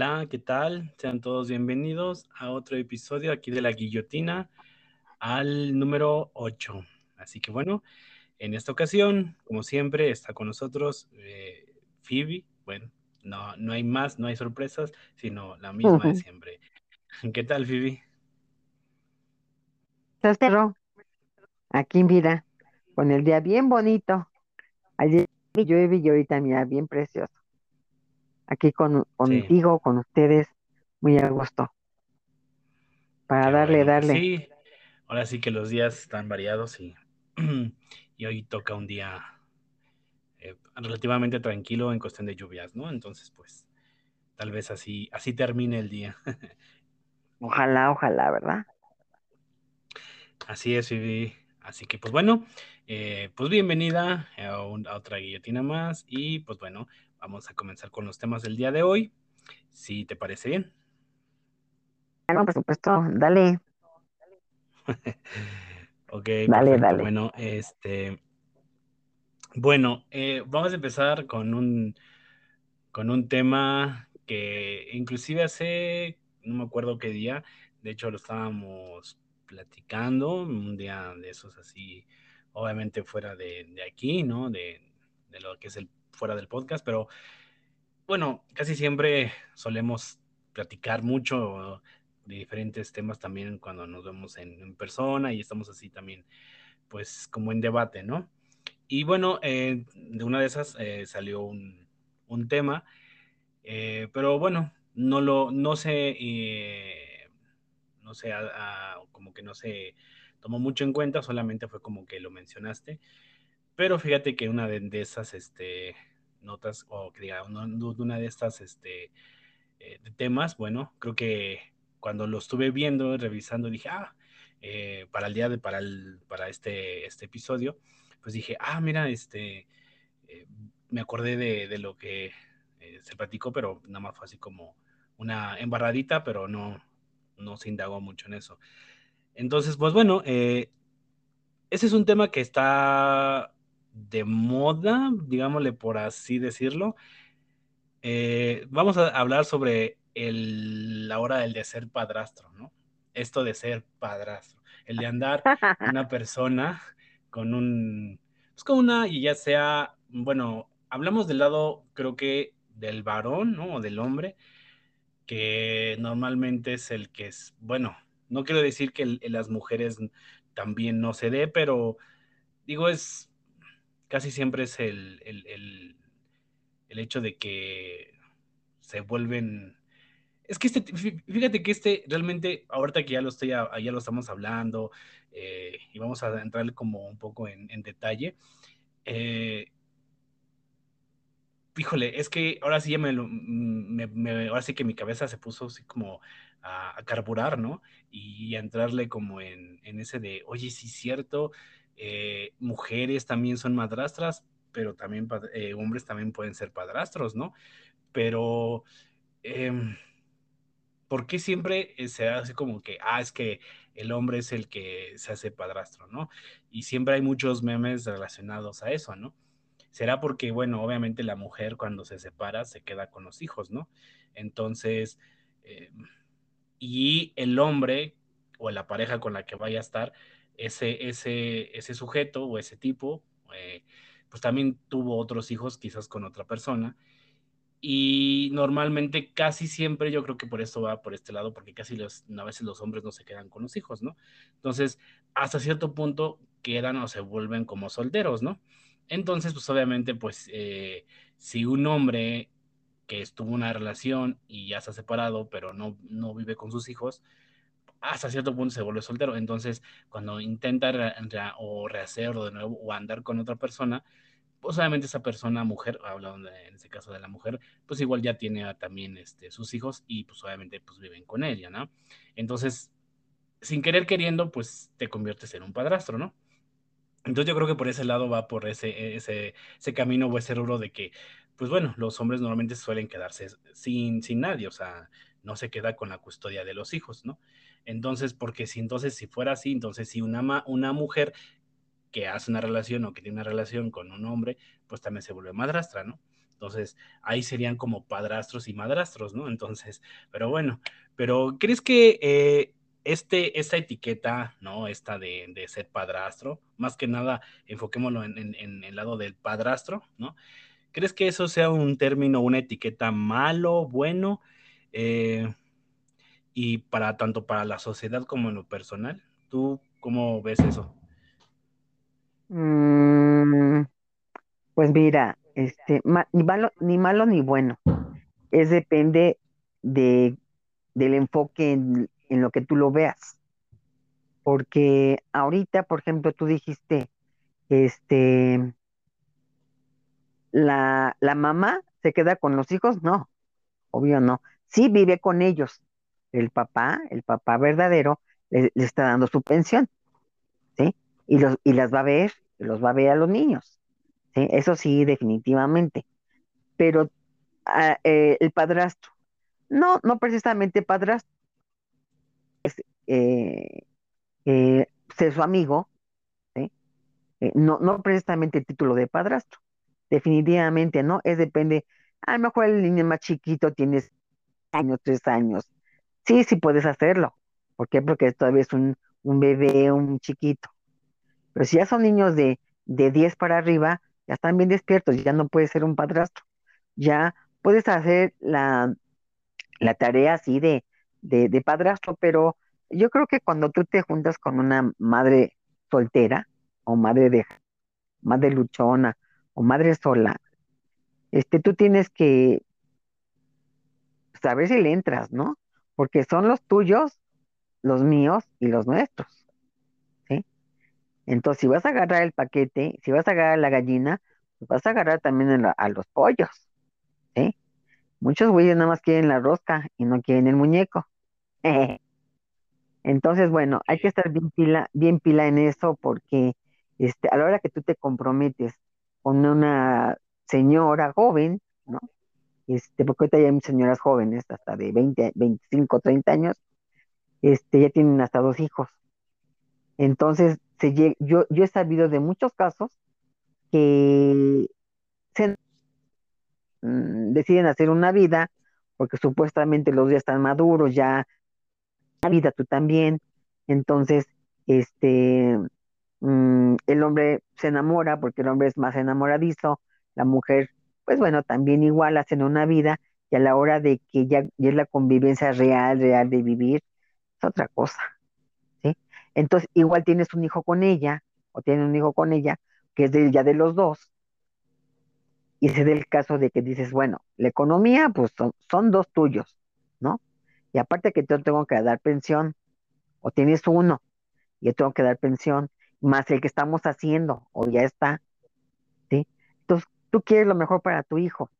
Hola, ¿qué tal? Sean todos bienvenidos a otro episodio aquí de la guillotina, al número 8. Así que bueno, en esta ocasión, como siempre, está con nosotros eh, Phoebe. Bueno, no, no hay más, no hay sorpresas, sino la misma de siempre. ¿Qué tal, Phoebe? Cerro, aquí mira, con el día bien bonito. Ayer llueve y ahorita mira, bien precioso. Aquí con, contigo, con ustedes, muy a gusto. Para darle, darle. sí, ahora sí que los días están variados y, y hoy toca un día eh, relativamente tranquilo en cuestión de lluvias, ¿no? Entonces, pues, tal vez así, así termine el día. ojalá, ojalá, ¿verdad? Así es, Vivi. Así que, pues bueno, eh, pues bienvenida a, a, otra guillotina más y pues bueno, vamos a comenzar con los temas del día de hoy, si te parece bien. Bueno, por supuesto, dale. ok, dale, dale. Bueno, este, bueno, eh, vamos a empezar con un, con un tema que inclusive hace, no me acuerdo qué día, de hecho lo estábamos platicando, un día de esos así, obviamente fuera de, de aquí, ¿no? De, de, lo que es el fuera del podcast, pero bueno, casi siempre solemos platicar mucho de diferentes temas también cuando nos vemos en, persona y estamos así también, pues como en debate, ¿no? Y bueno, eh, de una de esas eh, salió un, un tema, eh, pero bueno, no lo, no se, eh, no sé, como que no se tomó mucho en cuenta, solamente fue como que lo mencionaste. Pero fíjate que una de, de esas este, notas, o que diga, una, una de estas este, eh, temas, bueno, creo que cuando lo estuve viendo, revisando, dije, ah, eh, para el día de, para, el, para este, este episodio, pues dije, ah, mira, este, eh, me acordé de, lo que se platicó, pero nada más fue así como una embarradita, pero no, no se indagó mucho en eso. Entonces, pues bueno, ese es un tema que está de moda, digámosle por así decirlo. Eh, vamos a hablar sobre el, la hora del de ser padrastro, ¿no? Esto de ser padrastro, el de andar una persona con un, pues con una, y ya sea, bueno, hablamos del lado, creo que del varón, ¿no? O del hombre, que normalmente es el que es, bueno, no quiero decir que el, las mujeres también no se dé, pero digo, es casi siempre es el, el, el, el hecho de que se vuelven es que este, fíjate que este realmente, ahorita que ya lo estoy, ya lo estamos hablando eh, y vamos a entrar como un poco en, detalle, eh, híjole, es que ahora sí ya me, me, me, ahora sí que mi cabeza se puso así como a, a carburar, ¿no? Y a entrarle como en, en, ese de, oye, sí es cierto, eh, mujeres también son madrastras, pero también eh, hombres también pueden ser padrastros, ¿no? Pero, eh, ¿por qué siempre se hace como que, ah, es que el hombre es el que se hace padrastro, ¿no? Y siempre hay muchos memes relacionados a eso, ¿no? será porque, bueno, obviamente la mujer cuando se separa se queda con los hijos, ¿no? Entonces, eh, y el hombre o la pareja con la que vaya a estar, ese, ese, ese sujeto o ese tipo, eh, pues también tuvo otros hijos quizás con otra persona. Y normalmente casi siempre yo creo que por esto va por este lado, porque casi los, a veces los hombres no se quedan con los hijos, ¿no? Entonces, hasta cierto punto quedan o se vuelven como solteros, ¿no? Entonces, pues obviamente, pues eh, si un hombre que estuvo una relación y ya se ha separado, pero no, no vive con sus hijos, hasta cierto punto se vuelve soltero. Entonces, cuando intenta re, re, o rehacerlo de nuevo o andar con otra persona, pues obviamente esa persona, mujer, hablando de, en este caso de la mujer, pues igual ya tiene también este, sus hijos y pues obviamente pues viven con ella, ¿no? Entonces, sin querer queriendo, pues te conviertes en un padrastro, ¿no? Entonces yo creo que por ese lado va por ese, ese, ese camino o ese rubro de que, pues bueno, los hombres normalmente suelen quedarse sin, sin nadie, o sea, no se queda con la custodia de los hijos, ¿no? Entonces, porque si entonces, si fuera así, entonces si una, una mujer que hace una relación o que tiene una relación con un hombre, pues también se vuelve madrastra, ¿no? Entonces, ahí serían como padrastros y madrastros, ¿no? Entonces, pero bueno, pero ¿crees que eh, este, esta etiqueta, ¿no? Esta de, de, ser padrastro, más que nada, enfoquémoslo en, en, el lado del padrastro, ¿no? ¿Crees que eso sea un término, una etiqueta malo, bueno? Eh, y para tanto para la sociedad como en lo personal, ¿tú cómo ves eso? Mm, pues mira, este, ni malo, ni malo ni bueno. Es depende de, del enfoque en, en lo que tú lo veas. Porque ahorita, por ejemplo, tú dijiste, este, la, la mamá se queda con los hijos, no, obvio no. Sí vive con ellos. El papá, el papá verdadero, le, está dando su pensión, ¿sí? Y, los, y las va a ver, los va a ver a los niños, ¿sí? Eso sí, definitivamente. Pero ah, eh, el padrastro, no, no precisamente padrastro, es eh, eh, ser su amigo, ¿sí? no, no precisamente el título de padrastro, definitivamente no, es depende, a lo mejor el niño más chiquito tienes años, tres años, sí, sí puedes hacerlo, ¿por qué? Porque todavía es un, un bebé, un chiquito, pero si ya son niños de, de 10 para arriba, ya están bien despiertos, ya no puedes ser un padrastro, ya puedes hacer la, la tarea así de, de, de padrastro, pero yo creo que cuando tú te juntas con una madre soltera o madre de madre luchona o madre sola, este, tú tienes que saber si le entras, ¿no? Porque son los tuyos, los míos y los nuestros, ¿sí? Entonces, si vas a agarrar el paquete, si vas a agarrar la gallina, pues vas a agarrar también a, los pollos, ¿sí? Muchos güeyes nada más quieren la rosca y no quieren el muñeco. Entonces, bueno, hay que estar bien pila, bien pila en eso porque este, a la hora que tú te comprometes con una señora joven, ¿no? Este, porque ahorita ya hay señoras jóvenes, hasta de 20, 25, 30 años, este, ya tienen hasta dos hijos. Entonces, se, yo, yo he sabido de muchos casos que se, mm, deciden hacer una vida porque supuestamente los días están maduros, ya la vida tú también. Entonces, este, Mm, el hombre se enamora porque el hombre es más enamoradizo, la mujer, pues bueno, también igual hacen una vida y a la hora de que ya, es la convivencia real, real de vivir, es otra cosa, ¿sí? Entonces, igual tienes un hijo con ella, o tienes un hijo con ella, que es de, ya de los dos, y se da el caso de que dices, bueno, la economía, pues son, son dos tuyos, ¿no? Y aparte que yo tengo que dar pensión, o tienes uno, y yo tengo que dar pensión, más el que estamos haciendo, o ya está, tú quieres lo mejor para tu hijo.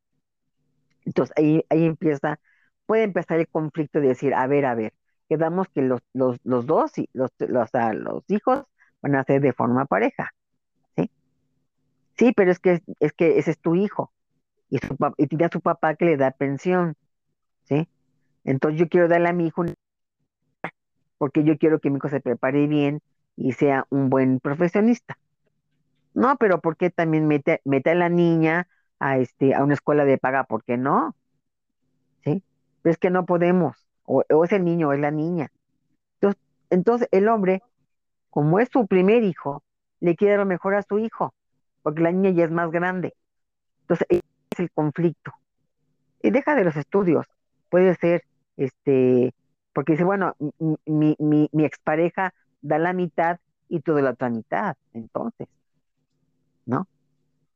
Entonces, ahí, ahí empieza, puede empezar el conflicto de decir, a ver, a ver, quedamos que los, los, los dos, los, los, los hijos van a ser de forma pareja, ¿sí? Sí, pero es que, es que ese es tu hijo, y, su, y tiene a su papá que le da pensión, ¿sí? Entonces yo quiero darle a mi hijo porque yo quiero que mi hijo se prepare bien, y sea un buen profesionista. No, pero ¿por qué también mete, mete a la niña a, este, a una escuela de paga? ¿Por qué no? ¿Sí? es que no podemos, o, es el niño o es la niña. Entonces, entonces, el hombre, como es su primer hijo, le quiere lo mejor a su hijo, porque la niña ya es más grande. Entonces, es el conflicto. Y deja de los estudios. Puede ser, este, porque dice, bueno, mi, mi, mi expareja da la mitad y tú de la otra mitad, entonces, ¿no?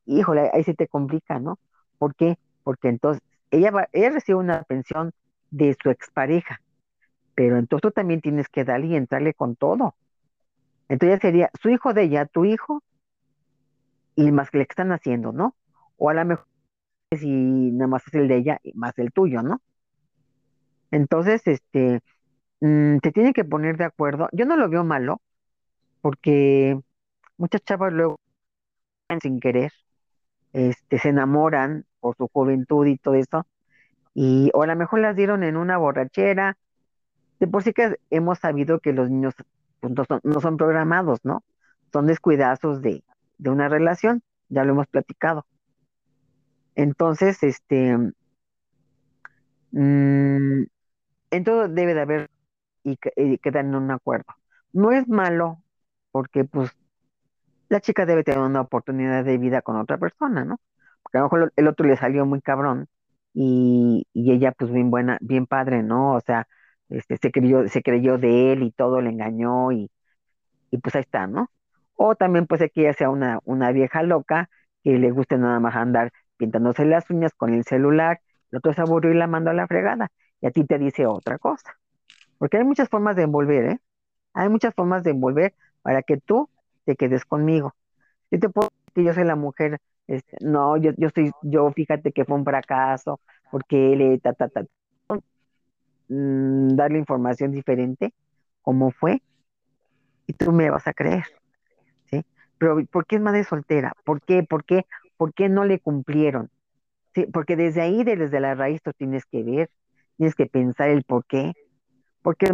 Híjole, ahí se te complica, ¿no? ¿Por qué? Porque entonces ella, va, ella recibe una pensión de su expareja, pero entonces tú también tienes que darle y entrarle con todo. Entonces sería su hijo de ella, tu hijo, y más que le están haciendo, ¿no? O a lo mejor si nada más es el de ella, más el tuyo, ¿no? Entonces, este, Mm, te tienen que poner de acuerdo. Yo no lo veo malo, porque muchas chavas luego, sin querer, este, se enamoran por su juventud y todo eso, y o a lo mejor las dieron en una borrachera. De por sí que hemos sabido que los niños pues, no, son, programados, ¿no? Son descuidazos de, una relación, ya lo hemos platicado. Entonces, este, mm, en todo debe de haber y, quedar en un acuerdo. No es malo, porque pues la chica debe tener una oportunidad de vida con otra persona, ¿no? Porque a lo mejor el otro le salió muy cabrón y, y ella pues bien buena, bien padre, ¿no? O sea, este, se creyó, se creyó de él y todo, le engañó y, y pues ahí está, ¿no? O también puede ser que ella sea una, una vieja loca que le guste nada más andar pintándose las uñas con el celular, el otro se aburrió y la mandó a la fregada, y a ti te dice otra cosa. Porque hay muchas formas de envolver, ¿eh? Hay muchas formas de envolver para que tú te quedes conmigo. Yo te puedo decir que yo soy la mujer, este, no, yo, yo soy, yo fíjate que fue un fracaso, porque él, ta, ta, ta, mm, darle información diferente, como fue, y tú me vas a creer, ¿sí? Pero ¿por qué es madre soltera? ¿Por qué? ¿Por qué? ¿Por qué no le cumplieron? Sí, porque desde ahí, desde la raíz, tú tienes que ver, tienes que pensar el por qué. Porque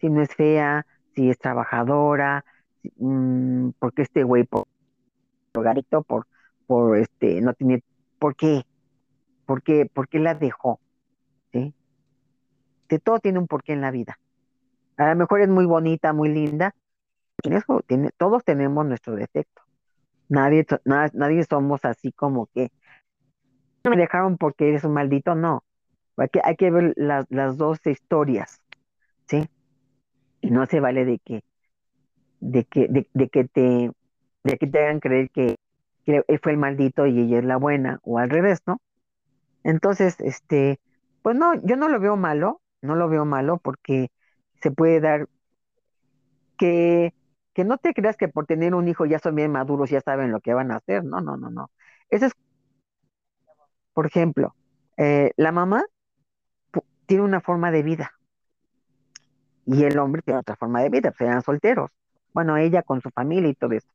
si no es fea, si es trabajadora, mm, porque este güey por drogadicto, por, por este, no tiene, ¿por qué? ¿Por qué? ¿Por qué la dejó? ¿Sí? De todo tiene un porqué en la vida. A lo mejor es muy bonita, muy linda. Eso tiene, todos tenemos nuestro defecto. Nadie, nadie somos así como que me dejaron porque eres un maldito, no. Hay que, hay que ver las, las dos historias, ¿sí? Y no se vale de que, de que, de, que te, de que te hagan creer que, que él fue el maldito y ella es la buena, o al revés, ¿no? Entonces, este, pues no, yo no lo veo malo, no lo veo malo porque se puede dar que, que no te creas que por tener un hijo ya son bien maduros, ya saben lo que van a hacer, no, no, no, no. Eso es, por ejemplo, eh, la mamá tiene una forma de vida y el hombre tiene otra forma de vida, pues eran solteros. Bueno, ella con su familia y todo eso.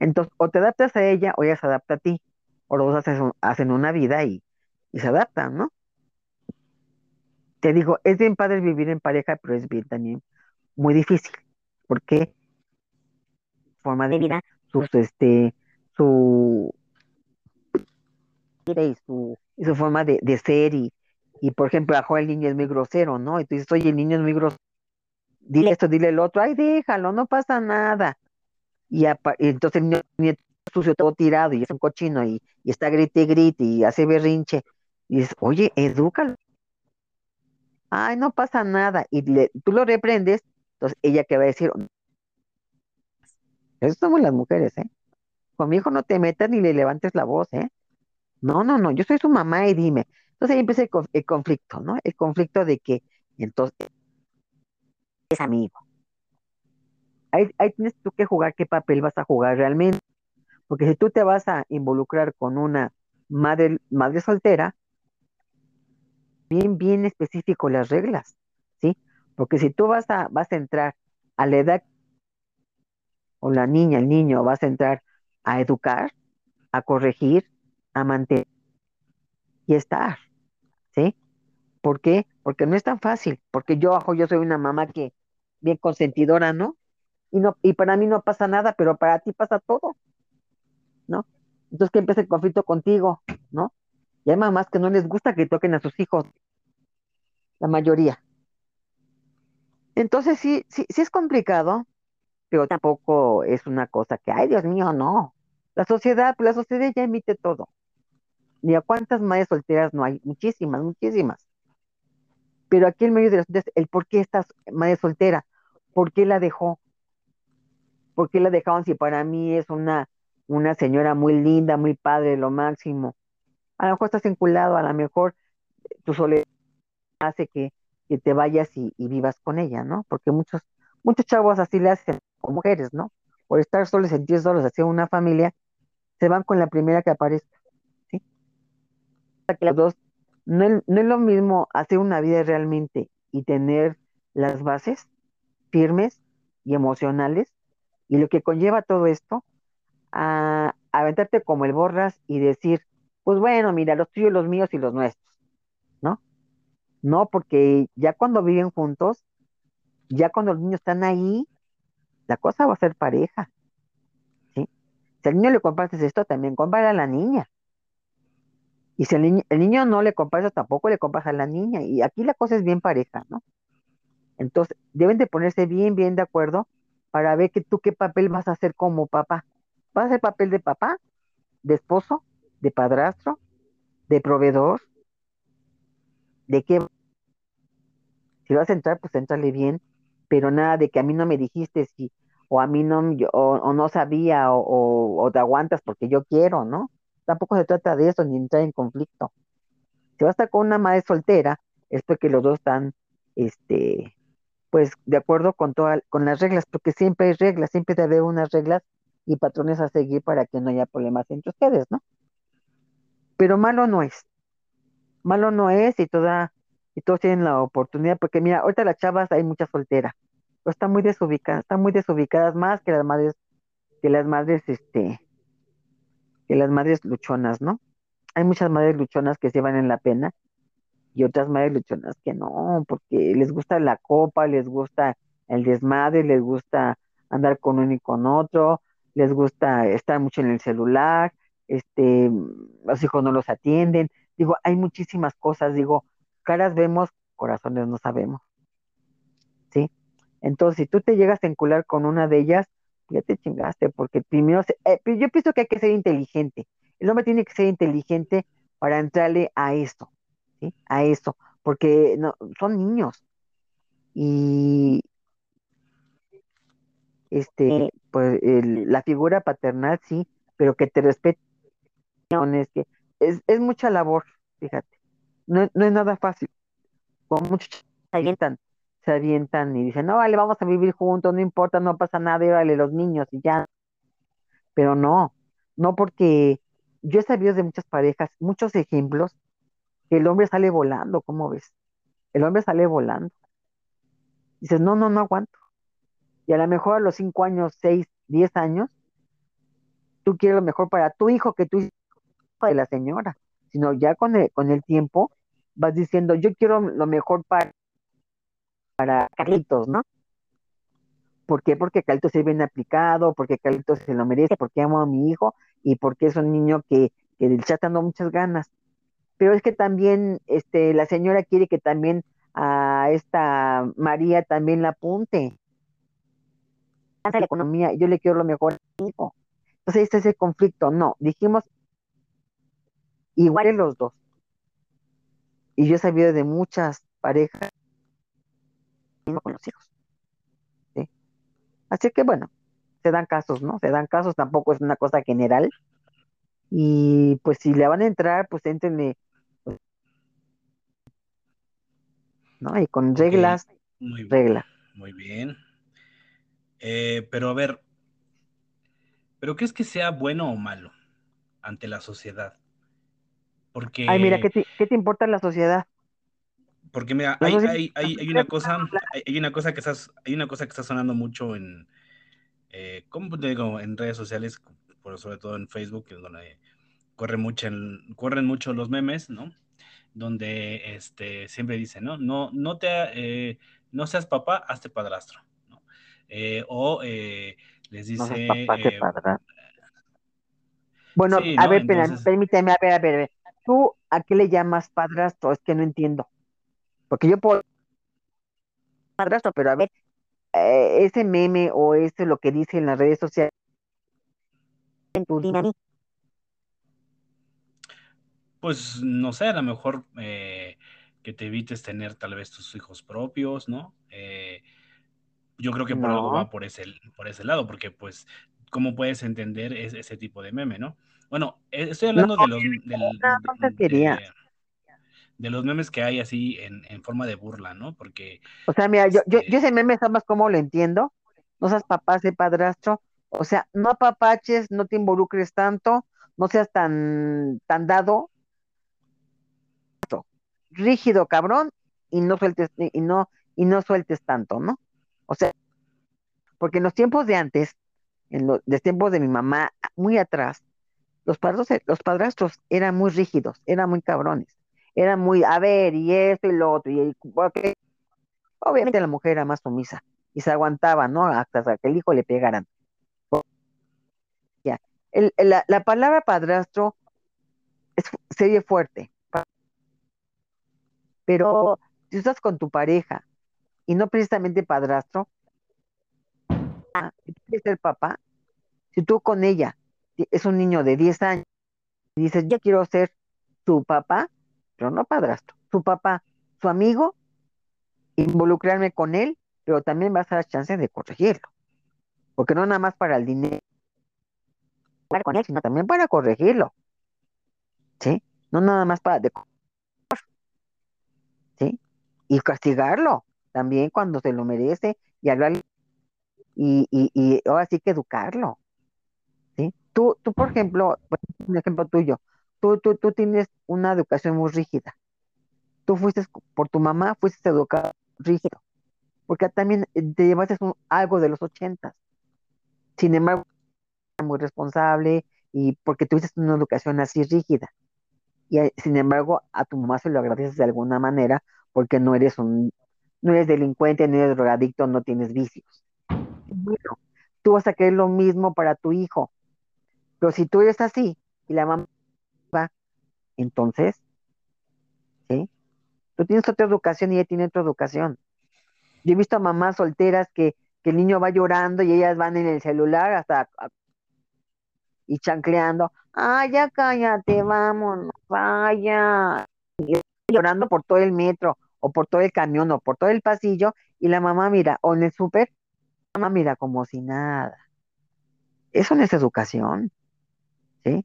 Entonces, o te adaptas a ella o ella se adapta a ti, o los dos hacen, una vida y, y se adaptan, ¿no? Te digo, es bien padre vivir en pareja, pero es bien también muy difícil, porque forma de vida, su, este, su y su, y su forma de, de ser y, y por ejemplo, ajo el niño es muy grosero, ¿no? Y tú dices, oye, el niño es muy grosero. Dile esto, dile el otro, ay, déjalo, no pasa nada. Y, entonces el niño sucio todo tirado y es un cochino y, está grite, grite y hace berrinche. Y dices, oye, edúcalo. Ay, no pasa nada. Y tú lo reprendes, entonces ella que va a decir, eso somos las mujeres, ¿eh? Con mi hijo no te metas ni le levantes la voz, ¿eh? No, no, no, yo soy su mamá y dime. Entonces ahí empieza el, conflicto, ¿no? El conflicto de que entonces es amigo. Ahí, tienes tú que jugar qué papel vas a jugar realmente. Porque si tú te vas a involucrar con una madre, madre soltera, bien, bien específico las reglas, ¿sí? Porque si tú vas a, vas a entrar a la edad, o la niña, el niño, vas a entrar a educar, a corregir, a mantener y estar. ¿sí? ¿Por qué? Porque no es tan fácil, porque yo, yo soy una mamá que bien consentidora, ¿no? Y no, y para mí no pasa nada, pero para ti pasa todo, ¿no? Entonces que empieza el conflicto contigo, ¿no? Y hay mamás que no les gusta que toquen a sus hijos, la mayoría. Entonces sí, sí, sí es complicado, pero tampoco es una cosa que, ay Dios mío, no. La sociedad, la sociedad ya emite todo. Ni a cuántas madres solteras no hay, muchísimas, muchísimas. Pero aquí en medio de las el por qué esta madre soltera, por qué la dejó, por qué la dejaron si para mí es una, una señora muy linda, muy padre, lo máximo. A lo mejor estás enculado, a lo mejor tu soledad hace que, te vayas y, vivas con ella, ¿no? Porque muchos, muchos chavos así le hacen, con mujeres, ¿no? Por estar solos, sentir solos, hacia una familia, se van con la primera que aparezca que las dos, no es, lo mismo hacer una vida realmente y tener las bases firmes y emocionales y lo que conlleva todo esto a, aventarte como el borras y decir, pues bueno, mira, los tuyos, los míos y los nuestros, ¿no? No, porque ya cuando viven juntos, ya cuando los niños están ahí, la cosa va a ser pareja, ¿sí? Si al niño le compartes esto, también compara a la niña, Y si el, el niño no le compra eso, tampoco le compras a la niña. Y aquí la cosa es bien pareja, ¿no? Entonces, deben de ponerse bien, bien de acuerdo para ver que tú qué papel vas a hacer como papá. ¿Vas a hacer papel de papá, de esposo, de padrastro, de proveedor? ¿De qué? Si vas a entrar, pues entrale bien, pero nada de que a mí no me dijiste si, o a mí no, o, no sabía, o, o, te aguantas porque yo quiero, ¿no? Tampoco se trata de eso, ni entrar en conflicto. Si vas a estar con una madre soltera, es porque los dos están, este, pues de acuerdo con toda, con las reglas, porque siempre hay reglas, siempre debe unas reglas y patrones a seguir para que no haya problemas entre ustedes, ¿no? Pero malo no es. Malo no es y toda, y todos tienen la oportunidad, porque mira, ahorita las chavas hay muchas solteras, pero están muy desubicadas, están muy desubicadas más que las madres, que las madres, este, que las madres luchonas, ¿no? Hay muchas madres luchonas que se van en la pena y otras madres luchonas que no, porque les gusta la copa, les gusta el desmadre, les gusta andar con uno y con otro, les gusta estar mucho en el celular, este, los hijos no los atienden. Digo, hay muchísimas cosas, digo, caras vemos, corazones no sabemos. ¿Sí? Entonces, si tú te llegas a encular con una de ellas, ya te chingaste, porque primero, eh, yo pienso que hay que ser inteligente. El hombre tiene que ser inteligente para entrarle a esto a eso, porque no, son niños. Y este, pues la figura paternal sí, pero que te respete es que es, es mucha labor, fíjate. No, no es nada fácil. Como muchos se avientan, se avientan y dicen, no, vale, vamos a vivir juntos, no importa, no pasa nada, y vale, los niños y ya. Pero no, no porque yo he sabido de muchas parejas, muchos ejemplos que el hombre sale volando, ¿cómo ves? El hombre sale volando. Dices, no, no, no aguanto. Y a lo mejor a los cinco años, seis, diez años, tú quieres lo mejor para tu hijo que tú de la señora, sino ya con el, con el tiempo vas diciendo, yo quiero lo mejor para, para Carlitos, ¿no? ¿Por qué? Porque Carlitos es bien aplicado, porque Carlitos se lo merece, porque amo a mi hijo y porque es un niño que, que el chat dando muchas ganas pero es que también este, la señora quiere que también a esta María también la apunte. La economía, yo le quiero lo mejor a mi hijo. Entonces, este es el conflicto. No, dijimos igual los dos. Y yo he sabido de muchas parejas con los hijos. Así que bueno, se dan casos, ¿no? Se dan casos, tampoco es una cosa general. Y pues si le van a entrar, pues entrenle ¿no? Y con reglas, muy, reglas. Muy bien. Eh, pero a ver, ¿pero qué es que sea bueno o malo ante la sociedad? Porque... Ay, mira, ¿qué te, qué te importa la sociedad? Porque mira, hay, hay, hay, hay, una cosa, hay una cosa que estás, hay una cosa que está sonando mucho en, eh, ¿cómo te digo? En redes sociales, por, sobre todo en Facebook, que es donde corre mucho, corren mucho los memes, ¿no? donde este, siempre dice, ¿no? No, no, te, eh, no seas papá, hazte padrastro, ¿no? Eh, o eh, les dice... bueno, a ver, permíteme, a ver, a ver, ¿Tú a qué le llamas padrastro? Es que no entiendo. Porque yo puedo... Padrastro, pero a ver, ese meme o ese lo que dice en las redes sociales en tu pues no sé, a lo mejor eh, que te evites tener tal vez tus hijos propios, ¿no? Eh, yo creo que por algo va por ese, por ese lado, porque pues, ¿cómo puedes entender ese tipo de meme, no? Bueno, eh, estoy hablando de los de, los memes que hay así en, forma de burla, ¿no? Porque. O sea, mira, yo, yo, este ese meme más como lo entiendo. No seas papá, sé padrastro. O sea, no apapaches, no te involucres tanto, no seas tan, tan dado, rígido, cabrón, y no sueltes, y no, y no sueltes tanto, ¿no? O sea, porque en los tiempos de antes, en los, tiempos de mi mamá, muy atrás, los, padrastros, los padrastros eran muy rígidos, eran muy cabrones, eran muy, a ver, y esto y lo otro, y obviamente la mujer era más sumisa y se aguantaba, ¿no? Hasta que el hijo le pegaran. Ya. la, la palabra padrastro es, se fuerte. Pero si estás con tu pareja y no precisamente padrastro, si tú quieres ser papá, si tú con ella es un niño de 10 años y dices, yo quiero ser su papá, pero no padrastro, su papá, su amigo, involucrarme con él, pero también vas a dar chances de corregirlo. Porque no nada más para el dinero, con él, sino también para corregirlo. ¿Sí? No nada más para de. Y castigarlo también cuando se lo merece y hablar y, y, y ahora sí que educarlo. ¿Sí? Tú, tú, por ejemplo, un ejemplo tuyo, tú, tú, tú tienes una educación muy rígida. Tú fuiste, por tu mamá, fuiste educado rígido, porque también te llevaste algo de los ochentas. Sin embargo, muy responsable y porque tuviste una educación así rígida. Y eh, sin embargo, a tu mamá se lo agradeces de alguna manera porque no eres un, no eres delincuente, no eres drogadicto, no tienes vicios. Bueno, tú vas a querer lo mismo para tu hijo. Pero si tú eres así y la mamá va, entonces, ¿sí? Tú tienes otra educación y ella tiene otra educación. Yo he visto a mamás solteras que, que el niño va llorando y ellas van en el celular hasta y chancleando. Ay, ya cállate, vámonos, vaya. Llorando por todo el metro, o por todo el camión, o por todo el pasillo, y la mamá mira, o en el súper, la mamá mira como si nada. Eso no es educación, ¿sí?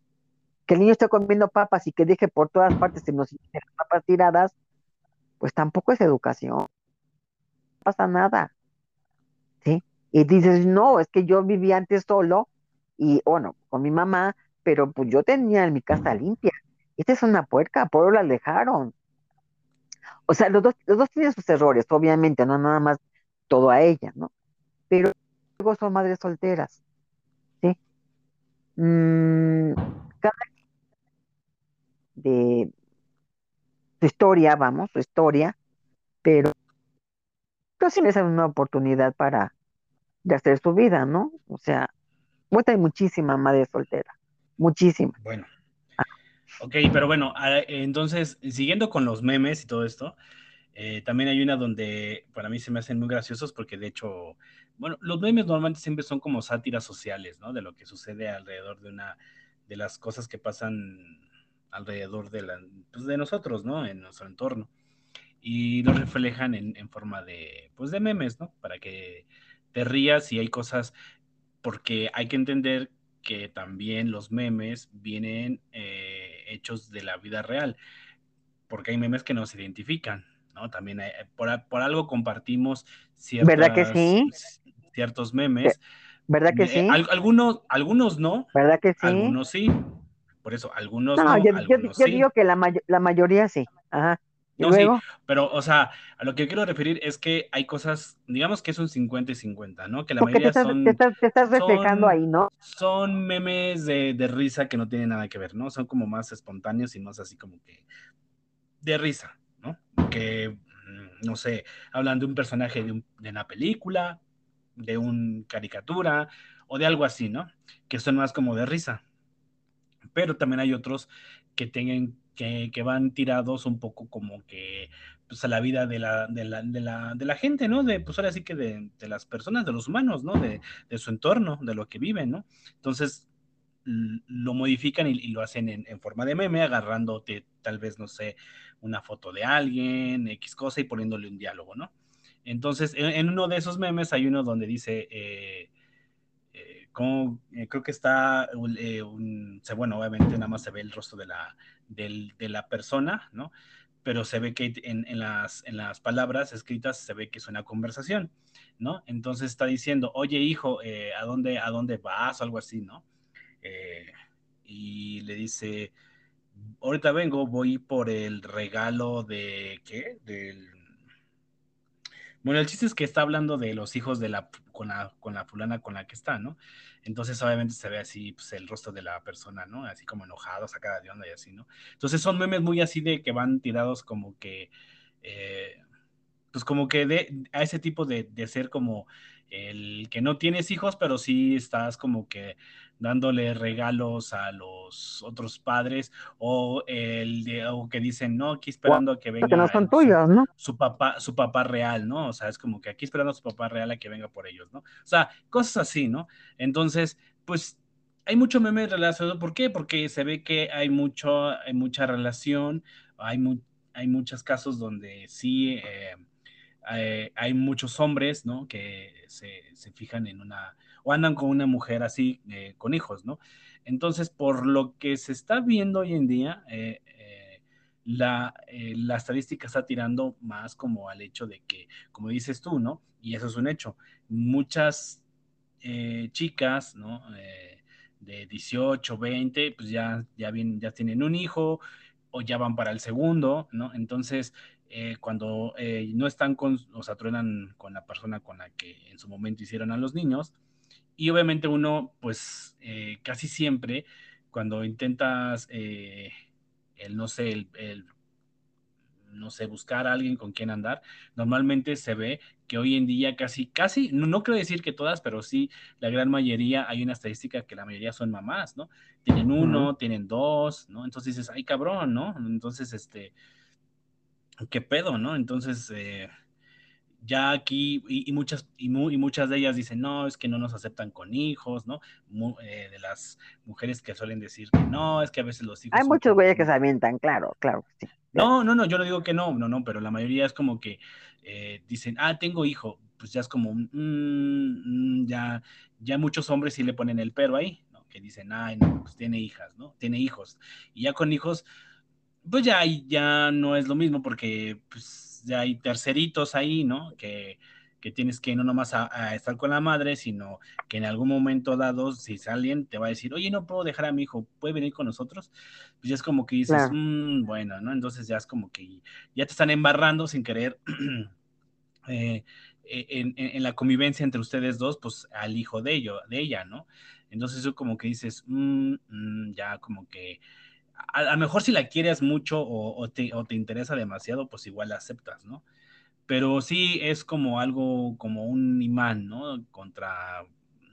Que el niño esté comiendo papas y que deje por todas partes en los papas tiradas, pues tampoco es educación. No pasa nada, ¿sí? Y dices, no, es que yo vivía antes solo, y bueno, con mi mamá, pero pues yo tenía en mi casa limpia. Esta es una puerca, por la dejaron. O sea, los dos, los dos tienen sus errores, obviamente, no nada más todo a ella, ¿no? Pero luego son madres solteras, ¿sí? Mm, cada de su historia, vamos, su historia, pero no siempre es una oportunidad para de hacer su vida, ¿no? O sea, hay muchísima madre soltera, muchísima. Bueno. Ok, pero bueno, entonces, siguiendo con los memes y todo esto, eh, también hay una donde para mí se me hacen muy graciosos porque de hecho, bueno, los memes normalmente siempre son como sátiras sociales, ¿no? De lo que sucede alrededor de una, de las cosas que pasan alrededor de, la, pues de nosotros, ¿no? En nuestro entorno. Y lo reflejan en, en, forma de, pues de memes, ¿no? Para que te rías y hay cosas porque hay que entender que también los memes vienen eh, hechos de la vida real, porque hay memes que nos identifican, ¿no? También por, algo compartimos ¿verdad que sí? ciertos memes. ¿Verdad que sí? algunos, algunos no. ¿Verdad que sí? Algunos sí. Por eso, algunos no. yo, yo, digo que la, la mayoría sí. Ajá. No, sí, pero, o sea, a lo que quiero referir es que hay cosas, digamos que es un 50 y 50, ¿no? Que la mayoría son. Te estás, reflejando ahí, ¿no? Son memes de, de, risa que no tienen nada que ver, ¿no? Son como más espontáneos y más así como que. de risa, ¿no? Que, mm, no sé, hablan de un personaje de, de una película, de una caricatura o de algo así, ¿no? Que son más como de risa. Pero también hay otros que tengan que, van tirados un poco como que pues, a la vida de la, de la, de la, de la gente, ¿no? De, pues ahora sí que de, de las personas, de los humanos, ¿no? De, de, su entorno, de lo que viven, ¿no? Entonces lo modifican y, lo hacen en, en, forma de meme, agarrándote tal vez, no sé, una foto de alguien, X cosa y poniéndole un diálogo, ¿no? Entonces, en, uno de esos memes hay uno donde dice, eh, eh, como, eh, creo que está, eh, un, bueno, obviamente nada más se ve el rostro de la, del, de la persona, ¿no? Pero se ve que en, las, en las palabras escritas se ve que es una conversación, ¿no? Entonces está diciendo, oye hijo, eh, ¿a, dónde, ¿a dónde vas? O algo así, ¿no? Eh, y le dice, ahorita vengo, voy por el regalo de, ¿qué? Del... Bueno, el chiste es que está hablando de los hijos de la, con la, con la fulana con la que está, ¿no? Entonces, obviamente se ve así pues, el rostro de la persona, ¿no? Así como enojado, sacada de onda y así, ¿no? Entonces son memes muy así de que van tirados como que, eh, pues como que de, a ese tipo de, de, ser como el que no tienes hijos, pero sí estás como que dándole regalos a los otros padres o el de, o que dicen, no, aquí esperando a que venga no son tuyos, ¿no? Su papá, su papá real, ¿no? O sea, es como que aquí esperando a su papá real a que venga por ellos, ¿no? O sea, cosas así, ¿no? Entonces, pues hay mucho meme relacionado, ¿por qué? Porque se ve que hay mucho, hay mucha relación, hay, hay muchos casos donde sí eh, eh, hay muchos hombres, ¿no? Que se, fijan en una, o andan con una mujer así, eh, con hijos, ¿no? Entonces, por lo que se está viendo hoy en día, eh, la, la, estadística está tirando más como al hecho de que, como dices tú, ¿no? Y eso es un hecho, muchas chicas, ¿no? de 18, 20, pues ya, ya, bien, ya tienen un hijo o ya van para el segundo, ¿no? Entonces, eh, cuando eh, no están con, o sea, truenan con la persona con la que en su momento hicieron a los niños. Y obviamente uno, pues eh, casi siempre, cuando intentas, el, no sé, el, no sé, buscar a alguien con quien andar, normalmente se ve que hoy en día casi, casi, no, no quiero decir que todas, pero sí la gran mayoría, hay una estadística que la mayoría son mamás, ¿no? Tienen uno, tienen dos, ¿no? Entonces dices, ay cabrón, ¿no? Entonces, este, qué pedo, ¿no? Entonces, eh, ya aquí, y, muchas, y, muchas de ellas dicen, no, es que no nos aceptan con hijos, ¿no? Eh, de las mujeres que suelen decir que no, es que a veces los hijos... Hay muchos güeyes que se avientan, claro, claro, sí. No, no, no, yo no digo que no, no, no, pero la mayoría es como que eh, dicen, ah, tengo hijo, pues ya es como, mm, mm, ya, ya muchos hombres sí le ponen el pero ahí, ¿no? Que dicen, ay, no, pues tiene hijas, ¿no? Tiene hijos. Y ya con hijos, pues ya, ya no es lo mismo porque pues ya hay terceritos ahí, ¿no? Que, que tienes que no nomás a, estar con la madre, sino que en algún momento dado, si alguien te va a decir, oye, no puedo dejar a mi hijo, ¿puede venir con nosotros? Pues ya es como que dices, mm, bueno, ¿no? Entonces ya es como que ya te están embarrando sin querer eh, e, en, la convivencia entre ustedes dos, pues al hijo de, ello, de ella, ¿no? Entonces eso como que dices, mm, mm, ya como que a, lo mejor si la quieres mucho o, te, interesa demasiado, pues igual la aceptas, ¿no? Pero sí es como algo, como un imán, ¿no? Contra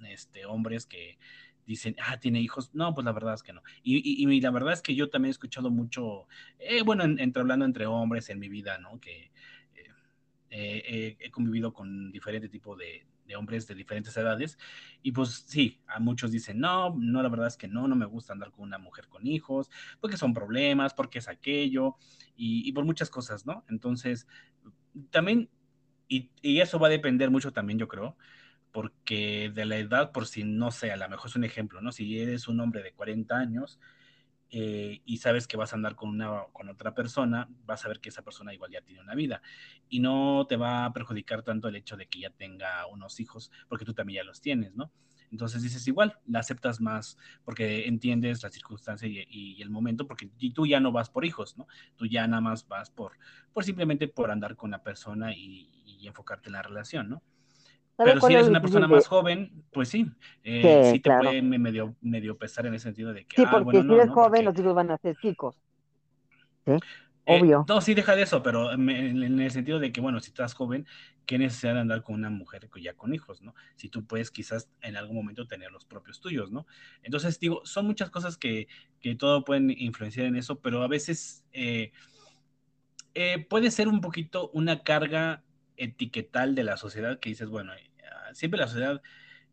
este, hombres que dicen, ah, tiene hijos. No, pues la verdad es que no. Y, la verdad es que yo también he escuchado mucho, eh, bueno, entre hablando entre hombres en mi vida, ¿no? Que eh, he convivido con diferente tipo de, de hombres de diferentes edades. Y pues sí, a muchos dicen, no, no, la verdad es que no, no me gusta andar con una mujer con hijos, porque son problemas, porque es aquello, y, por muchas cosas, ¿no? Entonces, también, y, y, eso va a depender mucho también, yo creo, porque de la edad, por si no sé, a lo mejor es un ejemplo, ¿no? Si eres un hombre de 40 años, eh, y sabes que vas a andar con, una, con otra persona, vas a ver que esa persona igual ya tiene una vida y no te va a perjudicar tanto el hecho de que ya tenga unos hijos, porque tú también ya los tienes, ¿no? Entonces dices igual, la aceptas más porque entiendes la circunstancia y, el momento, porque tú ya no vas por hijos, ¿no? Tú ya nada más vas por, por simplemente por andar con la persona y, y enfocarte en la relación, ¿no? Pero si eres una persona más joven, pues sí, eh, sí, te puede medio, medio pesar en el sentido de que. Sí, ah, porque si eres joven, los hijos van a ser chicos. ¿Sí? Eh, Obvio. no, sí, deja de eso, pero en, el sentido de que, bueno, si estás joven, ¿qué necesidad de andar con una mujer ya con hijos, ¿no? Si tú puedes quizás en algún momento tener los propios tuyos, ¿no? Entonces, digo, son muchas cosas que, que todo pueden influenciar en eso, pero a veces eh, puede ser un poquito una carga etiquetal de la sociedad que dices, bueno, siempre la sociedad,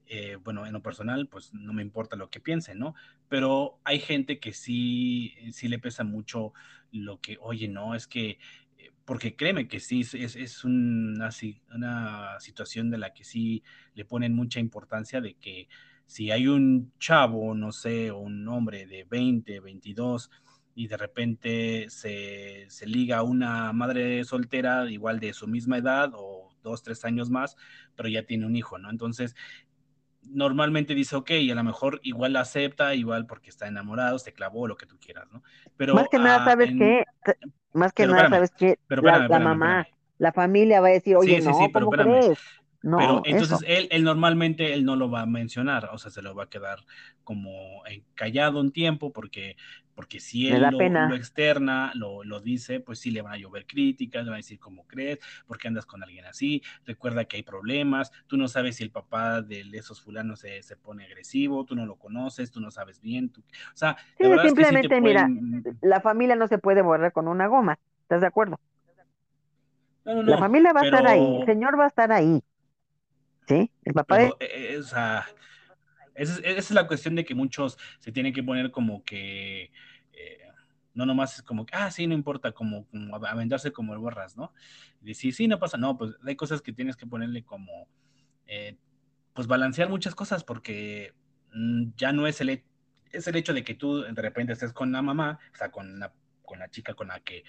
eh, bueno, en lo personal, pues no me importa lo que piense, ¿no? Pero hay gente que sí, sí le pesa mucho lo que, oye, no, es que, eh, porque créeme que sí, es, es una, una situación de la que sí le ponen mucha importancia de que si hay un chavo, no sé, un hombre de 20, 22, y de repente se, se, liga a una madre soltera igual de su misma edad o dos, tres años más, pero ya tiene un hijo, ¿no? Entonces, normalmente dice, ok, y a lo mejor igual la acepta, igual porque está enamorado, se clavó, lo que tú quieras, ¿no? Pero más que nada, ¿sabes qué? Más que nada, ¿sabes qué? la, mamá, la familia va a decir, oye, no, ¿cómo crees? No, pero entonces él, él normalmente él no lo va a mencionar, o sea, se lo va a quedar como callado un tiempo porque porque si él lo, externa, lo, lo, dice, pues sí le van a llover críticas, le van a decir cómo crees, por qué andas con alguien así, recuerda que hay problemas, tú no sabes si el papá de esos fulanos se, se pone agresivo, tú no lo conoces, tú no sabes bien, tú, o sea, simplemente mira, la familia no se puede borrar con una goma, ¿estás de acuerdo? la familia va a estar ahí, el señor va a estar ahí, ¿sí? El papá de... Eh, eh, o sea, esa es, la cuestión de que muchos se tienen que poner como que eh, no nomás es como que, ah, sí, no importa, como, como aventarse como el borras, ¿no? Y sí, no pasa, no, pues hay cosas que tienes que ponerle como, eh, pues balancear muchas cosas porque mm, ya no es el, es el hecho de que tú de repente estés con la mamá, o sea, con la, con la chica con la que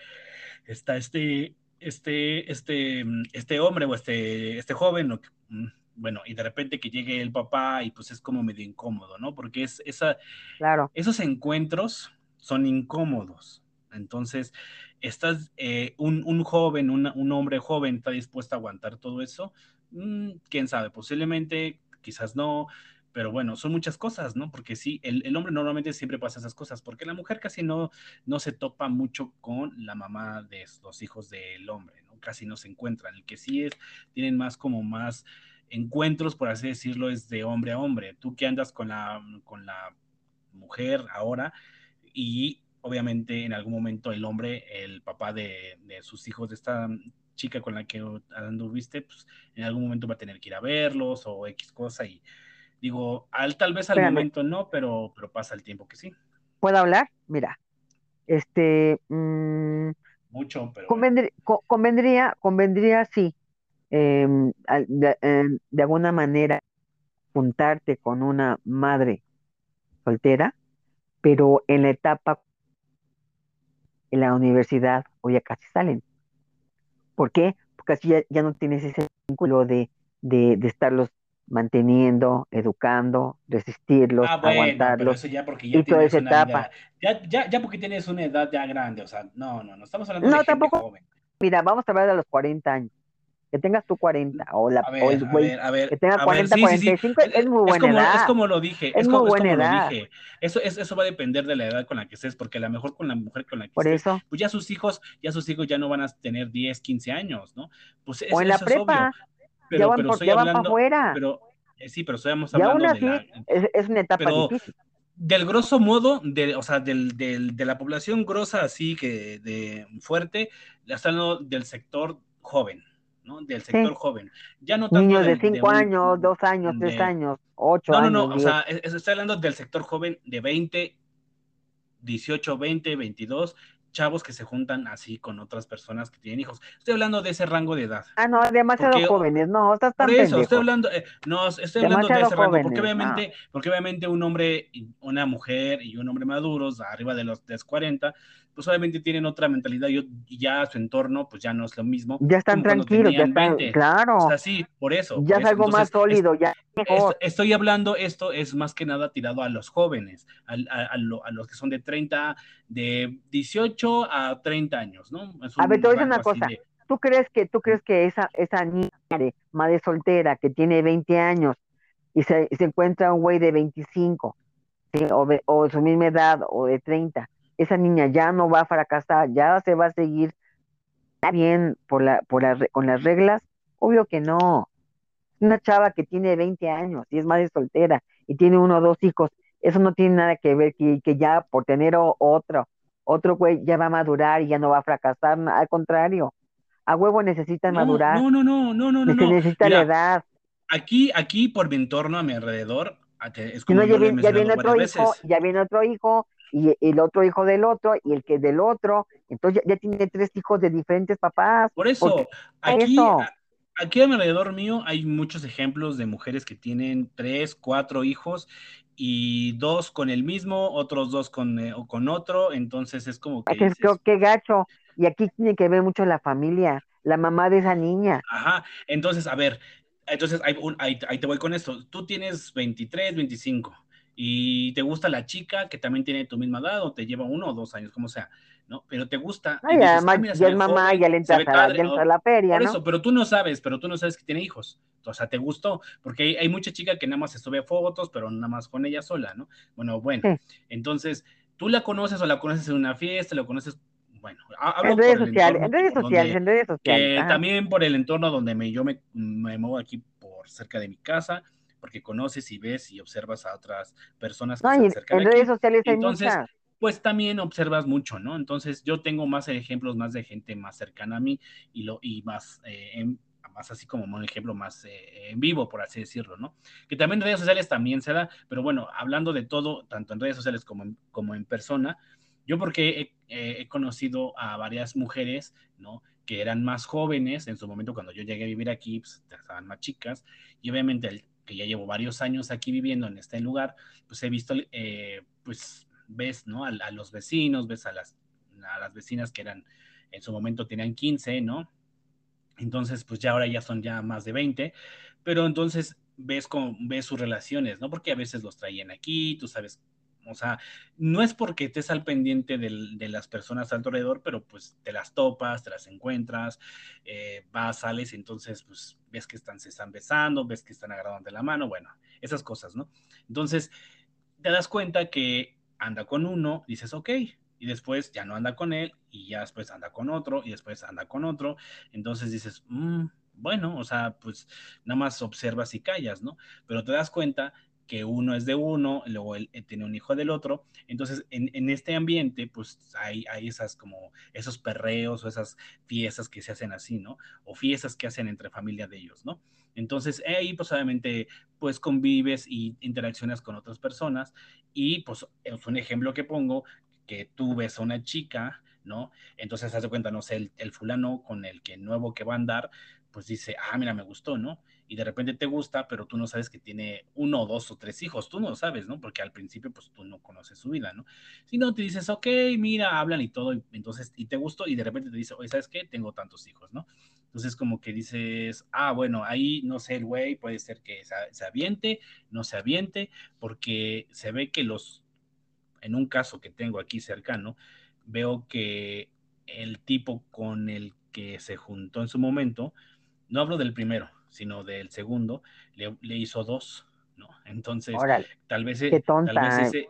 está este, este, este, mm, este hombre o este, este joven, o, mm, bueno, y de repente que llegue el papá y pues es como medio incómodo, ¿no? Porque es esa, claro. esos encuentros son incómodos. Entonces, estás, eh, un, un, joven, un hombre joven está dispuesto a aguantar todo eso, mm, quién sabe, posiblemente, quizás no, pero bueno, son muchas cosas, ¿no? Porque sí, el, el, hombre normalmente siempre pasa esas cosas, porque la mujer casi no, no se topa mucho con la mamá de los hijos del hombre, ¿no? Casi no se encuentran. El que sí es, tienen más como más encuentros, por así decirlo, es de hombre a hombre. Tú que andas con la, con la mujer ahora y obviamente en algún momento el hombre, el papá de, sus hijos, de esta chica con la que anduviste, pues en algún momento va a tener que ir a verlos o X cosa y digo, al, tal vez al momento no, pero, pero pasa el tiempo que sí. ¿Puedo hablar? Mira, este... Mm, Mucho, pero... convendría, convendría, sí, Em, em, de, alguna manera juntarte con una madre soltera, pero en la etapa en la universidad o ya casi salen. ¿Por qué? Porque así ya, no tienes ese vínculo de, de, estarlos manteniendo, educando, resistirlos, ah, aguantarlos. ya porque ya y toda esa etapa. ya, ya, ya, porque tienes una edad ya grande, o sea, no, no, no estamos hablando de tampoco, gente joven. Mira, vamos a hablar de los 40 años que tengas tú 40 o, la, el güey que tenga 40, 45, es muy buena como, edad. Es como lo dije, es, muy buena edad. Dije. Eso, es, eso va a depender de la edad con la que estés, porque a lo mejor con la mujer con la que Por estés, eso. pues ya sus hijos, ya sus hijos ya no van a tener 10, 15 años, ¿no? Pues o en la prepa, Pero, ya van, pero ya van para afuera. Pero, eh, sí, pero estamos hablando de la, es, es, una etapa difícil del grosso modo, de, o sea, del, del, de la población grosa así que de fuerte, hablando del sector joven, del sector joven. Ya no tanto Niños de 5 años, 2 años, 3 años, 8 años. No, no, no, o sea, estoy hablando del sector joven de 20, 18, 20, 22 chavos que se juntan así con otras personas que tienen hijos. Estoy hablando de ese rango de edad. Ah, no, demasiado jóvenes, no, estás tan Por eso, estoy hablando, eh, no, estoy hablando de ese rango, porque obviamente, porque obviamente un hombre, una mujer y un hombre maduros, arriba de los, de 40, pues obviamente tienen otra mentalidad y ya su entorno, pues ya no es lo mismo. Ya están tranquilos, ya están, claro. O sea, sí, por eso. Ya es algo más sólido, ya. estoy hablando, esto es más que nada tirado a los jóvenes, a, a, a los que son de 30, de 18 a 30 años, ¿no? a ver, te voy a decir una cosa. ¿Tú crees que, tú crees que esa, esa niña de madre soltera que tiene 20 años y se, se encuentra un güey de 25, o, de, o su misma edad, o de 30, esa niña ya no va a fracasar, ya se va a seguir bien por la, por la, con las reglas, obvio que no. Una chava que tiene 20 años y es madre soltera y tiene uno o dos hijos, eso no tiene nada que ver que, que ya por tener otro, otro güey ya va a madurar y ya no va a fracasar, al contrario. A huevo necesitan madurar. No, no, no, no, no, no. Necesita la edad. Aquí, aquí por mi entorno, a mi alrededor, es como ya, viene, ya viene otro hijo, ya viene otro hijo, y el otro hijo del otro y el que del otro, entonces ya, tiene tres hijos de diferentes papás. Por eso, aquí, aquí alrededor mío hay muchos ejemplos de mujeres que tienen tres, cuatro hijos y dos con el mismo, otros dos con, eh, con otro, entonces es como que... Es que qué gacho, y aquí tiene que ver mucho la familia, la mamá de esa niña. Ajá, entonces, a ver, entonces ahí, ahí te voy con esto, tú tienes 23, 25 y te gusta la chica que también tiene tu misma edad o te lleva uno o dos años, como sea, ¿no? Pero te gusta. y dices, ah, ya es mamá, ya le entra a, la feria, por eso, pero tú no sabes, pero tú no sabes que tiene hijos. O sea, te gustó, porque hay, mucha chica que nada más se sube fotos, pero nada más con ella sola, ¿no? Bueno, bueno, entonces, tú la conoces o la conoces en una fiesta, la conoces bueno, hablo en redes sociales, en redes sociales, en redes sociales. también por el entorno donde me, yo me, me muevo aquí por cerca de mi casa, porque conoces y ves y observas a otras personas que están cerca en redes sociales hay Entonces, pues también observas mucho, ¿no? Entonces, yo tengo más ejemplos más de gente más cercana a mí y, lo, y más, eh, más así como un ejemplo más eh, en vivo, por así decirlo, ¿no? Que también en redes sociales también se da, pero bueno, hablando de todo, tanto en redes sociales como en, como en persona, yo porque he, he conocido a varias mujeres, ¿no? que eran más jóvenes en su momento cuando yo llegué a vivir aquí, pues estaban más chicas, y obviamente el, que ya llevo varios años aquí viviendo en este lugar, pues he visto, eh, pues ves, ¿no? A, los vecinos, ves a las, a las vecinas que eran, en su momento tenían 15, ¿no? Entonces, pues ya ahora ya son ya más de 20, pero entonces ves, con, ves sus relaciones, ¿no? Porque a veces los traían aquí, tú sabes o sea, no es porque estés al pendiente de las personas alrededor, pero pues te las topas, te las encuentras, eh, vas, sales, entonces pues ves que están, se están besando, ves que están agarrando la mano, bueno, esas cosas, ¿no? Entonces, te das cuenta que anda con uno, dices, ok, y después ya no anda con él, y ya después anda con otro, y después anda con otro, entonces dices, mm, bueno, o sea, pues nada más observas y callas, ¿no? Pero te das cuenta que uno es de uno, luego él, tiene un hijo del otro. Entonces, en, este ambiente, pues hay, hay, esas como esos perreos o esas fiestas que se hacen así, ¿no? O fiestas que hacen entre familia de ellos, ¿no? Entonces, ahí pues obviamente, pues convives y interaccionas con otras personas y pues es un ejemplo que pongo, que tú ves a una chica, ¿no? Entonces, haz de cuenta, no sé, el, el fulano con el que nuevo que va a andar, pues dice, ah, mira, me gustó, ¿no? y de repente te gusta, pero tú no sabes que tiene uno, dos o tres hijos, tú no lo sabes, ¿no? Porque al principio, pues tú no conoces su vida, ¿no? Si no, te dices, ok, mira, hablan y todo, y entonces, y te gustó, y de repente te dice, oye, ¿sabes qué? Tengo tantos hijos, ¿no? Entonces, como que dices, ah, bueno, ahí no sé, el güey puede ser que se, se aviente, no se aviente, porque se ve que los, en un caso que tengo aquí cercano, veo que el tipo con el que se juntó en su momento, no hablo del primero, sino del segundo, le, hizo dos, ¿no? Entonces, tal vez, e, tal vez ese,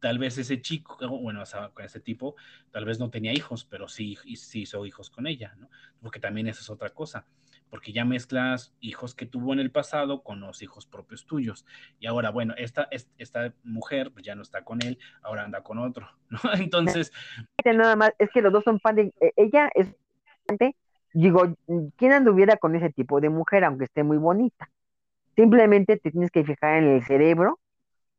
tal vez ese chico, bueno, con ese tipo, tal vez no tenía hijos, pero sí, sí hizo hijos con ella, ¿no? Porque también esa es otra cosa, porque ya mezclas hijos que tuvo en el pasado con los hijos propios tuyos. Y ahora, bueno, esta, esta mujer pues ya no está con él, ahora anda con otro, ¿no? Entonces... Nada más, es que los dos son padres, e, ella es digo, ¿quién anduviera con ese tipo de mujer, aunque esté muy bonita? Simplemente te tienes que fijar en el cerebro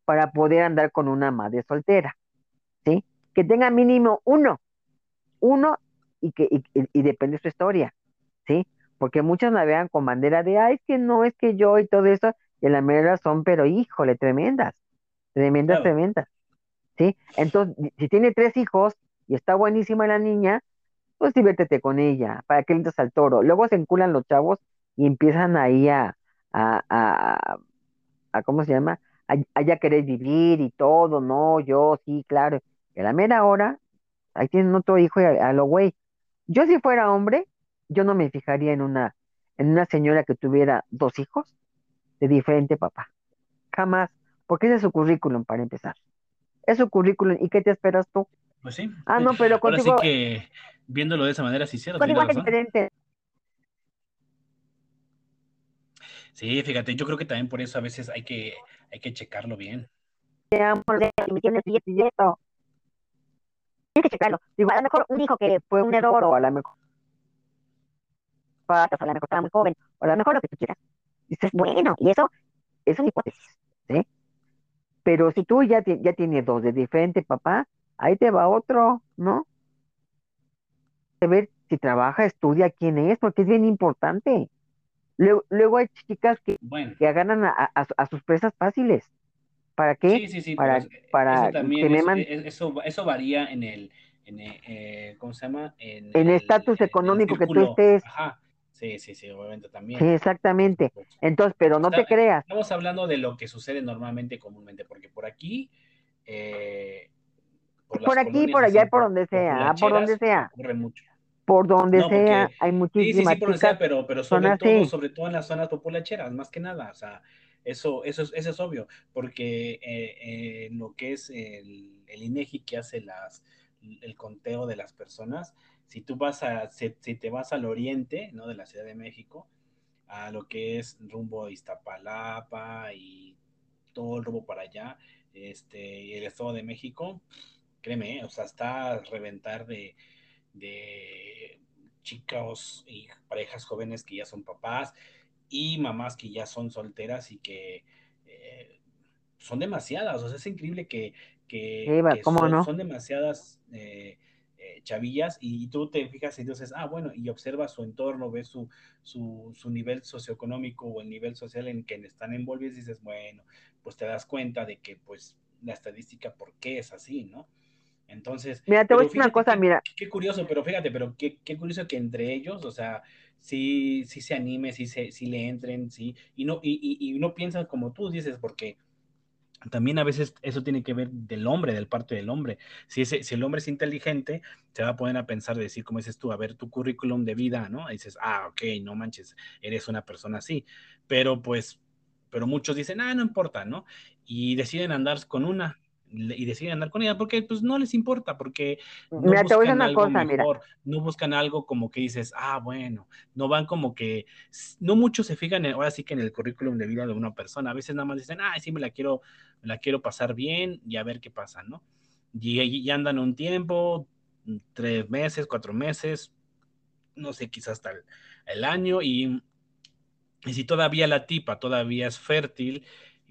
para poder andar con una madre soltera, ¿sí? Que tenga mínimo uno, uno y que y, depende de su historia, ¿sí? Porque muchos la vean con bandera de, ay, es que no, es que yo y todo eso, y la manera son, pero híjole, tremendas, tremendas, tremendas, ¿sí? Entonces, si tiene tres hijos y está buenísima la niña, pues diviértete con ella, para que le entres al toro. Luego se enculan los chavos y empiezan ahí a, a, a, a ¿cómo se llama? A, ya querer vivir y todo, no, yo sí, claro. Y a la mera hora, ahí tienen otro hijo y a, lo güey. Yo si fuera hombre, yo no me fijaría en una, en una señora que tuviera dos hijos de diferente papá. Jamás, porque ese es su currículum para empezar. Es su currículum. ¿Y qué te esperas tú? Pues sí. Ah, no, pero contigo... Ahora sí que viéndolo de esa manera, sí, cierto. Es diferente. Sí, fíjate, yo creo que también por eso a veces hay que, hay que checarlo bien. Tienes que checarlo. Igual a lo mejor un hijo que fue un error o a lo mejor patas, a lo mejor estaba muy joven, o a lo mejor lo que tú quieras. Dices, bueno, y eso es una hipótesis, ¿sí? Pero si tú ya, ya tienes dos de diferente papá, ahí te va otro, ¿no? ver si trabaja, estudia quién es, porque es bien importante. Luego, hay chicas que, que agarran a, sus presas fáciles. ¿Para qué? Sí, sí, sí. Para, para que eso, eso, varía en el, en eh, ¿cómo se llama? En, el estatus económico que tú estés. Ajá, Sí, sí, sí, obviamente también. Sí, exactamente. Entonces, pero no te creas. Estamos hablando de lo que sucede normalmente, comúnmente, porque por aquí, eh, por, aquí, por allá, por donde sea, por donde sea. Ocurre mucho. Por donde sea, hay muchísimas sí, sí, sí, pero, pero sobre todo, sobre todo en las zonas populacheras, más que nada, o sea, eso, eso, es, eso es obvio, porque eh, eh, lo que es el, el INEGI que hace las, el conteo de las personas, si tú vas a, si, te vas al oriente, ¿no? De la Ciudad de México, a lo que es rumbo a Iztapalapa y todo el rumbo para allá, este, y el Estado de México, créeme, o sea, está a reventar de, de chicos y parejas jóvenes que ya son papás y mamás que ya son solteras y que eh, son demasiadas, o sea, es increíble que, que, son, demasiadas eh, eh, chavillas y tú te fijas y dices, ah, bueno, y observas su entorno, ves su, su, su, nivel socioeconómico o el nivel social en que están envolvidos y dices, bueno, pues te das cuenta de que pues la estadística, ¿por qué es así, no? Entonces, mira, te voy a decir una cosa, mira. Qué curioso, pero fíjate, pero qué, qué, curioso que entre ellos, o sea, sí, sí se anime, sí, se, sí le entren, sí, y no, y, y, y no piensan como tú dices, porque también a veces eso tiene que ver del hombre, del parte del hombre. Si, ese, si el hombre es inteligente, se va a poner a pensar, de decir, como dices tú, a ver tu currículum de vida, ¿no? Y dices, ah, ok, no manches, eres una persona así. Pero pues, pero muchos dicen, ah, no importa, ¿no? Y deciden andar con una, y deciden andar con ella porque pues no les importa, porque no buscan algo mejor, no buscan algo como que dices, ah, bueno, no van como que, no muchos se fijan ahora sí que en el currículum de vida de una persona, a veces nada más dicen, ah, sí me la quiero, me la quiero pasar bien y a ver qué pasa, ¿no? Y, ya andan un tiempo, tres meses, cuatro meses, no sé, quizás hasta el, año y, y si todavía la tipa todavía es fértil,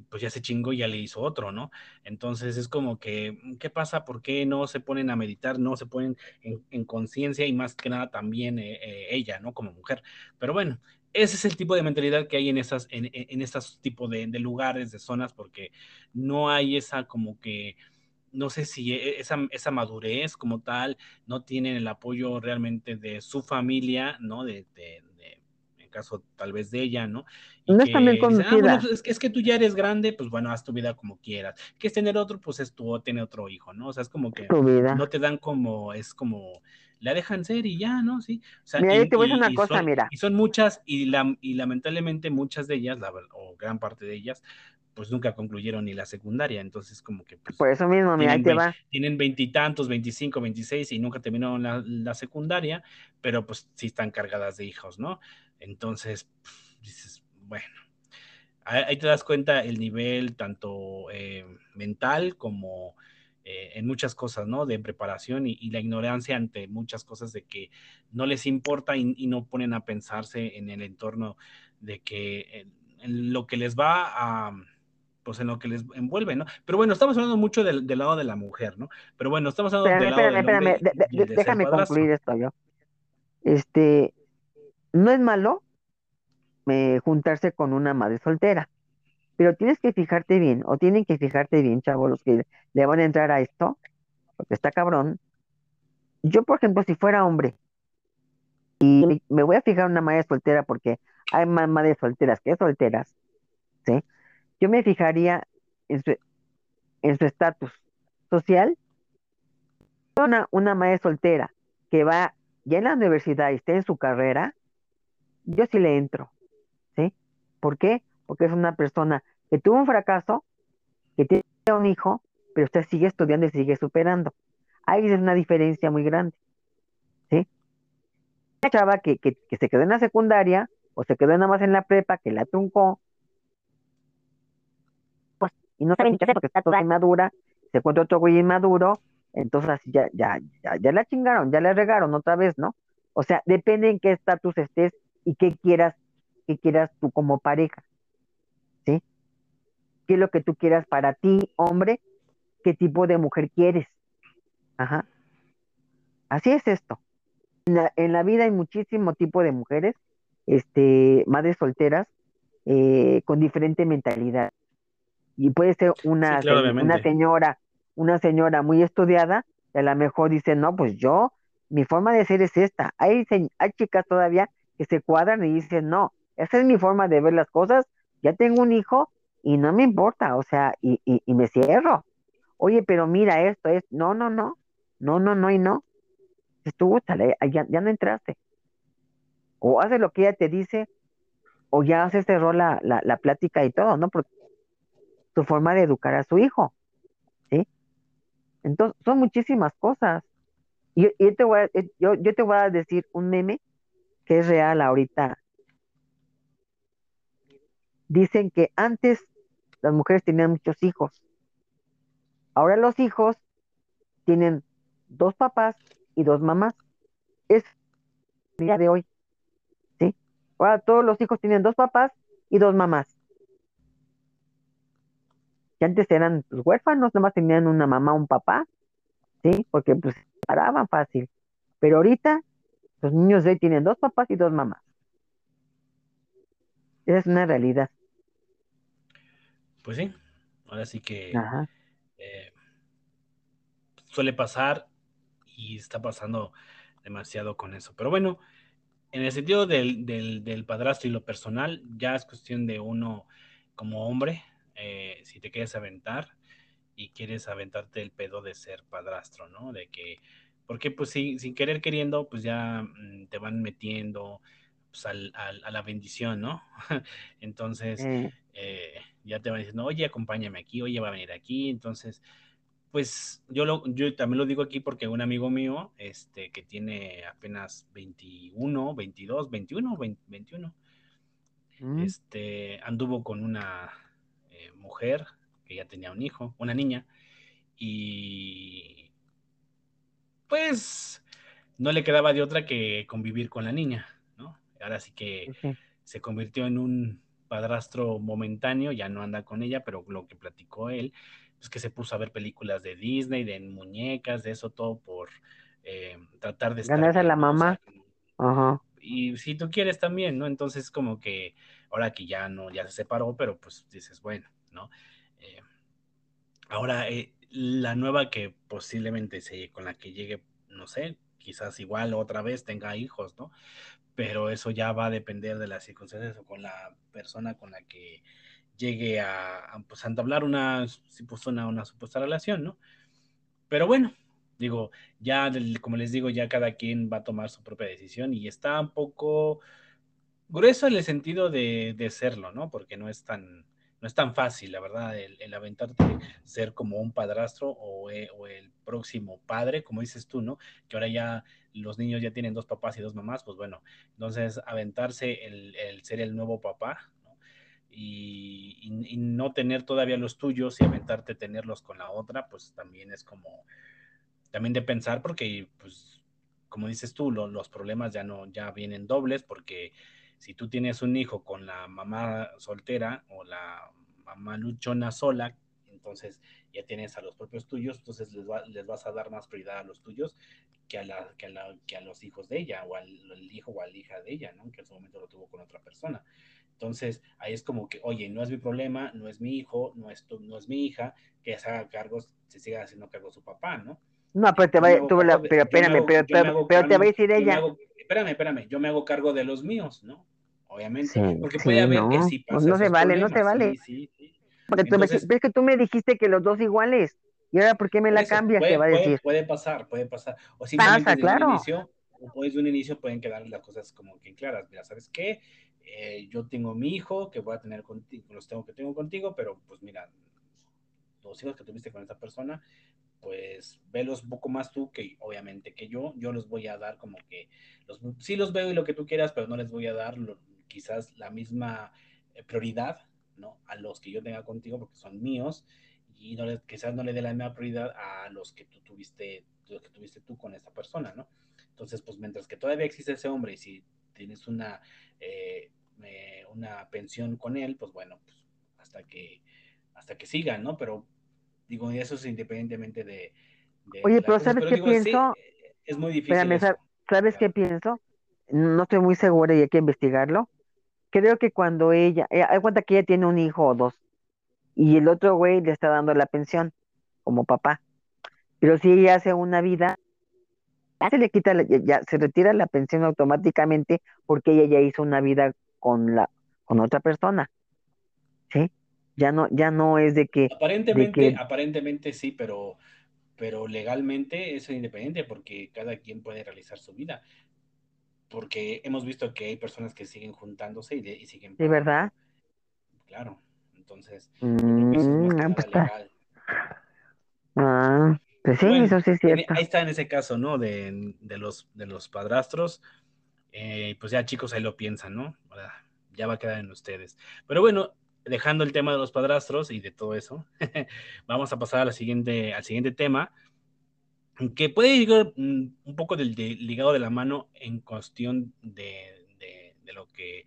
pues ya se chingó y ya le hizo otro, ¿no? Entonces es como que, ¿qué pasa? ¿Por qué no se ponen a meditar? No se ponen en, conciencia y más que nada también eh, eh, ella, ¿no? Como mujer. Pero bueno, ese es el tipo de mentalidad que hay en esas, en, en estos tipos de, lugares, de zonas, porque no hay esa como que, no sé si e, esa, esa madurez como tal, no tienen el apoyo realmente de su familia, ¿no? de, caso tal vez de ella, ¿no? no es también ah, pues, es, que, es que tú ya eres grande, pues bueno, haz tu vida como quieras. Que es tener otro, pues es tu, tener otro hijo, ¿no? O sea, es como que no te dan como, es como, la dejan ser y ya, ¿no? Sí. O sea, mira, y, te voy a decir una cosa, son, mira. Y son muchas, y, la, y lamentablemente muchas de ellas, o gran parte de ellas, pues nunca concluyeron ni la secundaria, entonces como que... Pues, Por eso mismo, mira, ahí te va. Tienen veintitantos, veinticinco, veintiséis y nunca terminaron la, la, secundaria, pero pues sí están cargadas de hijos, ¿no? Entonces, dices, bueno, ahí te das cuenta el nivel tanto eh, mental como eh, en muchas cosas, ¿no? De preparación y, la ignorancia ante muchas cosas de que no les importa y, no ponen a pensarse en el entorno de que en, lo que les va a pues en lo que les envuelve, ¿no? Pero bueno, estamos hablando mucho del, lado de la mujer, ¿no? Pero bueno, estamos hablando del lado espérame, espérame, déjame concluir esto yo. Este, no es malo eh, juntarse con una madre soltera, pero tienes que fijarte bien, o tienen que fijarte bien, chavos, los que le van a entrar a esto, porque está cabrón. Yo, por ejemplo, si fuera hombre, y me voy a fijar una madre soltera porque hay más madres solteras que solteras, ¿sí? Yo me fijaría en su en su estatus social. Una, una madre soltera que va ya en la universidad y esté en su carrera, yo sí le entro, ¿sí? ¿Por qué? Porque es una persona que tuvo un fracaso, que tiene un hijo, pero usted sigue estudiando y sigue superando. Ahí es una diferencia muy grande, ¿sí? Una chava que, que, se quedó en la secundaria o se quedó nada más en la prepa, que la truncó, pues, y no sabe ni qué hacer porque está toda inmadura, se encuentra otro güey inmaduro, entonces así ya, ya, ya, ya la chingaron, ya la regaron otra vez, ¿no? O sea, depende en qué estatus estés y qué quieras, qué quieras tú como pareja. ¿Sí? ¿Qué es lo que tú quieras para ti, hombre? ¿Qué tipo de mujer quieres? Ajá. Así es esto. En la, vida hay muchísimo tipo de mujeres, este, madres solteras, eh, con diferente mentalidad. Y puede ser una, una señora, una señora muy estudiada, y a lo mejor dice, no, pues yo, mi forma de ser es esta. Hay, hay chicas todavía que se cuadran y dicen, no, esa es mi forma de ver las cosas, ya tengo un hijo y no me importa, o sea, y, y, me cierro. Oye, pero mira esto, es, no, no, no, no, no, no y no. Estuvo, ya, ya no entraste. O hace lo que ella te dice, o ya hace cerró la, la, la plática y todo, ¿no? Porque su forma de educar a su hijo, ¿sí? Entonces, son muchísimas cosas. Y, yo, te voy a, eh, yo, yo te voy a decir un meme que es real ahorita. Dicen que antes las mujeres tenían muchos hijos. Ahora los hijos tienen dos papás y dos mamás. Es el día de hoy. ¿Sí? Ahora todos los hijos tienen dos papás y dos mamás. Que antes eran pues, huérfanos, nomás tenían una mamá, un papá, ¿sí? Porque pues paraban fácil. Pero ahorita los niños de hoy tienen dos papás y dos mamás. Esa es una realidad. Pues sí, ahora sí que eh, suele pasar y está pasando demasiado con eso. Pero bueno, en el sentido del, del, padrastro y lo personal, ya es cuestión de uno como hombre, eh, si te quieres aventar y quieres aventarte el pedo de ser padrastro, ¿no? De que porque pues sí, sin querer queriendo, pues ya mm, te van metiendo pues, al, a la bendición, ¿no? entonces, eh, ya te van diciendo, oye, acompáñame aquí, oye, va a venir aquí, entonces, pues yo, lo, yo también lo digo aquí porque un amigo mío, este, que tiene apenas 21, 22, 21, 21, este, anduvo con una eh, mujer que ya tenía un hijo, una niña, y pues no le quedaba de otra que convivir con la niña, ¿no? Ahora sí que se convirtió en un padrastro momentáneo, ya no anda con ella, pero lo que platicó él, es que se puso a ver películas de Disney, de muñecas, de eso todo por eh, tratar de estar... Ganarse a la mamá. Ajá. Y si tú quieres también, ¿no? Entonces como que ahora que ya no, ya se separó, pero pues dices, bueno, ¿no? Eh, ahora, eh, la nueva que posiblemente se, con la que llegue, no sé, quizás igual otra vez tenga hijos, ¿no? Pero eso ya va a depender de las circunstancias o con la persona con la que llegue a, a, pues, entablar una, una supuesta relación, ¿no? Pero bueno, digo, ya como les digo, ya cada quien va a tomar su propia decisión y está un poco grueso en el sentido de, de serlo, ¿no? Porque no es tan, no es tan fácil, la verdad, el, aventarte ser como un padrastro eh, o, el próximo padre, como dices tú, ¿no? Que ahora ya los niños ya tienen dos papás y dos mamás, pues bueno, entonces aventarse el, ser el nuevo papá, ¿no? Y, no tener todavía los tuyos y aventarte tenerlos con la otra, pues también es como, también de pensar, porque pues, como dices tú, los problemas ya no, ya vienen dobles, porque si tú tienes un hijo con la mamá soltera o la mamá luchona sola, entonces ya tienes a los propios tuyos, entonces les, vas a dar más prioridad a los tuyos que a, la, que, a que a los hijos de ella o al, hijo o a la hija de ella, ¿no? Que en su momento lo tuvo con otra persona. Entonces, ahí es como que, oye, no es mi problema, no es mi hijo, no es, no es mi hija, que se haga cargo, se siga haciendo cargo su papá, ¿no? No, pero te va, pero espérame, pero, te va a decir ella, espérame, espérame, yo me hago cargo de los míos, ¿no? Obviamente, porque puede haber que sí pasa. No se vale, no se vale. Sí, sí, porque tú ves que tú me dijiste que los dos iguales, y ahora ¿por qué me la cambias? Puede, te va a decir. Puede, pasar, puede pasar. O simplemente Pasa, claro. un inicio, o desde un inicio pueden quedar las cosas como que claras. Mira, ¿sabes qué? Eh, yo tengo mi hijo que voy a tener contigo, los tengo que tengo contigo, pero pues mira, los hijos que tuviste con esta persona, pues velos un poco más tú que obviamente que yo, yo los voy a dar como que, los, sí los veo y lo que tú quieras, pero no les voy a dar quizás la misma eh, prioridad, ¿no? A los que yo tenga contigo porque son míos y no quizás no le dé la misma prioridad a los que tú tuviste, los que tuviste tú con esta persona, ¿no? Entonces, pues mientras que todavía existe ese hombre y si tienes una, eh, eh, una pensión con él, pues bueno, pues hasta que, hasta que sigan, ¿no? Pero Digo, y eso es independientemente de... Oye, pero ¿sabes qué pienso? es muy difícil. ¿sabes qué pienso? No estoy muy segura y hay que investigarlo. Creo que cuando ella, eh, hay cuenta que ella tiene un hijo o dos, y el otro güey le está dando la pensión como papá. Pero si ella hace una vida, ya se le quita, ya se retira la pensión automáticamente porque ella ya hizo una vida con la con otra persona. ¿Sí? Ya no ya no es de que aparentemente aparentemente sí, pero pero legalmente es independiente porque cada quien puede realizar su vida. Porque hemos visto que hay personas que siguen juntándose y, siguen. ¿De verdad? Claro. Entonces, mm, ah, pues legal. Ah, pues sí, eso sí es cierto. Ahí está en ese caso, ¿no? De, los, de los padrastros. Eh, pues ya chicos ahí lo piensan, ¿no? Ya va a quedar en ustedes. Pero bueno, dejando el tema de los padrastros y de todo eso, vamos a pasar a siguiente, al siguiente tema, que puede ir mm, un poco del, ligado de la mano en cuestión de, lo que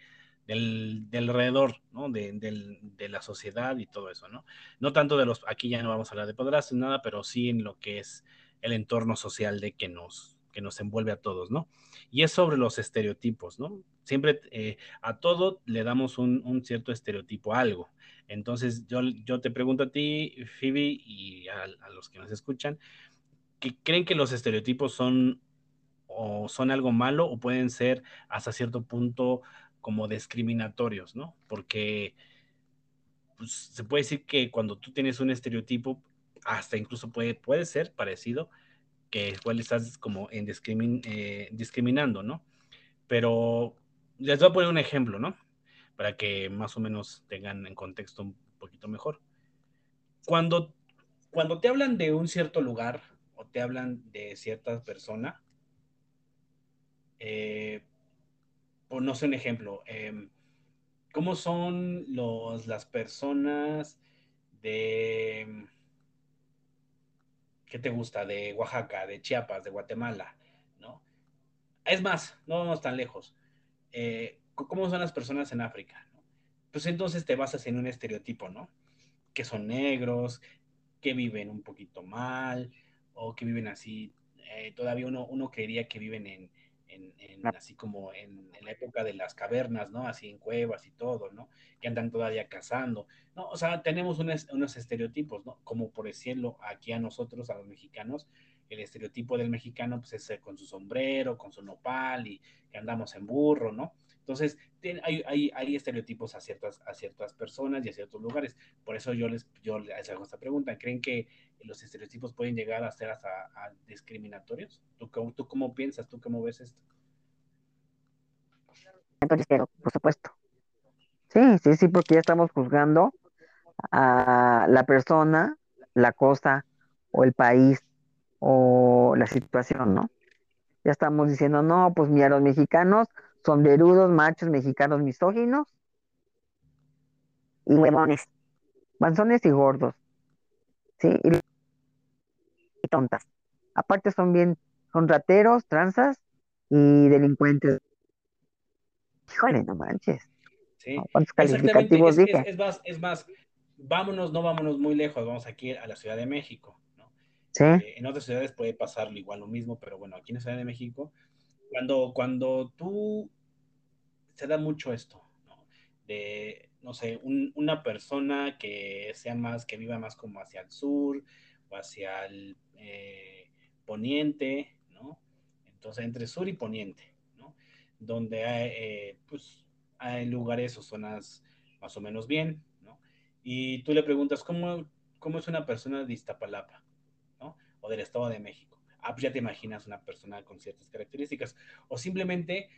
del, alrededor, ¿no? De, la sociedad y todo eso, ¿no? No tanto de los, aquí ya no vamos a hablar de padrastros, nada, pero sí en lo que es el entorno social de que nos, que nos envuelve a todos, ¿no? Y es sobre los estereotipos, ¿no? Siempre eh, a todo le damos un, cierto estereotipo a algo. Entonces, yo, te pregunto a ti, Phoebe, y a, los que nos escuchan, ¿que creen que los estereotipos son o son algo malo o pueden ser hasta cierto punto como discriminatorios, ¿no? Porque pues, se puede decir que cuando tú tienes un estereotipo, hasta incluso puede ser parecido, que igual estás como en eh, discriminando, ¿no? Pero les voy a poner un ejemplo, ¿no? Para que más o menos tengan en contexto un poquito mejor. Cuando, cuando te hablan de un cierto lugar o te hablan de cierta persona, eh, no sé un ejemplo, em, ¿cómo son los, las personas de, ¿qué te gusta? De Oaxaca, de Chiapas, de Guatemala, ¿no? Es más, no vamos tan lejos. Eh, cómo son las personas en África. Pues entonces te basas en un estereotipo, ¿no? Que son negros, que viven un poquito mal, o que viven así. Eh, todavía uno, uno creería que viven en, así como en, la época de las cavernas, ¿no? Así en cuevas y todo, ¿no? Que andan todavía cazando, ¿no? O sea, tenemos unos estereotipos, ¿no? Como por decirlo aquí a nosotros, a los mexicanos, el estereotipo del mexicano pues es con su sombrero, con su nopal y que andamos en burro, ¿no? Entonces, hay, hay, hay, estereotipos a ciertas, a ciertas personas y a ciertos lugares. Por eso yo les, yo les hago esta pregunta. ¿Creen que los estereotipos pueden llegar a ser hasta discriminatorios? ¿Tú, ¿Tú cómo piensas? ¿Tú cómo ves esto? por supuesto. Sí, sí, sí, porque ya estamos juzgando a la persona, la cosa o el país o la situación, ¿no? Ya estamos diciendo, no, pues mira, los mexicanos son verudos, machos, mexicanos misóginos y huevones, manzones y gordos, ¿sí? Y, tontas. Aparte son bien, son rateros, tranzas y delincuentes. Híjole, no manches. Sí. ¿Cuántos calificativos dije? es, más, es más, vámonos, no vámonos muy lejos, vamos aquí a la Ciudad de México. Eh, en otras ciudades puede pasar igual lo mismo, pero bueno, aquí en la Ciudad de México, cuando, cuando tú se da mucho esto, ¿no? De, no sé, una persona que sea más, que viva más como hacia el sur o hacia el eh, poniente, ¿no? Entonces, entre sur y poniente, ¿no? Donde hay, eh, pues, hay lugares o zonas más o menos bien, ¿no? Y tú le preguntas, ¿cómo, cómo es una persona de Iztapalapa? o del Estado de México. Ah, pues ya te imaginas una persona con ciertas características. O simplemente,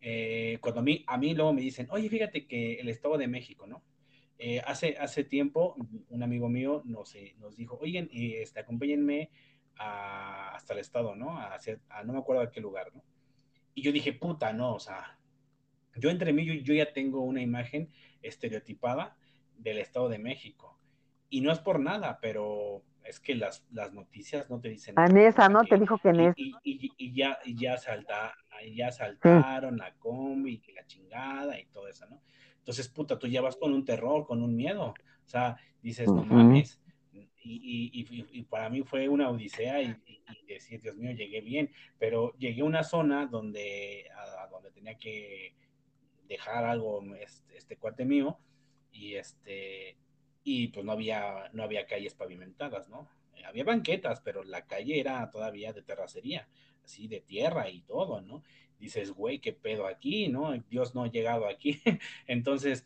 eh, cuando a mí, luego me dicen, oye, fíjate que el Estado de México, ¿no? Eh, hace, hace tiempo, un amigo mío nos, eh, dijo, oigan, este, acompáñenme hasta el Estado, ¿no? A, no me acuerdo a qué lugar, ¿no? Y yo dije, puta, no, o sea, yo entre mí, yo, yo ya tengo una imagen estereotipada del Estado de México. Y no es por nada, pero es que las, las noticias no te dicen Anesa, ¿no? Te dijo que en y, y, y, ya, y ya, salta, ya saltaron la combi, que la chingada y todo eso, ¿no? Entonces, puta, tú ya vas con un terror, con un miedo. O sea, dices, no mames. Y, y, para mí fue una odisea y, decir, Dios mío, llegué bien, pero llegué a una zona donde, a, donde tenía que dejar algo, este, este cuate mío, y este, y pues no había, no había calles pavimentadas, ¿no? Había banquetas, pero la calle era todavía de terracería, así de tierra y todo, ¿no? Dices, güey, qué pedo aquí, ¿no? Dios no ha llegado aquí. entonces,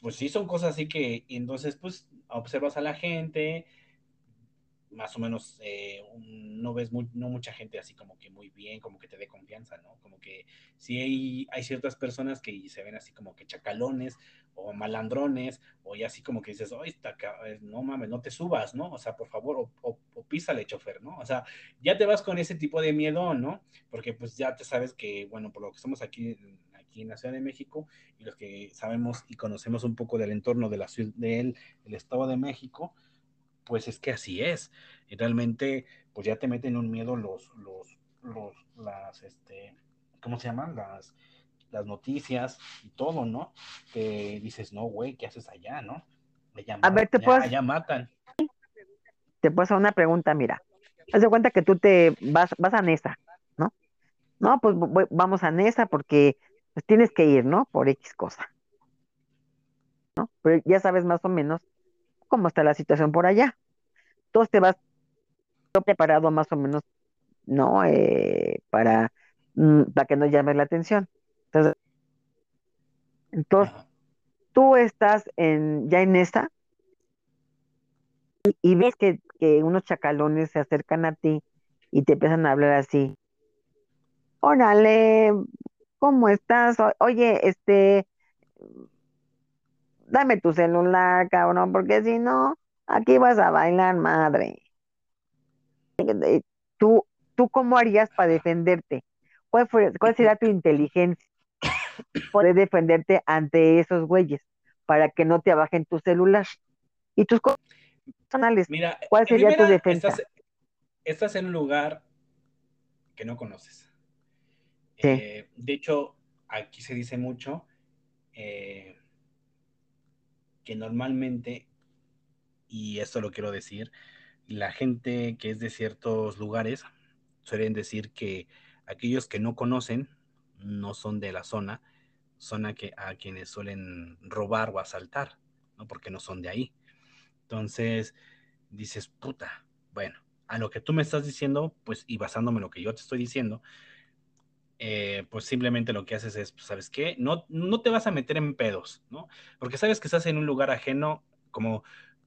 pues sí, son cosas así que, entonces, pues observas a la gente, más o menos eh, no ves no mucha gente así como que muy bien, como que te dé confianza, ¿no? Como que sí hay, ciertas personas que se ven así como que chacalones o malandrones, o ya así como que dices, oye, no mames, no te subas, ¿no? O sea, por favor, o, o, písale, chofer, ¿no? O sea, ya te vas con ese tipo de miedo, ¿no? Porque pues ya te sabes que, bueno, por lo que estamos aquí, aquí en la Ciudad de México, y los que sabemos y conocemos un poco del entorno de la ciudad, del el Estado de México, pues es que así es. Y realmente, pues ya te meten un miedo los, los, los, las, este, ¿cómo se llaman? Las, las noticias y todo, ¿no? Que dices, no, güey, ¿qué haces allá, no? Allá, a ver, te puedo... allá matan. Te puedo hacer una pregunta, mira. Haz de cuenta que tú te vas, vas a Nesa, ¿no? No, pues vamos a Nesa porque pues, tienes que ir, ¿no? Por X cosa. ¿No? Pero ya sabes más o menos cómo está la situación por allá. Entonces te vas preparado más o menos, ¿no? Eh, para, mm, para que no llames la atención. Entonces, entonces tú estás en, ya en esta y, ves que, que, unos chacalones se acercan a ti y te empiezan a hablar así. Órale, ¿cómo estás? oye, este, dame tu celular, cabrón, porque si no, aquí vas a bailar madre. ¿Tú, tú cómo harías para defenderte? ¿Cuál, fue, cuál sería tu inteligencia? Poder defenderte ante esos güeyes para que no te abajen tu celular y tus cosas personales. Mira, ¿Cuál sería tu defensa? Estás, en un lugar que no conoces. Eh, de hecho, aquí se dice mucho eh, que normalmente, y esto lo quiero decir, la gente que es de ciertos lugares suelen decir que aquellos que no conocen no son de la zona, son a, que, a quienes suelen robar o asaltar, ¿no? Porque no son de ahí. Entonces, dices, puta, bueno, a lo que tú me estás diciendo, pues, y basándome en lo que yo te estoy diciendo, eh, pues simplemente lo que haces es, pues, ¿sabes qué? No, no te vas a meter en pedos, ¿no? Porque sabes que estás en un lugar ajeno, como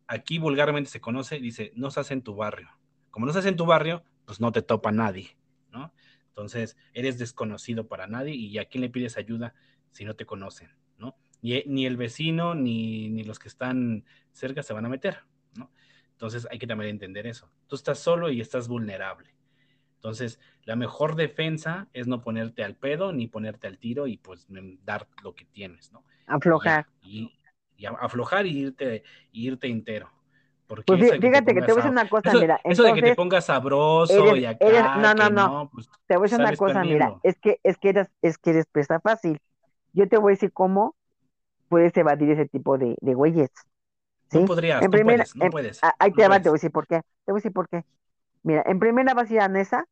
aquí vulgarmente se conoce, dice, no estás en tu barrio. Como no estás en tu barrio, pues no te topa nadie, ¿no? Entonces, eres desconocido para nadie y a quién le pides ayuda si no te conocen, ¿no? Ni, ni el vecino ni, ni, los que están cerca se van a meter, ¿no? Entonces, hay que también entender eso. Tú estás solo y estás vulnerable. Entonces, la mejor defensa es no ponerte al pedo ni ponerte al tiro y pues dar lo que tienes, ¿no? Aflojar. Y, y aflojar y irte, irte entero. Porque pues fíjate que te, voy a decir una cosa, mira. eso de que te pongas sabroso y acá. no, no, no. Pues, te voy a decir una cosa, mira. Es que, es que eres, es que eres presa fácil. Yo te voy a decir cómo puedes evadir ese tipo de, de güeyes. ¿sí? No podrías, en primera, no puedes. ahí te, va, te voy a decir por qué. Te voy a decir por qué. Mira, en primera vas a ir a Nesa.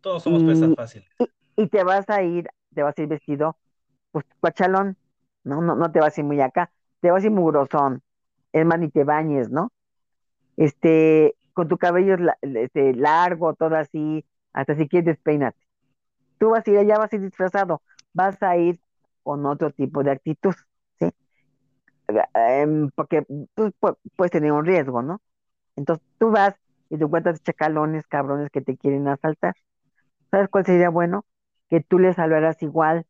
Todos somos presas fáciles. Y, y, te vas a ir, te vas a ir vestido, pues, cuachalón. No, no, no te vas a ir muy acá te vas a ir mugrosón, es más, ni te bañes, ¿no? Este, con tu cabello este, largo, todo así, hasta si quieres despeinate. Tú vas a ir allá, vas a ir disfrazado, vas a ir con otro tipo de actitud, ¿sí? Em, porque tú puedes tener un riesgo, ¿no? Entonces tú vas y te encuentras chacalones, cabrones que te quieren asaltar. ¿Sabes cuál sería bueno? Que tú les hablaras igual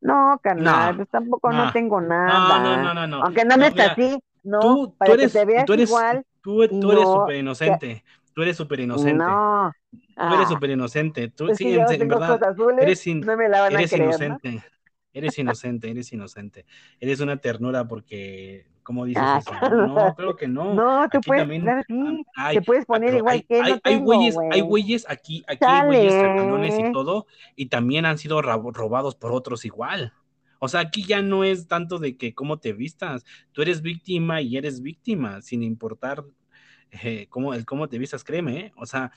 no, carnal, pues tampoco no, tengo nada. No, no, no, no. Aunque no, me está así, no, tú, para tú eres, que te veas tú eres, igual. Tú, eres súper inocente. Tú eres súper inocente. No. Tú eres súper inocente. Tú, sí, en, verdad. eres, no me la van eres a creer, inocente. Eres inocente, eres inocente. Eres una ternura porque ¿Cómo dices ah, eso? No, creo que no. No, tú puedes, también, te puedes poner igual que no tengo, hay güeyes, hay güeyes aquí, aquí hay güeyes canones y todo, y también han sido robados por otros igual. O sea, aquí ya no es tanto de que cómo te vistas, tú eres víctima y eres víctima, sin importar eh, cómo, el cómo te vistas, créeme, ¿eh? o sea,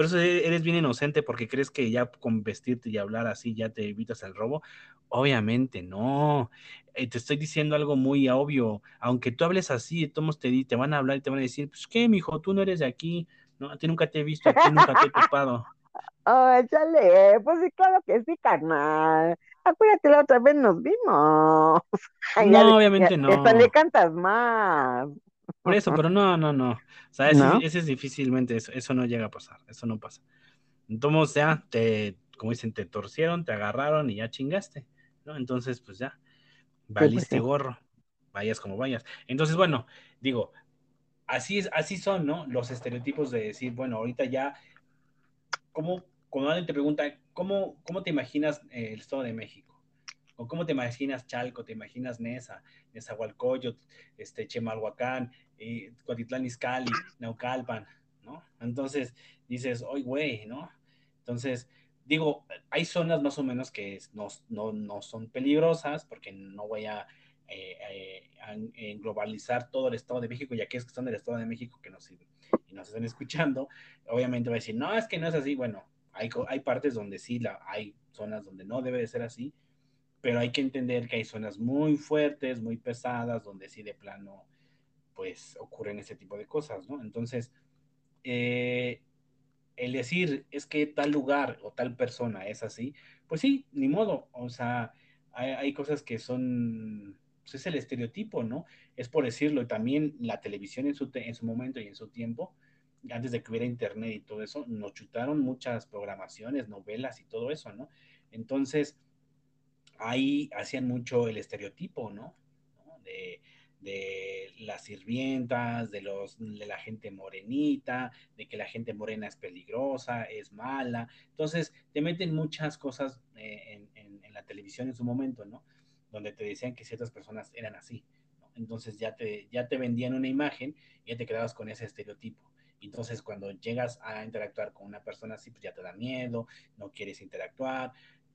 por eso e-, eres bien inocente porque crees que ya con vestirte y hablar así ya te evitas el robo. Obviamente no. Eh, te estoy diciendo algo muy obvio. Aunque tú hables así, todos te, te van a hablar y te van a decir, pues qué, mijo, tú no eres de aquí. ¿no? A ti nunca te he visto, a ti nunca te he topado. Oh, échale, pues sí, claro que sí, carnal. Acuérdate, la otra vez nos vimos. no, obviamente no. Esta le cantas más. Por eso, pero no, no, no. O sea, ese, es difícilmente, eso, eso no llega a pasar, eso no pasa. Entonces, ya, te, como dicen, te torcieron, te agarraron y ya chingaste, ¿no? Entonces, pues ya, pues valiste gorro, vayas como vayas. Entonces, bueno, digo, así es, así son, ¿no? Los estereotipos de decir, bueno, ahorita ya, ¿cómo, cuando alguien te pregunta, ¿cómo, cómo te imaginas eh, el Estado de México? ¿O cómo te imaginas Chalco? ¿Te imaginas Nesa, Nezahualcóyotl, este, Chemalhuacán, eh, Cotitlán Izcalli, Naucalpan, ¿no? Entonces dices, oye, güey, ¿no? Entonces, digo, hay zonas más o menos que no, no, no son peligrosas, porque no voy a, eh, eh, globalizar todo el Estado de México, y aquellos que están del Estado de México que nos, y nos están escuchando, obviamente va a decir, no, es que no es así. Bueno, hay, hay partes donde sí, la, hay zonas donde no debe de ser así, pero hay que entender que hay zonas muy fuertes, muy pesadas, donde sí de plano, pues ocurren ese tipo de cosas, ¿no? Entonces, eh, el decir es que tal lugar o tal persona es así, pues sí, ni modo, o sea, hay, cosas que son, pues es el estereotipo, ¿no? Es por decirlo, y también la televisión en su, en su momento y en su tiempo, antes de que hubiera internet y todo eso, nos chutaron muchas programaciones, novelas y todo eso, ¿no? Entonces, ahí hacían mucho el estereotipo, ¿no? De, las sirvientas, de, los, de la gente morenita, de que la gente morena es peligrosa, es mala. Entonces, te meten muchas cosas eh, en, la televisión en su momento, ¿no? Donde te decían que ciertas personas eran así. Entonces ya te, ya te vendían una imagen y ya te quedabas con ese estereotipo. Entonces, cuando llegas a interactuar con una persona así, pues ya te da miedo, no quieres interactuar,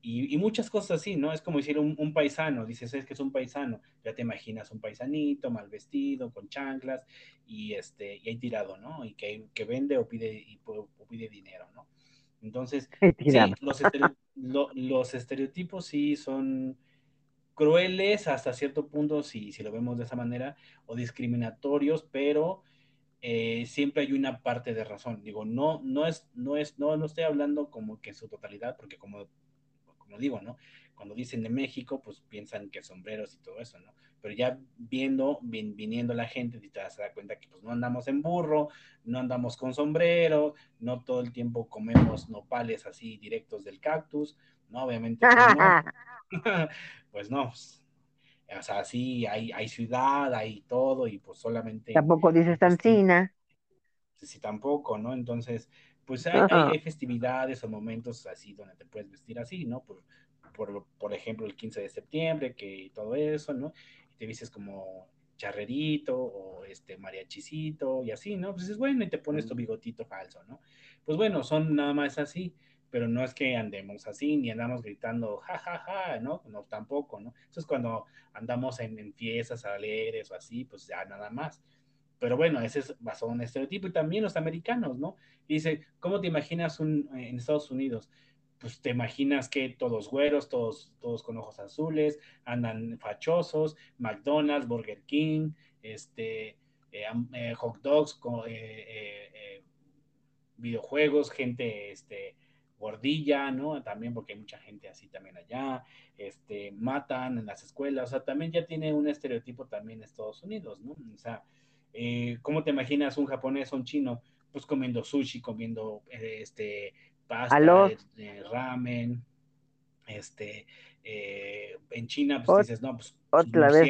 y, muchas cosas así, ¿no? Es como decir un, paisano, dices, es que es un paisano, ya te imaginas un paisanito mal vestido, con chanclas y este y ahí tirado, ¿no? Y que, que vende o pide, y, pide dinero, ¿no? Entonces, sí, los, estereotipos sí son crueles hasta cierto punto, si, si lo vemos de esa manera, o discriminatorios, pero eh, siempre hay una parte de razón. Digo, no, no es, no es, no, no estoy hablando como que en su totalidad, porque como como digo, ¿no? Cuando dicen de México, pues piensan que sombreros y todo eso, ¿no? Pero ya viendo, viniendo la gente, te das cuenta que pues no andamos en burro, no andamos con sombrero, no todo el tiempo comemos nopales así directos del cactus, ¿no? Obviamente, pues no. pues no pues, o sea, sí, hay, hay ciudad, hay todo, y pues solamente. Tampoco dices pues, tancina. Sí, sí, tampoco, ¿no? Entonces, pues hay, festividades o momentos así donde te puedes vestir así, ¿no? Por, por, por, ejemplo, el 15 de septiembre, que todo eso, ¿no? Y te vistes como charrerito o este mariachicito y así, ¿no? Pues es bueno y te pones tu bigotito falso, ¿no? Pues bueno, son nada más así, pero no es que andemos así ni andamos gritando ja, ja, ja, ¿no? No, tampoco, ¿no? Eso es cuando andamos en, en fiestas alegres o así, pues ya nada más. Pero bueno, ese es basado en un estereotipo y también los americanos, ¿no? dice, ¿cómo te imaginas un, en Estados Unidos? Pues te imaginas que todos güeros, todos, todos con ojos azules, andan fachosos, McDonald's, Burger King, este, eh, eh, hot dogs, eh, videojuegos, gente, este, gordilla, ¿no? También porque hay mucha gente así también allá, este, matan en las escuelas, o sea, también ya tiene un estereotipo también en Estados Unidos, ¿no? O sea, eh, ¿cómo te imaginas un japonés o un chino? Pues comiendo sushi, comiendo eh, este pasta, eh, ramen, este, en China, pues dices, no, pues otra vez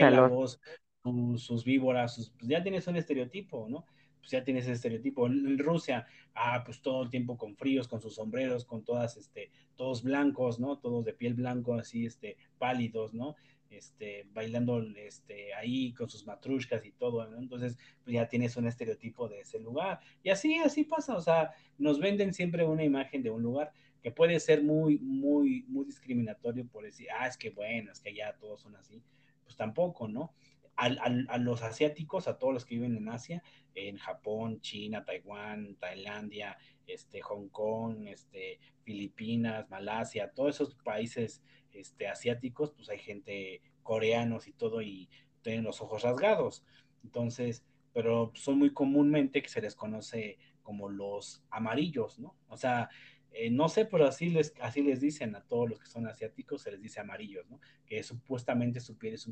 sus, sus, víboras, pues ya tienes un estereotipo, ¿no? Pues ya tienes ese estereotipo. En, Rusia, ah, pues todo el tiempo con fríos, con sus sombreros, con todas, este, todos blancos, ¿no? Todos de piel blanco, así, este, pálidos, ¿no? Este, bailando este, ahí con sus matrushkas y todo, Entonces, pues ya tienes un estereotipo de ese lugar. Y así, así pasa, o sea, nos venden siempre una imagen de un lugar que puede ser muy, muy, muy discriminatorio por decir, ah, es que bueno, es que ya todos son así. Pues tampoco, ¿no? a los asiáticos, a todos los que viven en Asia, en Japón, China, Taiwán, Tailandia, este, Hong Kong, este, Filipinas, Malasia, todos esos países este, asiáticos, pues hay gente coreanos y todo y tienen los ojos rasgados. Entonces, pero son muy comúnmente que se les conoce como los amarillos, ¿no? O sea, eh, no sé, pero así les, así les dicen a todos los que son asiáticos, se les dice amarillos, ¿no? Que supuestamente su piel es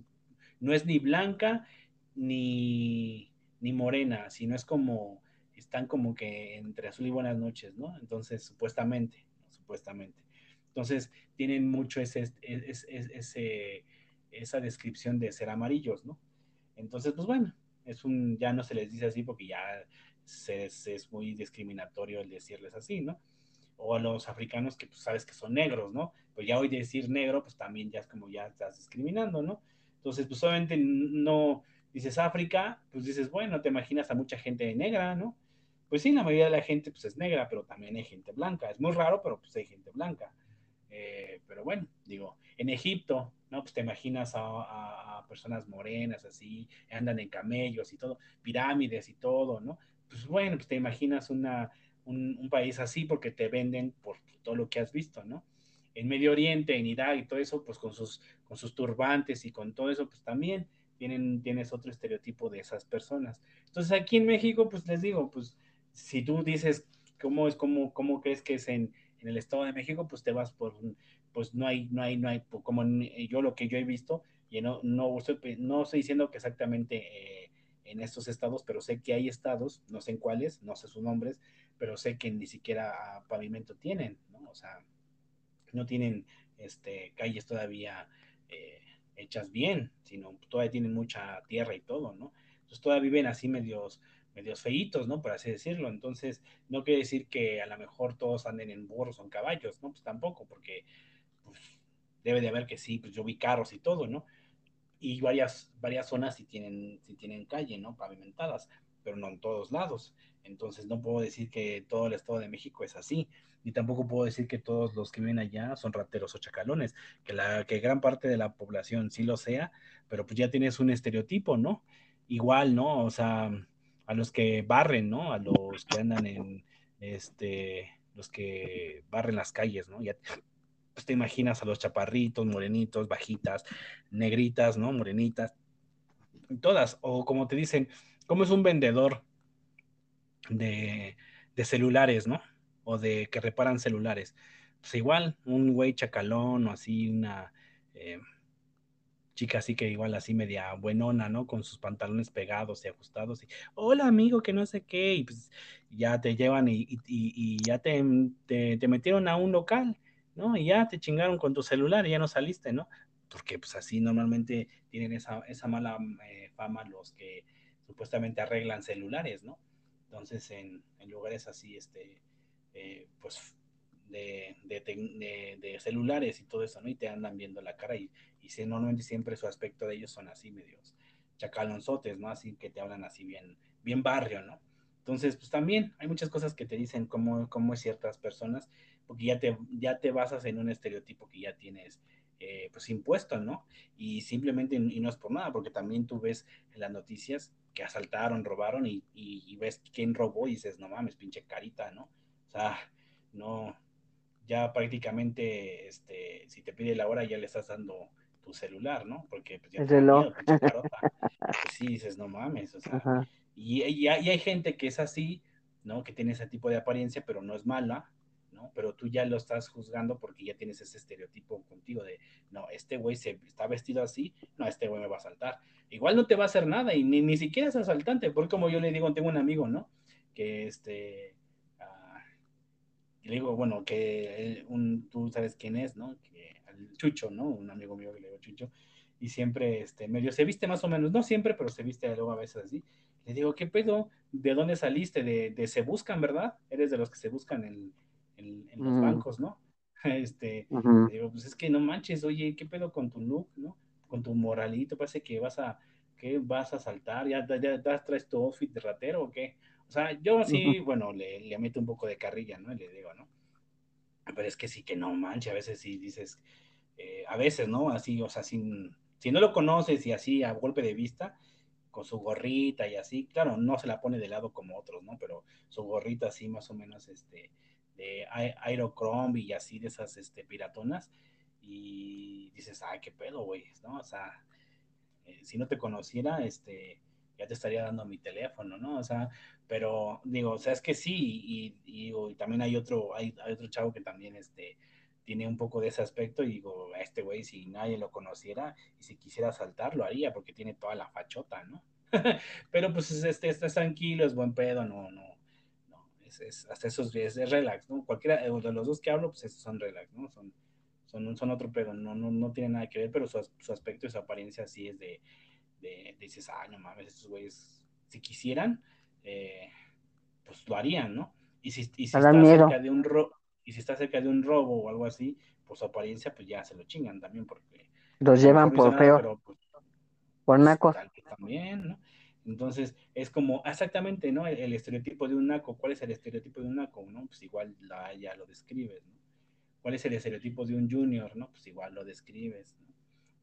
no es ni blanca ni, ni morena, sino es como, están como que entre azul y buenas noches, ¿no? Entonces, supuestamente, supuestamente. Entonces, tienen mucho ese, esa descripción de ser amarillos, ¿no? Entonces, pues bueno, es un, ya no se les dice así porque ya es muy discriminatorio el decirles así, ¿no? O a los africanos que pues sabes que son negros, ¿no? Pues ya hoy decir negro, pues también ya es como ya estás discriminando, ¿no? Entonces, pues obviamente no dices África, pues dices, bueno, te imaginas a mucha gente negra, ¿no? Pues sí, la mayoría de la gente pues es negra, pero también hay gente blanca. Es muy raro, pero pues hay gente blanca. Eh, pero bueno, digo, en Egipto, ¿no? Pues te imaginas a, personas morenas así, andan en camellos y todo, pirámides y todo, ¿no? Pues bueno, pues te imaginas una, un, país así porque te venden por todo lo que has visto, ¿no? En Medio Oriente, en Irak y todo eso, pues con sus, con sus turbantes y con todo eso, pues también tienen, tienes otro estereotipo de esas personas. Entonces aquí en México, pues les digo, pues si tú dices cómo es, cómo, cómo crees que es en, en el Estado de México, pues te vas por, pues no hay, no hay, no hay, como yo lo que yo he visto, y no, no, estoy, diciendo que exactamente eh, en estos estados, pero sé que hay estados, no sé en cuáles, no sé sus nombres, pero sé que ni siquiera pavimento tienen, ¿no? O sea, no tienen este, calles todavía eh, hechas bien, sino todavía tienen mucha tierra y todo, ¿no? Entonces todavía viven así medios, medios feitos, ¿no? Por así decirlo. Entonces, no quiere decir que a lo mejor todos anden en burros o en caballos, ¿no? Pues tampoco, porque pues, debe de haber que sí, pues yo vi carros y todo, ¿no? Y varias, varias zonas sí tienen, sí tienen calle, ¿no? Pavimentadas, pero no en todos lados. Entonces, no puedo decir que todo el Estado de México es así, ni tampoco puedo decir que todos los que viven allá son rateros o chacalones, que, la, que gran parte de la población sí lo sea, pero pues ya tienes un estereotipo, ¿no? Igual, ¿no? O sea, a los que barren, ¿no? A los que andan en, este, los que barren las calles, ¿no? Ya pues te imaginas a los chaparritos, morenitos, bajitas, negritas, ¿no? Morenitas, todas, o como te dicen, ¿cómo es un vendedor de, de celulares, ¿no? O de que reparan celulares. Pues igual, un güey chacalón o así, una, eh, chica así que igual así media buenona, ¿no? Con sus pantalones pegados y ajustados y, hola amigo, que no sé qué, y pues ya te llevan y, ya te, te, metieron a un local, ¿no? Y ya te chingaron con tu celular y ya no saliste, ¿no? Porque pues así normalmente tienen esa, esa mala eh, fama los que supuestamente arreglan celulares, ¿no? Entonces en, lugares así, este, eh, pues de, de, celulares y todo eso, ¿no? Y te andan viendo la cara y, y normalmente siempre su aspecto de ellos son así medios chacalonzotes, ¿no? Así que te hablan así bien, bien barrio, ¿no? Entonces, pues también hay muchas cosas que te dicen cómo, cómo es ciertas personas, porque ya te, ya te basas en un estereotipo que ya tienes eh, pues impuesto, ¿no? Y simplemente, y no es por nada, porque también tú ves en las noticias que asaltaron, robaron y, y ves quién robó y dices, no mames, pinche carita, ¿no? O sea, no, ya prácticamente, este, si te pide la hora ya le estás dando tu celular, ¿no? Porque pues, ya te reloj. pues sí, dices, no mames, o sea, y, y, hay gente que es así, ¿no? Que tiene ese tipo de apariencia, pero no es mala, ¿no? Pero tú ya lo estás juzgando porque ya tienes ese estereotipo contigo de, no, este güey se está vestido así, no, este güey me va a saltar. Igual no te va a hacer nada y ni, ni siquiera es asaltante, porque como yo le digo, tengo un amigo, ¿no? Que este, le digo, bueno, que un, tú sabes quién es, ¿no? Chucho, ¿no? Un amigo mío que le digo Chucho, y siempre, este, medio se viste más o menos, no siempre, pero se viste luego a veces así. Le digo, ¿qué pedo? ¿De dónde saliste? De, de se buscan, ¿verdad? Eres de los que se buscan en, en, los bancos, ¿no? Este, le digo, pues es que no manches, oye, ¿qué pedo con tu look, ¿no? Con tu moralito, parece que vas a, que vas a saltar, ya, ya, ya traes tu outfit de ratero o qué. O sea, yo así, bueno, le, le meto un poco de carrilla, ¿no? Le digo, ¿no? Pero es que sí que no manches, a veces sí dices, eh, a veces, ¿no? Así, o sea, sin, si no lo conoces y así a golpe de vista, con su gorrita y así, claro, no se la pone de lado como otros, ¿no? Pero su gorrita así más o menos, este, de Aerochrome y así de esas, este, piratonas, y dices, ay, qué pedo, güey, ¿no? O sea, eh, si no te conociera, este, ya te estaría dando mi teléfono, ¿no? O sea, pero digo, o sea, es que sí, y, y, también hay otro, hay, hay, otro chavo que también, este, tiene un poco de ese aspecto y digo, este güey, si nadie lo conociera y si quisiera saltar, lo haría porque tiene toda la fachota, ¿no? pero pues este, está tranquilo, es buen pedo, no, no, no, es, hasta esos es, es relax, ¿no? Cualquiera de los dos que hablo, pues esos son relax, ¿no? Son, son, son otro pedo, no, no, no tiene nada que ver, pero su, su aspecto y su apariencia sí es de, de, dices, ay, no mames, estos güeyes, si quisieran, eh, pues lo harían, ¿no? Y si, y si está cerca de un robo, y si está cerca de un robo o algo así, pues su apariencia, pues ya se lo chingan también, porque los llevan por feo, pues, por pues, nacos. También, ¿no? Entonces, es como exactamente, ¿no? El, estereotipo de un naco. ¿Cuál es el estereotipo de un naco? ¿no? Pues igual la, ya lo describes, ¿no? ¿Cuál es el estereotipo de un junior? ¿no? Pues igual lo describes, ¿no?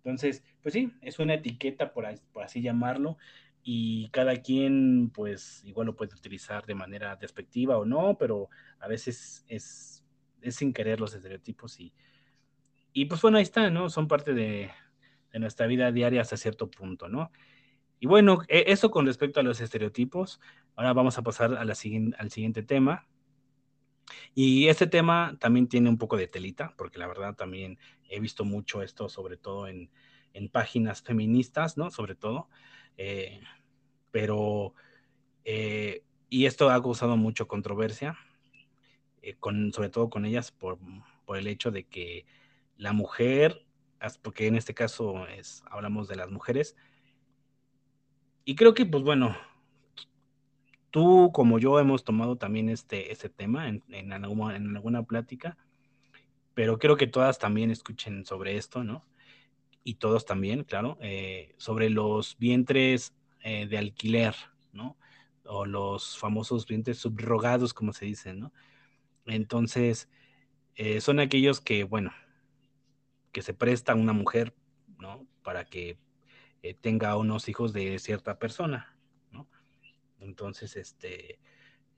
Entonces, pues sí, es una etiqueta, por, así llamarlo, y cada quien, pues igual lo puede utilizar de manera despectiva o no, pero a veces es, es sin querer los estereotipos y, y pues bueno, ahí está, ¿no? Son parte de, de nuestra vida diaria hasta cierto punto, ¿no? Y bueno, e, eso con respecto a los estereotipos. Ahora vamos a pasar a la al siguiente tema. Y este tema también tiene un poco de telita, porque la verdad también he visto mucho esto, sobre todo en, páginas feministas, ¿no? Sobre todo. Eh, pero, eh, y esto ha causado mucho controversia, eh, con, sobre todo con ellas, por, por el hecho de que la mujer porque en este caso es, hablamos de las mujeres. Y creo que, pues bueno, tú como yo hemos tomado también este, tema en, en, alguna, en alguna plática, pero creo que todas también escuchen sobre esto, ¿no? Y todos también, claro, eh, sobre los vientres eh, de alquiler, ¿no? O los famosos vientres subrogados, como se dice, ¿no? Entonces, eh, son aquellos que, bueno, que se presta a una mujer, ¿no? Para que tenga unos hijos de cierta persona. Entonces, este,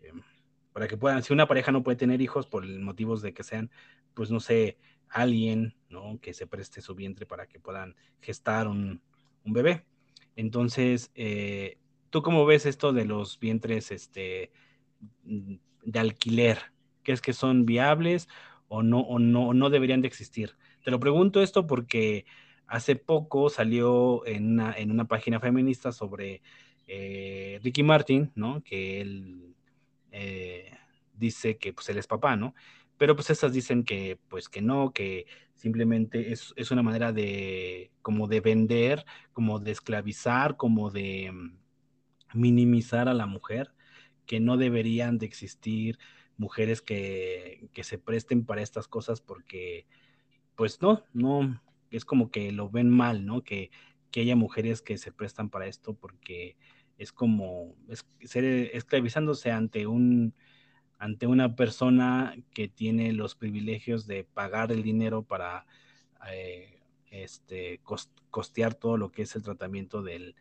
em, para que puedan, si una pareja no puede tener hijos por motivos de que sean, pues no sé, alguien, ¿no? Que se preste su vientre para que puedan gestar un, bebé. Entonces, eh, ¿tú cómo ves esto de los vientres, este, de alquiler? ¿Crees que son viables o no, o no, no deberían de existir? Te lo pregunto esto porque hace poco salió en una, en una página feminista sobre eh, Ricky Martin, ¿no? Que él eh, dice que pues él es papá, ¿no? Pero pues estas dicen que pues que no, que simplemente es, es una manera de como de vender, como de esclavizar, como de mm, minimizar a la mujer, que no deberían de existir mujeres que, que se presten para estas cosas porque pues no, no, es como que lo ven mal, ¿no? Que, haya mujeres que se prestan para esto porque es como ser esclavizándose ante un ante una persona que tiene los privilegios de pagar el dinero para eh, este, costear todo lo que es el tratamiento del,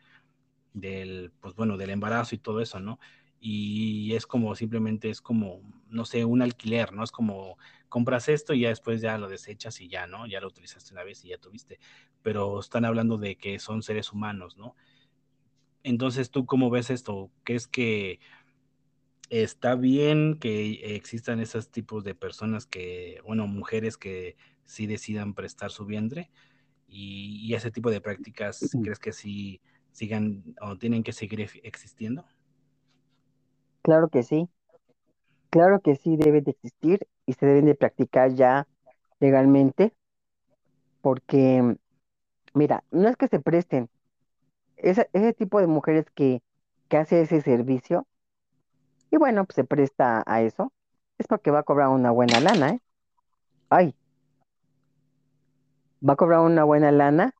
del, pues bueno, del embarazo y todo eso, ¿no? Y es como simplemente es como, no sé, un alquiler, ¿no? Es como compras esto y ya después ya lo desechas y ya, ¿no? Ya lo utilizaste una vez y ya tuviste. Pero están hablando de que son seres humanos, ¿no? Entonces, ¿tú cómo ves esto? ¿Crees que está bien que existan esos tipos de personas que, bueno, mujeres que sí decidan prestar su vientre? Y, ese tipo de prácticas, ¿crees que sí sigan o tienen que seguir existiendo? Claro que sí. Claro que sí debe de existir y se deben de practicar ya legalmente, porque, mira, no es que se presten, ese, ese tipo de mujeres que, que hace ese servicio, y bueno, pues se presta a eso, es porque va a cobrar una buena lana, ¿eh? Ay, va a cobrar una buena lana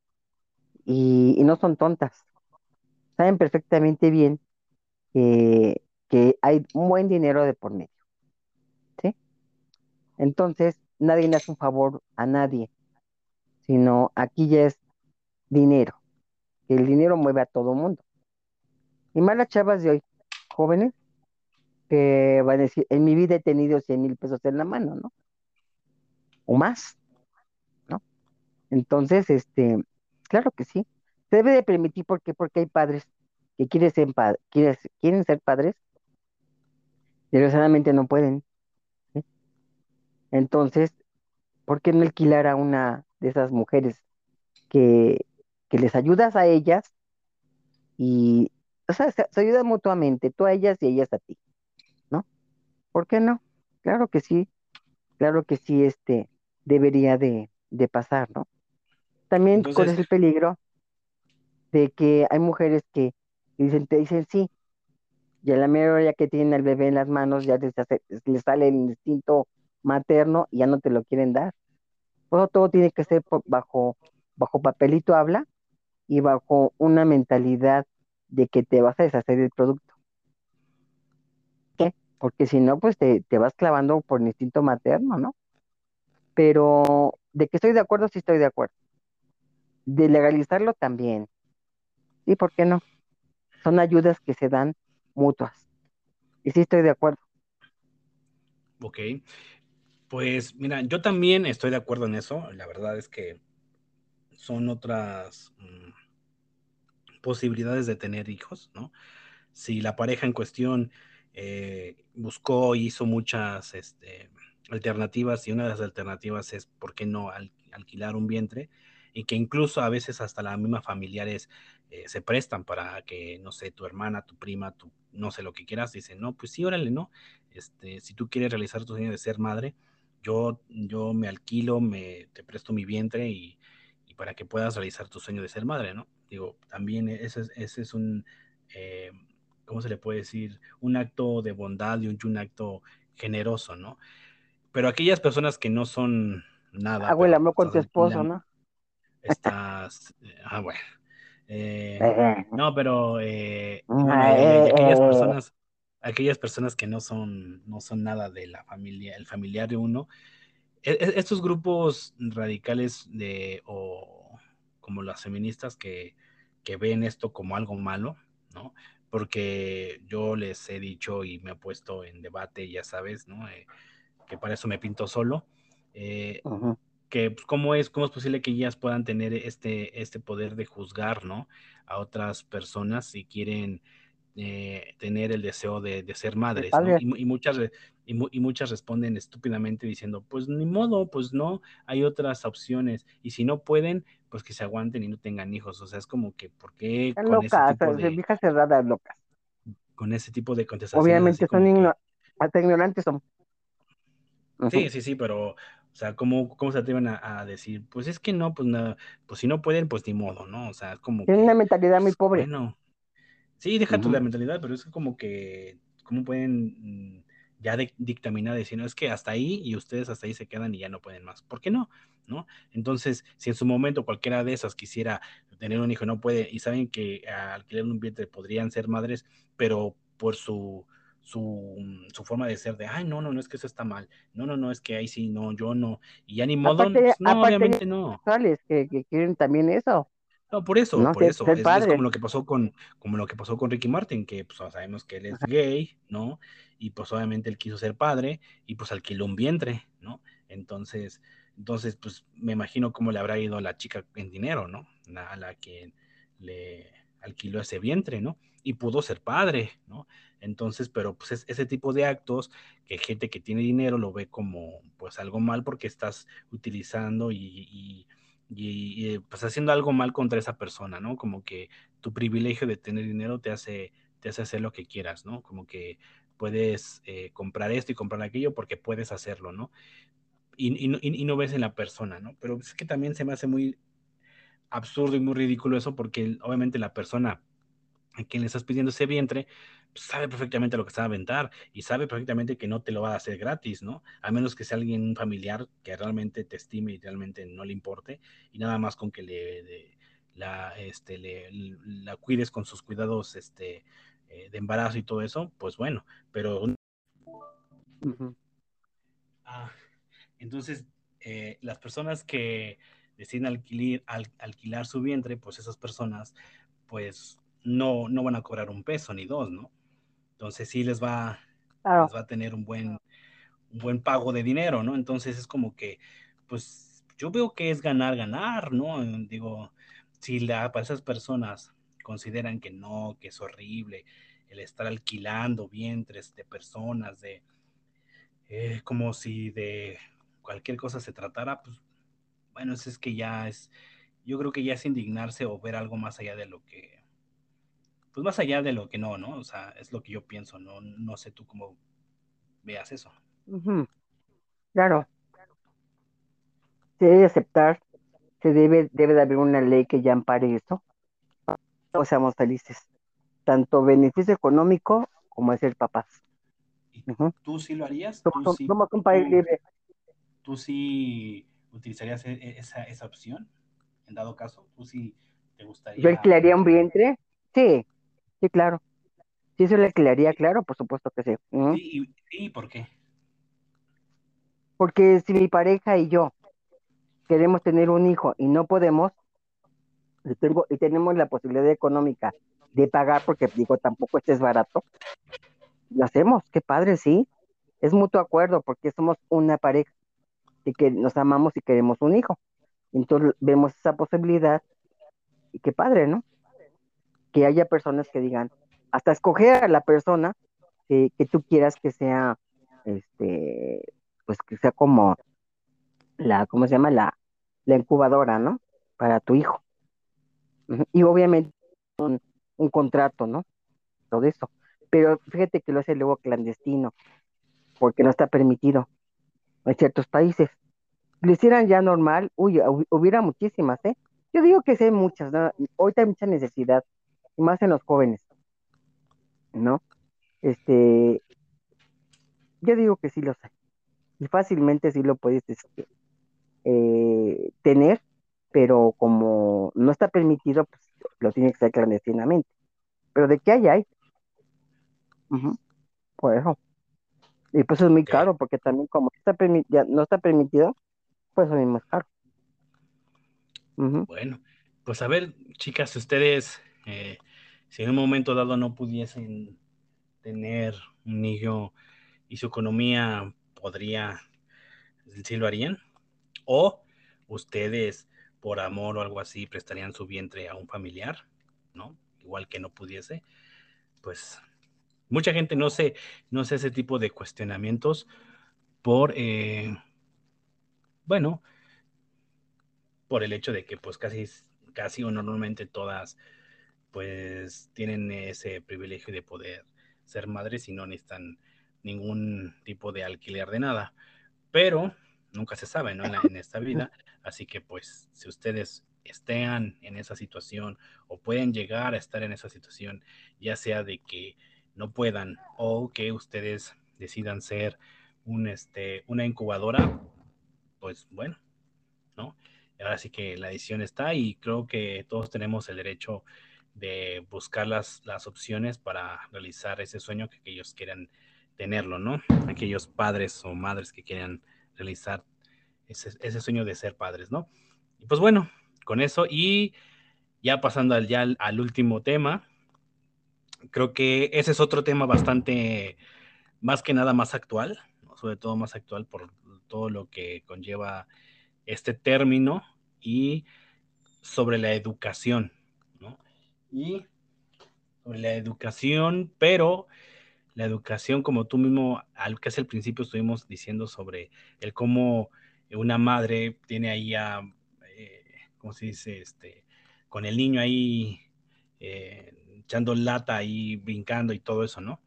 y, y no son tontas. Saben perfectamente bien que, que hay un buen dinero de por medio. Entonces, nadie le hace un favor a nadie, sino aquí ya es dinero. El dinero mueve a todo mundo. Y más las chavas de hoy, jóvenes, que van a decir, en mi vida he tenido 100 mil pesos en la mano, ¿no? O más, ¿no? Entonces, este, claro que sí. Se debe de permitir, ¿por qué? Porque hay padres que quieren ser, quieren ser padres, desgraciadamente no pueden. Entonces, ¿por qué no alquilar a una de esas mujeres que, que les ayudas a ellas y, o sea, se, ayudan mutuamente, tú a ellas y ellas a ti, ¿no? ¿Por qué no? Claro que sí, claro que sí, este, debería de, de pasar, ¿no? También corres el peligro de que hay mujeres que dicen, te dicen sí, y a la mera hora que tienen al bebé en las manos ya les, les sale el instinto materno y ya no te lo quieren dar. Todo tiene que ser bajo, bajo papelito habla y bajo una mentalidad de que te vas a deshacer del producto. ¿Qué? Porque si no, pues te, te vas clavando por el instinto materno, ¿no? Pero de que estoy de acuerdo, sí estoy de acuerdo. De legalizarlo también. ¿Y por qué no? Son ayudas que se dan mutuas. Y sí estoy de acuerdo. Ok. Pues mira, yo también estoy de acuerdo en eso. La verdad es que son otras mm, posibilidades de tener hijos, ¿no? Si la pareja en cuestión eh, buscó y hizo muchas este, alternativas y una de las alternativas es, ¿por qué no alquilar un vientre? Y que incluso a veces hasta las mismas familiares eh, se prestan para que, no sé, tu hermana, tu prima, tu, no sé lo que quieras, dicen, no, pues sí, órale, ¿no? Este, si tú quieres realizar tu sueño de ser madre, yo, yo me alquilo, me, te presto mi vientre y, para que puedas realizar tu sueño de ser madre, ¿no? Digo, también ese es, ese es un, eh, ¿cómo se le puede decir? Un acto de bondad y un, acto generoso, ¿no? Pero aquellas personas que no son nada. Abuela, no con tu esposo, ¿no? Estás, ah, bueno. Eh, no, pero eh, aquellas personas, aquellas personas que no son, no son nada de la familia, el familiar de uno, e, e, estos grupos radicales de, o como las feministas que, que ven esto como algo malo, ¿no? Porque yo les he dicho y me he puesto en debate, ya sabes, ¿no? Eh, que para eso me pinto solo. Eh, que pues, cómo es, cómo es posible que ellas puedan tener este, este poder de juzgar, ¿no? A otras personas si quieren eh, tener el deseo de, ser madres, ¿no? y, muchas, y, muchas responden estúpidamente diciendo, pues ni modo, pues no, hay otras opciones, y si no pueden, pues que se aguanten y no tengan hijos, o sea, es como que, ¿por qué? con locas, ese tipo de, viejas cerradas locas. Con ese tipo de contestaciones. Obviamente son hasta ignorantes son. Sí, sí, sí, pero o sea, ¿cómo, cómo se atreven a, decir? Pues es que no, pues nada, pues si no pueden, pues ni modo, ¿no? O sea, es como. Tienen una mentalidad muy pobre. Bueno, sí, deja tu la mentalidad, pero es como que, ¿cómo pueden mm, ya dictaminar, decir, no, es que hasta ahí y ustedes hasta ahí se quedan y ya no pueden más? ¿Por qué no? ¿No? Entonces, si en su momento cualquiera de esas quisiera tener un hijo y no puede, y saben que al alquiler un vientre podrían ser madres, pero por su su, su, forma de ser de, ay, no, no, no es que eso está mal, no, no, no, es que ahí sí, no, yo no, y ya ni modo, pues, no, obviamente no. Que, que quieren también eso. No, por eso, por eso. Es, como lo que pasó con, como lo que pasó con Ricky Martin, que pues sabemos que él es gay, ¿no? Y pues obviamente él quiso ser padre y pues alquiló un vientre, ¿no? Entonces, entonces, pues me imagino cómo le habrá ido a la chica en dinero, ¿no? A la que le alquiló ese vientre, ¿no? Y pudo ser padre, ¿no? Entonces, pero pues ese tipo de actos que gente que tiene dinero lo ve como pues algo mal porque estás utilizando y, y, pues haciendo algo mal contra esa persona, ¿no? Como que tu privilegio de tener dinero te hace, te hace hacer lo que quieras, ¿no? Como que puedes eh, comprar esto y comprar aquello porque puedes hacerlo, ¿no? Y, y, no ves en la persona, ¿no? Pero es que también se me hace muy absurdo y muy ridículo eso porque obviamente la persona a quien le estás pidiendo ese vientre, sabe perfectamente lo que está a aventar y sabe perfectamente que no te lo va a hacer gratis, ¿no? A menos que sea alguien, un familiar que realmente te estime y realmente no le importe y nada más con que le, la, este, le, la cuides con sus cuidados este, eh, de embarazo y todo eso, pues bueno, pero... Ah, entonces, eh, las personas que deciden alquilar, alquilar su vientre, pues esas personas, pues no, no van a cobrar un peso ni dos, ¿no? Entonces sí les va, va a tener un buen, un buen pago de dinero, ¿no? Entonces es como que, pues yo veo que es ganar, ganar, ¿no? Digo, si la, para esas personas consideran que no, que es horrible el estar alquilando vientres de personas, de eh, como si de cualquier cosa se tratara, pues bueno, es que ya es, yo creo que ya es indignarse o ver algo más allá de lo que, pues más allá de lo que no, ¿no? O sea, es lo que yo pienso, no, no sé tú cómo veas eso. Claro. Se debe aceptar, se debe, debe de haber una ley que ya ampare eso, o seamos felices, tanto beneficio económico como es ser papás. ¿Tú sí lo harías? ¿Tú sí, un país libre. ¿Tú sí utilizarías e, e, esa, esa opción? En dado caso, ¿tú sí te gustaría? ¿Yo alquilaría un vientre? Sí, sí, claro. Sí, eso le alquilaría, claro, por supuesto que sí. Sí, y, por qué? Porque si mi pareja y yo queremos tener un hijo y no podemos, y, tengo, y tenemos la posibilidad económica de pagar, porque digo, tampoco este es barato, lo hacemos, qué padre, sí. Es mutuo acuerdo porque somos una pareja y que nos amamos y queremos un hijo. Entonces vemos esa posibilidad y qué padre, ¿no? Que haya personas que digan, hasta escoger a la persona que, tú quieras que sea, este, pues que sea como la, ¿cómo se llama? La, la incubadora, ¿no? Para tu hijo. Y obviamente un, un contrato, ¿no? Todo eso. Pero fíjate que lo hace luego clandestino, porque no está permitido en ciertos países. Lo hicieran ya normal, uy, hubiera muchísimas, ¿eh? Yo digo que sí hay muchas, ¿no? Ahorita hay mucha necesidad, más en los jóvenes, ¿no? Este, yo digo que sí los hay, y fácilmente sí lo puedes este, eh, tener, pero como no está permitido, pues lo tiene que hacer clandestinamente. Pero de qué hay, hay. Por eso. Y pues es muy caro, porque también como está ya no está permitido, pues es más caro. Bueno, pues a ver, chicas, ustedes, si en un momento dado no pudiesen tener un niño y su economía podría, ¿sí lo harían? O ustedes, por amor o algo así, prestarían su vientre a un familiar, ¿no? Igual que no pudiese, pues Mucha gente no se, no sé ese tipo de cuestionamientos por, eh, bueno, por el hecho de que pues casi, casi o normalmente todas pues tienen ese privilegio de poder ser madres y no necesitan ningún tipo de alquiler de nada. Pero nunca se sabe, ¿no? En, esta vida. Así que pues si ustedes estén en esa situación o pueden llegar a estar en esa situación, ya sea de que no puedan o que ustedes decidan ser este, una incubadora, pues bueno, ¿no? Ahora sí que la decisión está y creo que todos tenemos el derecho de buscar las, las opciones para realizar ese sueño que, ellos quieran tenerlo, ¿no? Aquellos padres o madres que quieran realizar ese, ese sueño de ser padres, ¿no? Y pues bueno, con eso y ya pasando al, ya al último tema, creo que ese es otro tema bastante, más que nada más actual, sobre todo más actual por todo lo que conlleva este término y sobre la educación. Y sobre la educación, pero la educación, como tú mismo, al que es el principio, estuvimos diciendo sobre el cómo una madre tiene ahí a, eh, ¿cómo se dice? Este, con el niño ahí eh, echando lata y brincando y todo eso, ¿no?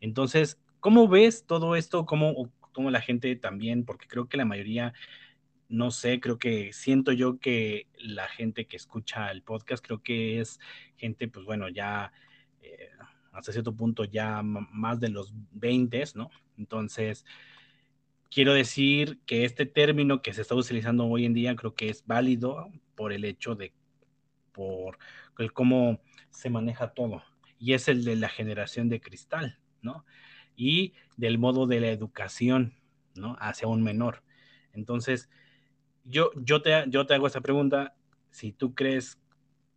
Entonces, ¿cómo ves todo esto? ¿Cómo, cómo la gente también? Porque creo que la mayoría, no sé, creo que siento yo que la gente que escucha el podcast, creo que es gente, pues bueno, ya eh, hasta cierto punto ya más de los 20, ¿no? Entonces, quiero decir que este término que se está utilizando hoy en día creo que es válido por el hecho de, por cómo se maneja todo, y es el de la generación de cristal, ¿no? Y del modo de la educación, ¿no? Hacia un menor. Entonces, yo, yo, te, yo te hago esa pregunta, si tú crees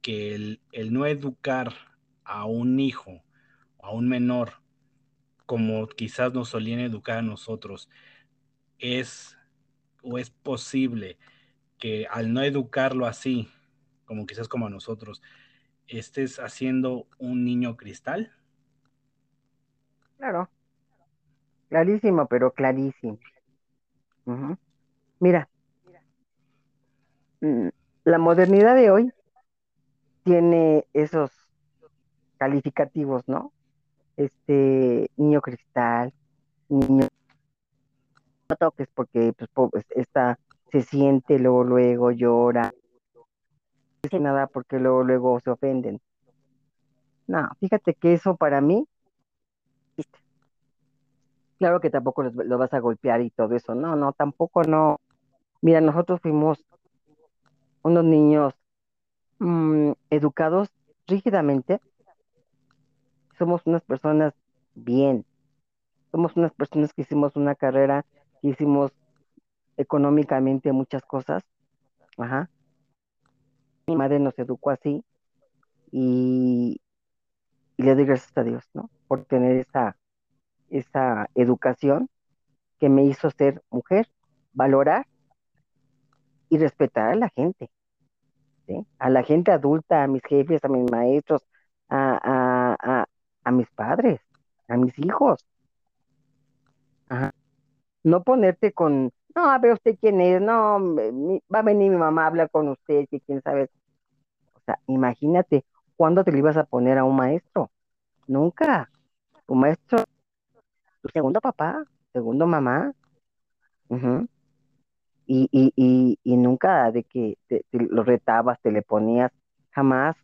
que el, el no educar a un hijo, a un menor, como quizás nos solían educar a nosotros, es o es posible que al no educarlo así, como quizás como a nosotros, estés haciendo un niño cristal? Claro. Clarísimo, pero clarísimo. Mira, la modernidad de hoy tiene esos calificativos, ¿no? Este niño cristal, niño no toques porque pues, está, se siente luego luego llora. No dice nada porque luego luego se ofenden. No fíjate que eso para mí claro que tampoco lo vas a golpear y todo eso. No no tampoco no. Mira nosotros fuimos unos niños mm, educados rígidamente somos unas personas bien somos unas personas que hicimos una carrera hicimos económicamente muchas cosas. Ajá. Mi madre nos educó así y, le doy gracias a Dios, ¿no? Por tener esa, esa educación que me hizo ser mujer, valorar y respetar a la gente, a la gente adulta, a mis jefes, a mis maestros, a, mis padres, a mis hijos. No ponerte con, no, a ver usted quién es, no, va a venir mi mamá a hablar con usted, que quién sabe. O sea, imagínate, ¿cuándo te le ibas a poner a un maestro? Nunca. Tu maestro, tu segundo papá, segundo mamá. Y, y, y, y, nunca de que te, lo retabas, te le ponías, jamás.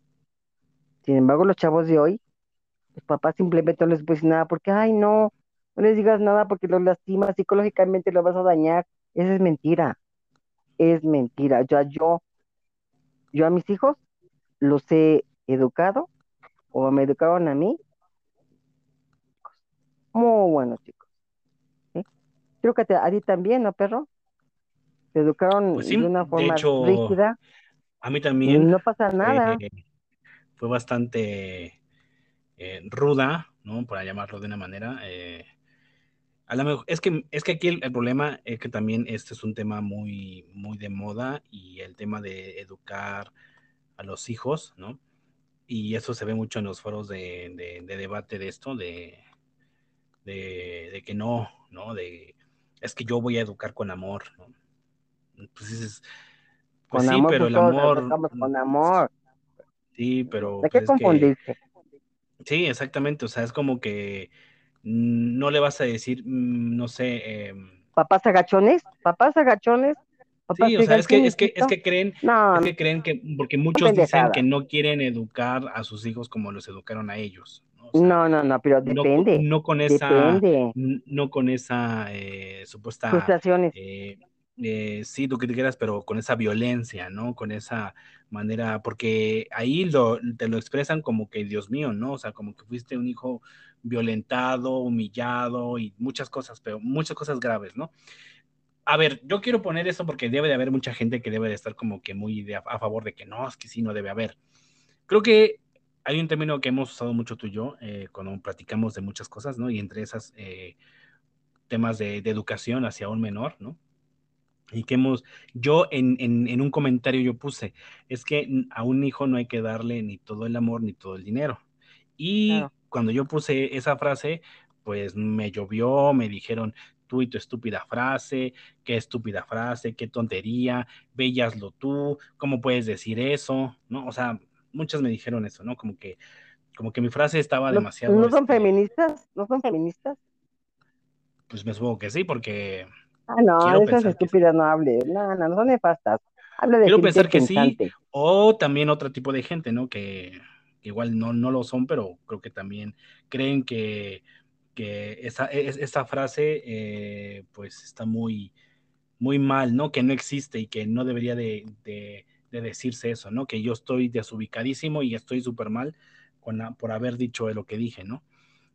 Sin embargo, los chavos de hoy, los papás simplemente no les pueden nada porque, ay, no, no les digas nada porque los lastimas, psicológicamente lo vas a dañar. Esa es mentira. Es mentira. Ya yo, yo a mis hijos los he educado o me educaron a mí. Muy buenos chicos. Creo que a ti también, ¿no, perro? Te educaron pues de una forma rígida. A mí también. No pasa nada. Fue, bastante eh, ruda, ¿no? Para llamarlo de una manera. Eh, es que, es que aquí el, problema es que también este es un tema muy, muy de moda y el tema de educar a los hijos, ¿no? Y eso se ve mucho en los foros de, debate de esto, de, de, que no, ¿no? De, es que yo voy a educar con amor, ¿no? Pues dices, pues sí, pero el amor... Con amor. Sí, pero... ¿De qué pues sí, exactamente, o sea, es como que no le vas a decir, mm, no sé. Eh, papás agachones, papás agachones. sí, o sea, es que, es que, es que creen, es que creen que, porque muchos dicen que no quieren educar a sus hijos como los educaron a ellos. ¿no? no, no, pero depende. No, con esa, no con esa eh, supuesta frustraciones. Eh, eh, sí, tú que te quieras, pero con esa violencia, ¿no? Con esa manera, porque ahí lo, te lo expresan como que, Dios mío, ¿no? O sea, como que fuiste un hijo violentado, humillado y muchas cosas, pero muchas cosas graves, ¿no? A ver, yo quiero poner eso porque debe de haber mucha gente que debe de estar como que muy a, favor de que no, es que sí, no debe haber. Creo que hay un término que hemos usado mucho tú y yo eh, cuando platicamos de muchas cosas, ¿no? Y entre esas eh, temas de educación hacia un menor, ¿no? Y que hemos, yo en, en, un comentario yo puse, es que a un hijo no hay que darle ni todo el amor ni todo el dinero. Y cuando yo puse esa frase, pues me llovió, me dijeron, tú y tu estúpida frase, qué estúpida frase, qué tontería, veíaslo tú, ¿cómo puedes decir eso? ¿No? O sea, muchas me dijeron eso, ¿no? Como que, como que mi frase estaba demasiado... ¿No son este feministas? ¿No son feministas? Pues me supongo que sí, porque Ah, no, esas estúpidas no hable. No, no, no son nefastas. Habla de Quiero pensar que sí. O también otro tipo de gente, ¿no? Que, igual no, no lo son, pero creo que también creen que, que esa, esa frase eh, pues está muy, muy mal, ¿no? Que no existe y que no debería de, de, decirse eso, ¿no? Que yo estoy desubicadísimo y estoy súper mal con por haber dicho lo que dije, ¿no?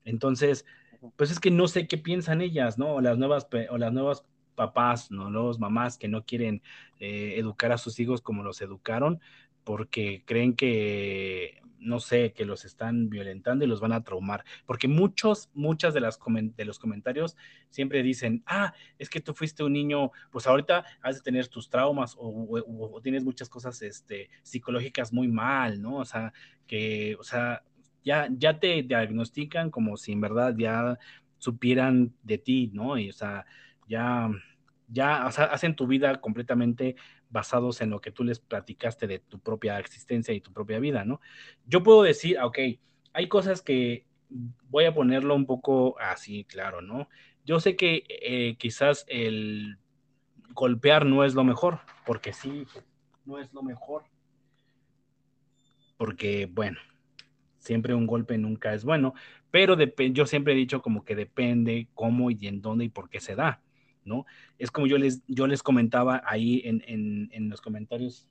Entonces, pues es que no sé qué piensan ellas, ¿no? O las nuevas, o las nuevas papás, ¿no? Los mamás que no quieren eh, educar a sus hijos como los educaron, porque creen que no sé, que los están violentando y los van a traumar, porque muchos, muchas de, las de los comentarios siempre dicen, ah, es que tú fuiste un niño, pues ahorita has de tener tus traumas o, tienes muchas cosas este, psicológicas muy mal, ¿no? O sea, que, o sea, ya, ya te diagnostican como si en verdad ya supieran de ti, ¿no? Y, o sea, ya, ya, hacen tu vida completamente basados en lo que tú les platicaste de tu propia existencia y tu propia vida, ¿no? Yo puedo decir, ok, hay cosas que voy a ponerlo un poco así, claro, ¿no? Yo sé que eh, quizás el golpear no es lo mejor, porque sí, no es lo mejor. Porque, bueno, siempre un golpe nunca es bueno, pero yo siempre he dicho como que depende cómo y en dónde y por qué se da. ¿No? Es como yo les, yo les comentaba ahí en, los comentarios.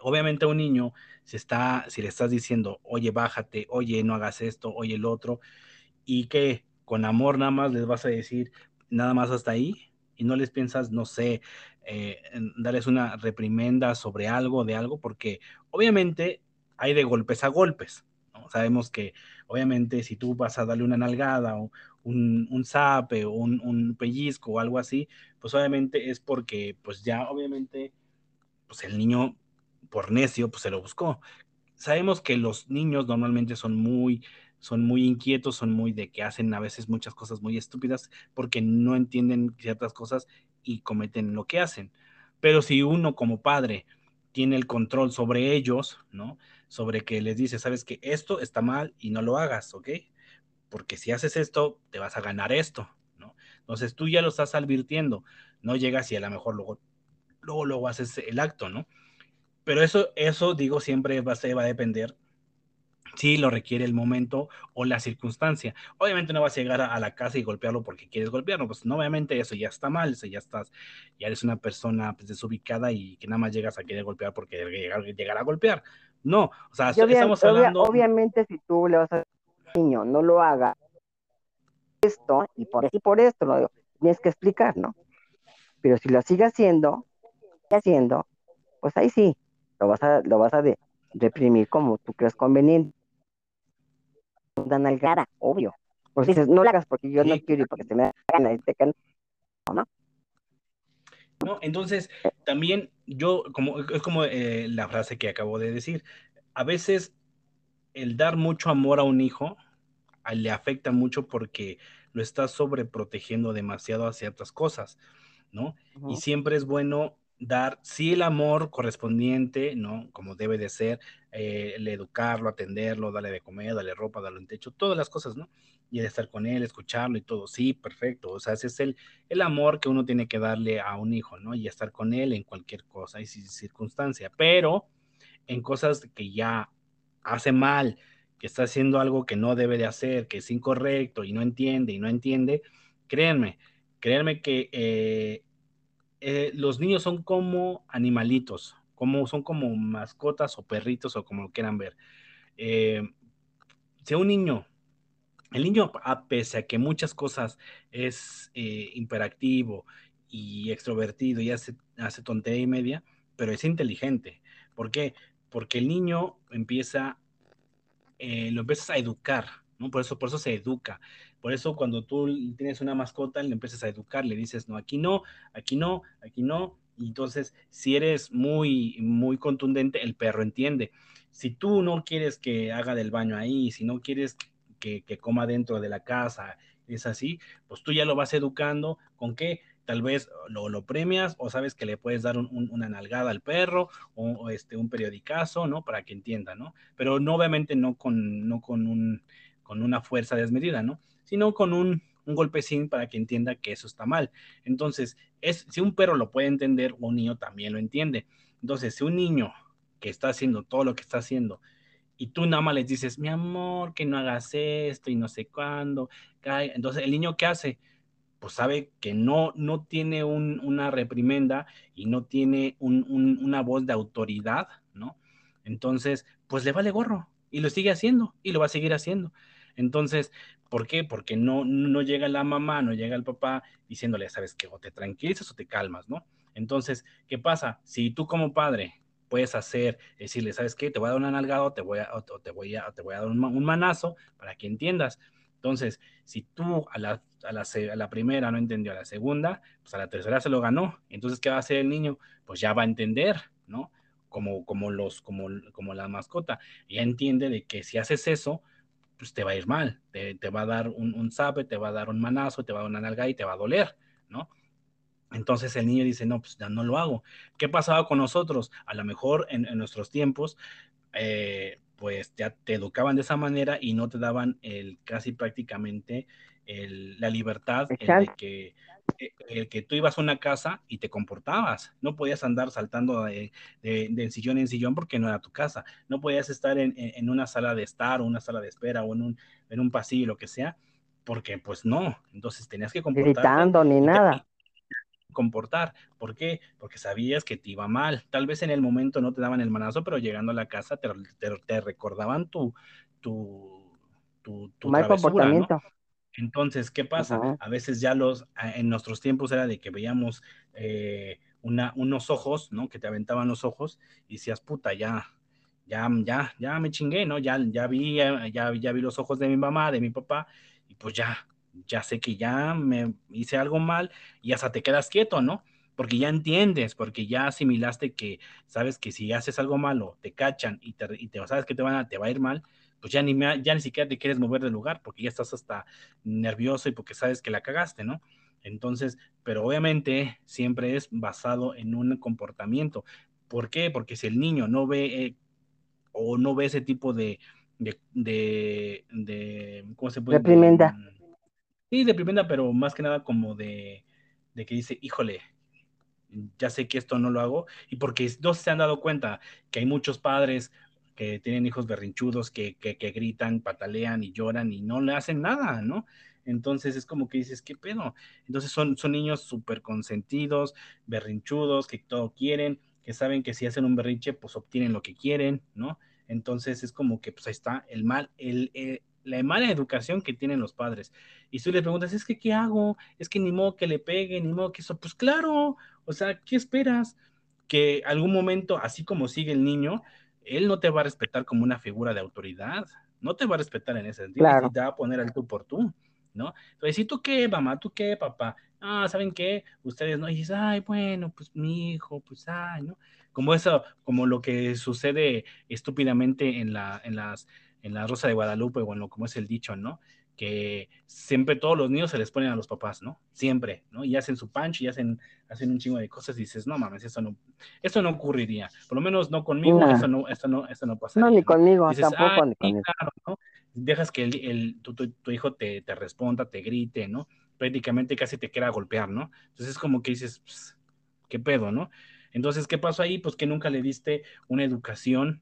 Obviamente a un niño, si, está, si le estás diciendo, oye, bájate, oye, no hagas esto, oye, el otro, y que con amor nada más les vas a decir nada más hasta ahí, y no les piensas, no sé, eh, darles una reprimenda sobre algo, de algo, porque obviamente hay de golpes a golpes. Sabemos que obviamente si tú vas a darle una nalgada o, un, un zape o un, pellizco o algo así, pues obviamente es porque pues ya obviamente pues el niño por necio pues se lo buscó. Sabemos que los niños normalmente son muy son muy inquietos, son muy de que hacen a veces muchas cosas muy estúpidas porque no entienden ciertas cosas y cometen lo que hacen. Pero si uno como padre tiene el control sobre ellos, ¿no? Sobre que les dice, sabes que esto está mal y no lo hagas, ¿ok? Porque si haces esto, te vas a ganar esto, ¿no? Entonces tú ya lo estás advirtiendo, no llegas y a lo mejor luego, luego, luego haces el acto, ¿no? Pero eso, eso digo, siempre va, va a depender si lo requiere el momento o la circunstancia. Obviamente no vas a llegar a, la casa y golpearlo porque quieres golpearlo, pues no, obviamente eso ya está mal, eso ya estás, ya eres una persona pues, desubicada y que nada más llegas a querer golpear porque llegar, llegar a golpear. No, o sea, estamos hablando... Obviamente si tú le vas a niño no lo haga, esto y por, y por esto lo tienes que explicar, ¿no? Pero si lo sigue haciendo, haciendo, pues ahí sí, lo vas a, lo vas a reprimir como tú crees conveniente. Dan al cara, obvio. Pues dices, no lo hagas porque yo no quiero y porque te me da gana y te ¿no? No, entonces también yo, como es como eh, la frase que acabo de decir, a veces el dar mucho amor a un hijo le afecta mucho porque lo está sobreprotegiendo demasiado a ciertas cosas, ¿no? Y siempre es bueno dar, sí, el amor correspondiente, ¿no? Como debe de ser, eh, el educarlo, atenderlo, darle de comer, darle ropa, darle un techo, todas las cosas, ¿no? Y el estar con él, escucharlo y todo, sí, perfecto. O sea, ese es el, el amor que uno tiene que darle a un hijo, ¿no? Y estar con él en cualquier cosa y circunstancia. Pero en cosas que ya hace mal, que está haciendo algo que no debe de hacer, que es incorrecto y no entiende y no entiende, créanme, créanme que eh, eh, los niños son como animalitos, como, son como mascotas o perritos o como lo quieran ver. Eh, si un niño, el niño, a pese a que muchas cosas es imperactivo y extrovertido y hace, hace tontería y media, pero es inteligente. ¿Por qué? Porque el niño empieza eh, lo empiezas a educar, ¿no? Por eso, por eso se educa. Por eso cuando tú tienes una mascota, le empiezas a educar, le dices, no, aquí no, aquí no, aquí no. Y entonces, si eres muy, muy contundente, el perro entiende. Si tú no quieres que haga del baño ahí, si no quieres que, que coma dentro de la casa, es así, pues tú ya lo vas educando. ¿Con qué? Tal vez lo, lo, premias o sabes que le puedes dar una nalgada al perro o, este, un periodicazo, ¿no? Para que entienda, ¿no? Pero no, obviamente no con, no con, un, con una fuerza desmedida, ¿no? Sino con un, un golpecín para que entienda que eso está mal. Entonces, es, si un perro lo puede entender, un niño también lo entiende. Entonces, si un niño que está haciendo todo lo que está haciendo y tú nada más les dices, mi amor, que no hagas esto y no sé cuándo, entonces el niño ¿qué hace? Pues sabe que no, no tiene una reprimenda y no tiene una voz de autoridad, ¿no? Entonces, pues le vale gorro y lo sigue haciendo y lo va a seguir haciendo. Entonces, ¿por qué? Porque no, no llega la mamá, no llega el papá diciéndole, sabes que o te tranquilizas o te calmas, ¿no? Entonces, ¿qué pasa? Si tú como padre puedes hacer, decirle, ¿sabes qué? Te voy a dar una nalgada te voy a, te voy a, te voy a dar un, manazo para que entiendas. Entonces, si tú a la, a, la, primera no entendió, a la segunda, pues a la tercera se lo ganó. Entonces, ¿qué va a hacer el niño? Pues ya va a entender, ¿no? Como, como, los, como, como la mascota. Ya entiende de que si haces eso, pues te va a ir mal. Te, te va a dar un, un sabe, te va a dar un manazo, te va a dar una nalga y te va a doler, ¿no? Entonces el niño dice, no, pues ya no lo hago. ¿Qué pasaba con nosotros? A lo mejor en, nuestros tiempos, eh, pues ya te educaban de esa manera y no te daban el casi prácticamente la libertad de que, eh, el que tú ibas a una casa y te comportabas. No podías andar saltando de, de, sillón en sillón porque no era tu casa. No podías estar en, en, una sala de estar o una sala de espera o en un, en un pasillo, lo que sea, porque pues no. Entonces tenías que comportarte. Gritando ni nada comportar. ¿Por qué? Porque sabías que te iba mal. Tal vez en el momento no te daban el manazo, pero llegando a la casa te, te, recordaban tu, tu, tu, mal comportamiento. Entonces, ¿qué pasa? A veces ya los, en nuestros tiempos era de que veíamos eh, una, unos ojos, ¿no? Que te aventaban los ojos y decías, puta, ya, ya, ya, ya me chingué, ¿no? Ya, ya vi, ya, ya vi los ojos de mi mamá, de mi papá, y pues ya, ya sé que ya me hice algo mal y hasta te quedas quieto, ¿no? Porque ya entiendes, porque ya asimilaste que sabes que si haces algo malo, te cachan y te, y te sabes que te, van a, te va a ir mal, pues ya ni, ya ni siquiera te quieres mover del lugar porque ya estás hasta nervioso y porque sabes que la cagaste, ¿no? Entonces, pero obviamente siempre es basado en un comportamiento. ¿Por qué? Porque si el niño no ve eh, o no ve ese tipo de, de, de, ¿cómo se puede? Reprimenda. Sí, de primera, pero más que nada como de, que dice, híjole, ya sé que esto no lo hago, y porque no se han dado cuenta que hay muchos padres que tienen hijos berrinchudos, que, que, gritan, patalean y lloran y no le hacen nada, ¿no? Entonces es como que dices, ¿qué pedo? Entonces son, son niños súper consentidos, berrinchudos, que todo quieren, que saben que si hacen un berrinche, pues obtienen lo que quieren, ¿no? Entonces es como que pues ahí está el mal, el la mala educación que tienen los padres. Y tú le preguntas, es que, ¿qué hago? Es que ni modo que le pegue, ni modo que eso. Pues claro, o sea, ¿qué esperas? Que algún momento, así como sigue el niño, él no te va a respetar como una figura de autoridad, no te va a respetar en ese sentido, te va a poner al tú por tú, ¿no? Entonces, ¿y tú qué, mamá? ¿Tú qué, papá? Ah, ¿saben qué? Ustedes no, y dices, ay, bueno, pues mi hijo, pues, ay, ¿no? Como eso, como lo que sucede estúpidamente en, la, en las en la Rosa de Guadalupe o en lo como es el dicho, ¿no? Que siempre todos los niños se les ponen a los papás, ¿no? Siempre, ¿no? Y hacen su punch y hacen, hacen un chingo de cosas y dices, no mames, eso no, eso no ocurriría. Por lo menos no conmigo, eso no, eso no, eso no pasaría. No, ni conmigo, tampoco ni conmigo. ¿no? Dejas que el, el tu, tu, hijo te, te, responda, te grite, ¿no? Prácticamente casi te quiera golpear, ¿no? Entonces es como que dices, ¿qué pedo, no? Entonces, ¿qué pasó ahí? Pues que nunca le diste una educación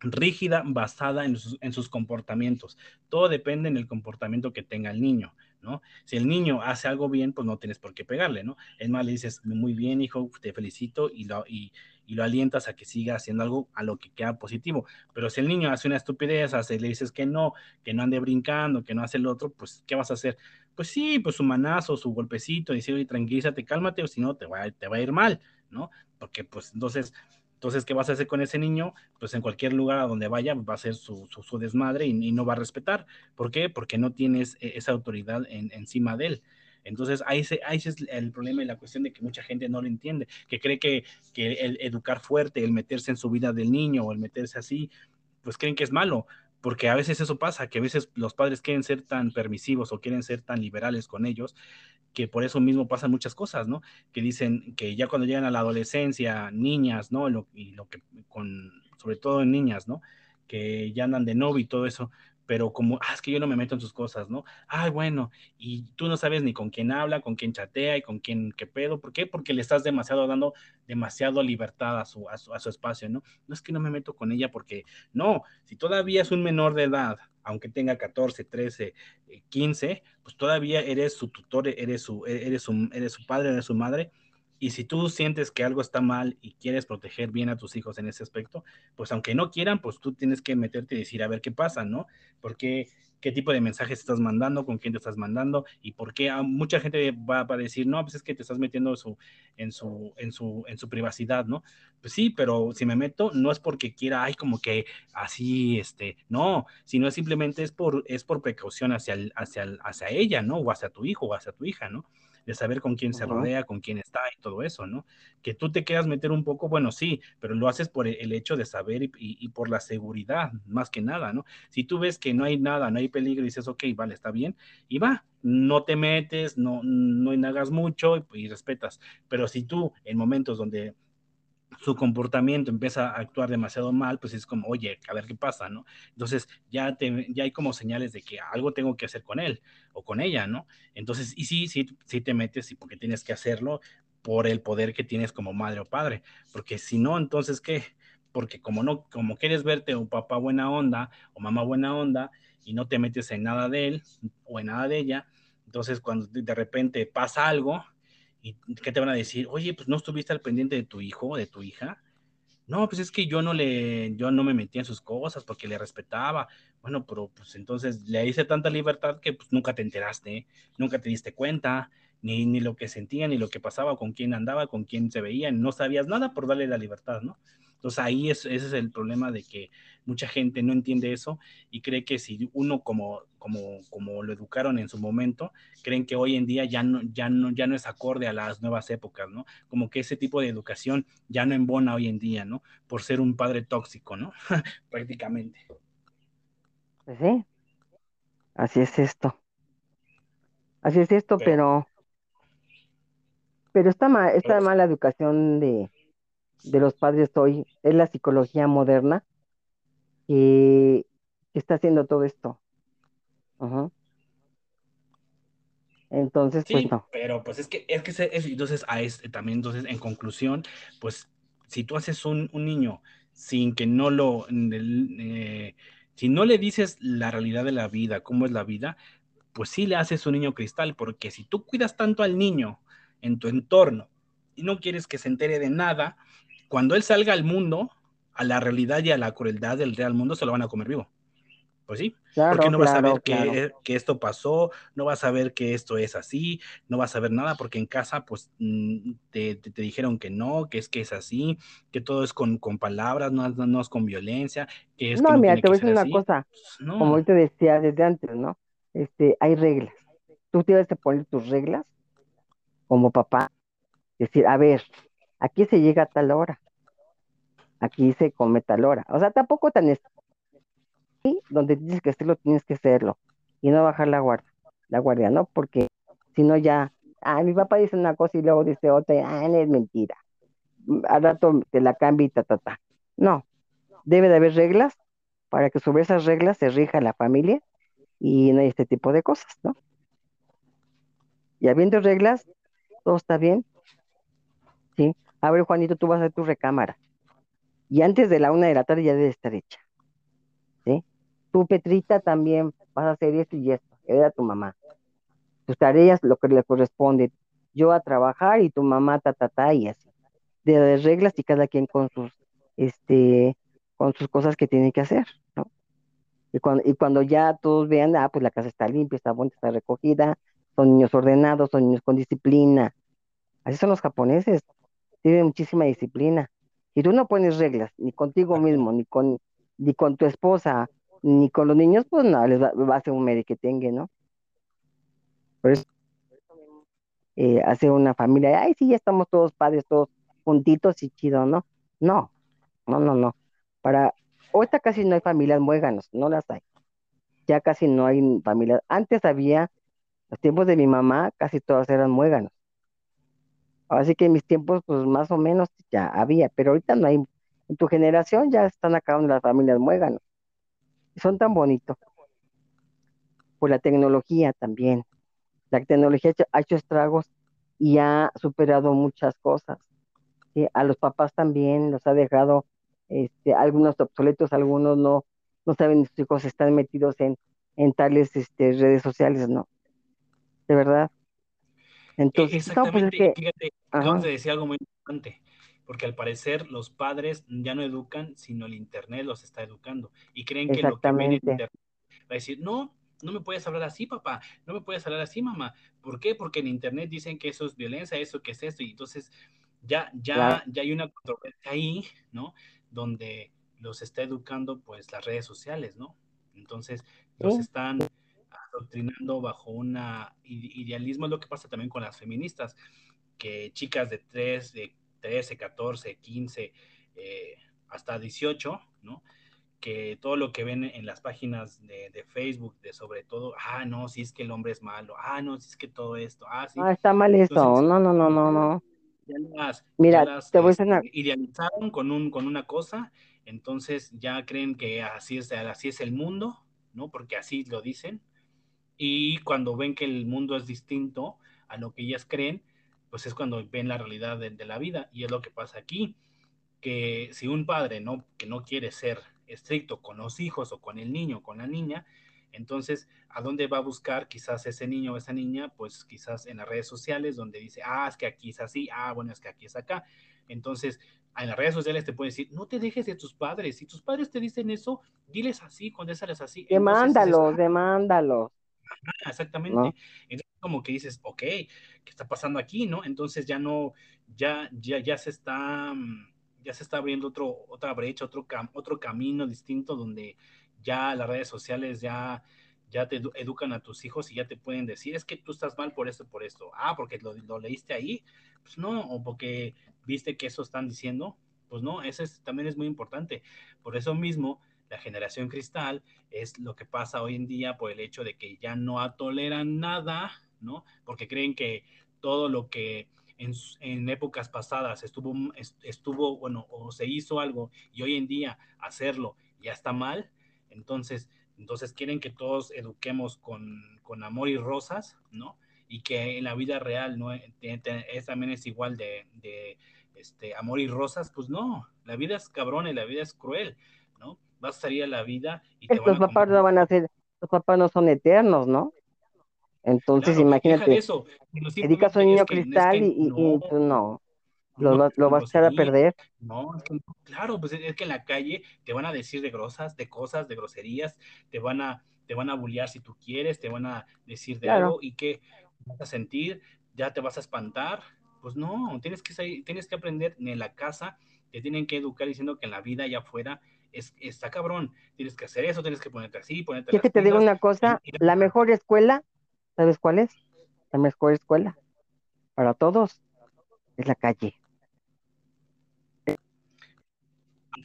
rígida basada en sus, comportamientos. Todo depende en el comportamiento que tenga el niño, ¿no? Si el niño hace algo bien, pues no tienes por qué pegarle, ¿no? Es más, le dices, muy bien, hijo, te felicito y lo, y, lo alientas a que siga haciendo algo a lo que queda positivo. Pero si el niño hace una estupidez, hace, le dices que no, que no ande brincando, que no hace el otro, pues, ¿qué vas a hacer? Pues sí, pues su manazo, su golpecito, decir, oye, tranquilízate, cálmate, o si no, te va, te va a ir mal, ¿no? Porque, pues, entonces entonces, ¿qué vas a hacer con ese niño? Pues en cualquier lugar a donde vaya va a ser su, desmadre y, no va a respetar. ¿Por qué? Porque no tienes e, esa autoridad encima de él. Entonces, ahí, se, es el problema y la cuestión de que mucha gente no lo entiende, que cree que, que el educar fuerte, el meterse en su vida del niño o el meterse así, pues creen que es malo, porque a veces eso pasa, que a veces los padres quieren ser tan permisivos o quieren ser tan liberales con ellos, que por eso mismo pasan muchas cosas, ¿no? Que dicen que ya cuando llegan a la adolescencia, niñas, ¿no? y lo que con, sobre todo en niñas, ¿no? Que ya andan de novio y todo eso, pero como, ah, es que yo no me meto en sus cosas, ¿no? Ay, bueno, y tú no sabes ni con quién habla, con quién chatea y con quién qué pedo, ¿por qué? Porque le estás demasiado dando demasiado libertad a su, a su, a su espacio, ¿no? No es que no me meto con ella porque, no, si todavía es un menor de edad, aunque tenga 14, 13, 15, pues todavía eres su tutor, eres su, eres su, eres su padre, eres su madre, Y si tú sientes que algo está mal y quieres proteger bien a tus hijos en ese aspecto, pues aunque no quieran, pues tú tienes que meterte y decir a ver qué pasa, ¿no? Porque qué tipo de mensajes estás mandando, con quién te estás mandando y por qué ah, mucha gente va, a decir, no, pues es que te estás metiendo en su, en su, en su, en su privacidad, ¿no? Pues sí, pero si me meto no es porque quiera, ay, como que así, este, no, sino simplemente es por, es por precaución hacia, hacia, hacia ella, ¿no? O hacia tu hijo o hacia tu hija, ¿no? De saber con quién se rodea, con quién está y todo eso, ¿no? Que tú te quieras meter un poco, bueno, sí, pero lo haces por el hecho de saber y, por la seguridad, más que nada, ¿no? Si tú ves que no hay nada, no hay peligro y dices, ok, vale, está bien, y va, no te metes, no, no hagas mucho y respetas, pero si tú en momentos donde su comportamiento empieza a actuar demasiado mal, pues es como, oye, a ver qué pasa, ¿no? Entonces ya, te, ya hay como señales de que algo tengo que hacer con él o con ella, ¿no? Entonces, y sí, sí, sí te metes y porque tienes que hacerlo por el poder que tienes como madre o padre, porque si no, entonces, ¿qué? Porque como no, como quieres verte un papá buena onda o mamá buena onda y no te metes en nada de él o en nada de ella, entonces cuando de repente pasa algo, ¿Y qué te van a decir? Oye, pues no estuviste al pendiente de tu hijo de tu hija. No, pues es que yo no le, yo no me metía en sus cosas porque le respetaba. Bueno, pero pues entonces le hice tanta libertad que pues nunca te enteraste, nunca te diste cuenta, ni, ni lo que sentía, ni lo que pasaba, con quién andaba, con quién se veía, no sabías nada por darle la libertad, ¿no? Entonces ahí es, ese es el problema de que mucha gente no entiende eso y cree que si uno como, como, como lo educaron en su momento, creen que hoy en día ya no, ya, no, ya no es acorde a las nuevas épocas, ¿no? Como que ese tipo de educación ya no embona hoy en día, ¿no? Por ser un padre tóxico, ¿no? Prácticamente. Pues sí, así es esto. Así es esto, pero, pero, esta, esta mala educación de, de los padres hoy es la psicología moderna que está haciendo todo esto. Entonces, pues no. Pero pues es que, es que entonces, a este, también, entonces, en conclusión, pues si tú haces un, niño sin que no lo, eh, si no le dices la realidad de la vida, cómo es la vida, pues sí le haces un niño cristal, porque si tú cuidas tanto al niño en tu entorno y no quieres que se entere de nada, cuando él salga al mundo, a la realidad y a la crueldad del real mundo, se lo van a comer vivo. Pues sí, porque no vas a ver que, esto pasó, no vas a ver que esto es así, no vas a ver nada, porque en casa pues mm, te, dijeron que no, que es que es así, que todo es con, con palabras, no, no, es con violencia, que es no, mira, te voy a decir una cosa, pues, como yo te decía desde antes, ¿no? Este, hay reglas. Tú tienes que poner tus reglas como papá, decir, a ver, aquí se llega a tal hora, aquí se come tal hora. O sea, tampoco tan y donde dices que hacerlo, tienes que hacerlo y no bajar la guardia, la guardia, ¿no? Porque si no ya, ah, mi papá dice una cosa y luego dice otra, ah, es mentira. Al rato te la cambia y ta, ta, ta. No, debe de haber reglas para que sobre esas reglas se rija la familia y no hay este tipo de cosas, ¿no? Y habiendo reglas, todo está bien, ¿sí? A ver, Juanito, tú vas a tu recámara. Y antes de la una de la tarde ya debe estar hecha. Tú, Petrita, también vas a hacer esto y esto. Era tu mamá. Tus tareas, lo que le corresponde. Yo a trabajar y tu mamá, ta, ta, ta, y así. De reglas y cada quien con sus, este, con sus cosas que tiene que hacer. Y cuando, y cuando ya todos vean, ah, pues la casa está limpia, está buena, está recogida, son niños ordenados, son niños con disciplina. Así son los japoneses, tiene muchísima disciplina. Y tú no pones reglas, ni contigo mismo, ni con, ni con tu esposa, ni con los niños, pues no, les va, a ser un tenga, ¿no? Por eso eh, hace una familia, ay, sí, ya estamos todos padres, todos juntitos y chido, ¿no? No, no, no, no. Para, ahorita casi no hay familias muéganos, no las hay. Ya casi no hay familias. Antes había, los tiempos de mi mamá, casi todas eran muéganos. Así que en mis tiempos, pues más o menos ya había, pero ahorita no hay. En tu generación ya están acabando las familias muéganos. Son tan bonitos. Por la tecnología también. La tecnología ha hecho, estragos y ha superado muchas cosas. A los papás también los ha dejado este, algunos obsoletos, algunos no, no saben sus hijos están metidos en, en tales este, redes sociales, ¿no? De verdad. Entonces, Exactamente, pues fíjate, acabas de decir algo muy importante, porque al parecer los padres ya no educan, sino el Internet los está educando y creen que lo que ven en Internet va a decir, no, no me puedes hablar así, papá, no me puedes hablar así, mamá. ¿Por qué? Porque en Internet dicen que eso es violencia, eso que es esto, y entonces ya, ya, ya hay una controversia ahí, ¿no? Donde los está educando, pues, las redes sociales, ¿no? Entonces, los están adoctrinando bajo un idealismo, es lo que pasa también con las feministas, que chicas de 3, de 13, 14, 15, hasta 18, ¿no? que todo lo que ven en las páginas de, Facebook, de sobre todo, ah, no, si es que el hombre es malo, ah, no, si es que todo esto, ah, sí. Ah, está mal eso, no, no, no, no, no. Mira, te voy a decir este, idealizaron con, un, con una cosa, entonces ya creen que así es, así es el mundo, ¿no? Porque así lo dicen, y cuando ven que el mundo es distinto a lo que ellas creen, pues es cuando ven la realidad de, de la vida, y es lo que pasa aquí, que si un padre no, que no quiere ser estricto con los hijos o con el niño o con la niña, entonces, ¿a dónde va a buscar quizás ese niño o esa niña? Pues quizás en las redes sociales donde dice, ah, es que aquí es así, ah, bueno, es que aquí es acá. Entonces, en las redes sociales te pueden decir, no te dejes de tus padres. Si tus padres te dicen eso, diles así, condésales así. Demándalos, demándalos. Exactamente. Entonces, como que dices, ok, ¿qué está pasando aquí, no? Entonces ya no, ya, ya, ya se está mm, ya se está abriendo otro, otra brecha, otro, otro camino distinto donde ya las redes sociales ya, ya te educan a tus hijos y ya te pueden decir, es que tú estás mal por esto, por esto. Ah, porque lo, lo leíste ahí. Pues no, o porque viste que eso están diciendo. Pues no, eso también es muy importante. Por eso mismo, la generación cristal es lo que pasa hoy en día por el hecho de que ya no toleran nada, ¿no? Porque creen que todo lo que en, épocas pasadas estuvo, estuvo, bueno, o se hizo algo y hoy en día hacerlo ya está mal, entonces, entonces quieren que todos eduquemos con, con amor y rosas, ¿no? Y que en la vida real, ¿no? Es, también es igual de, de este, amor y rosas, pues no, la vida es cabrón y la vida es cruel. Vas a salir a la vida y te Los papás no van a ser, los papás no son eternos, ¿no? Entonces, imagínate, eso. dedicas a un niño cristal y, no, no, lo, vas a echar a perder. No, claro, pues es que en la calle te van a decir de grosas, de cosas, de groserías, te van a, te van a bullear si tú quieres, te van a decir de algo y que vas a sentir, ya te vas a espantar. Pues no, tienes que, tienes que aprender en la casa, te tienen que educar diciendo que en la vida allá afuera es, está cabrón, tienes que hacer eso, tienes que ponerte así, ponerte que te digo una cosa? la mejor escuela ¿Sabes cuál es? La mejor escuela para todos es la calle.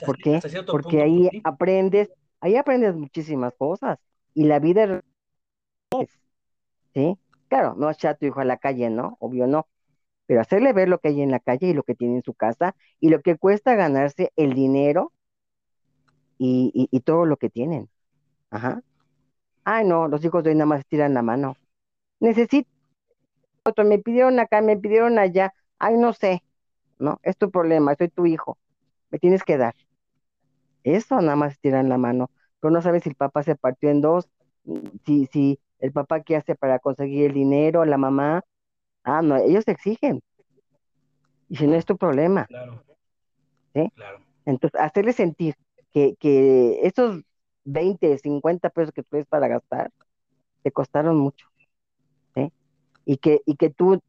¿Por qué? Porque ahí aprendes, ahí aprendes muchísimas cosas y la vida es, ¿sí? Claro, no echar a tu hijo a la calle, ¿no? Obvio no, pero hacerle ver lo que hay en la calle y lo que tiene en su casa y lo que cuesta ganarse el dinero y, y todo lo que tienen. Ajá. Ay, no, los hijos de hoy nada más tiran la mano necesito otro, me pidieron acá, me pidieron allá, ay, no sé, no, es tu problema, soy tu hijo, me tienes que dar. Eso nada más tiran la mano, pero no sabes si el papá se partió en dos, si, si el papá qué hace para conseguir el dinero, la mamá, ah, no, ellos exigen. Y si no es tu problema. Claro. ¿sí? Claro. Entonces, hacerle sentir que, que esos 20, 50 pesos que puedes para gastar, te costaron mucho y que, y que tú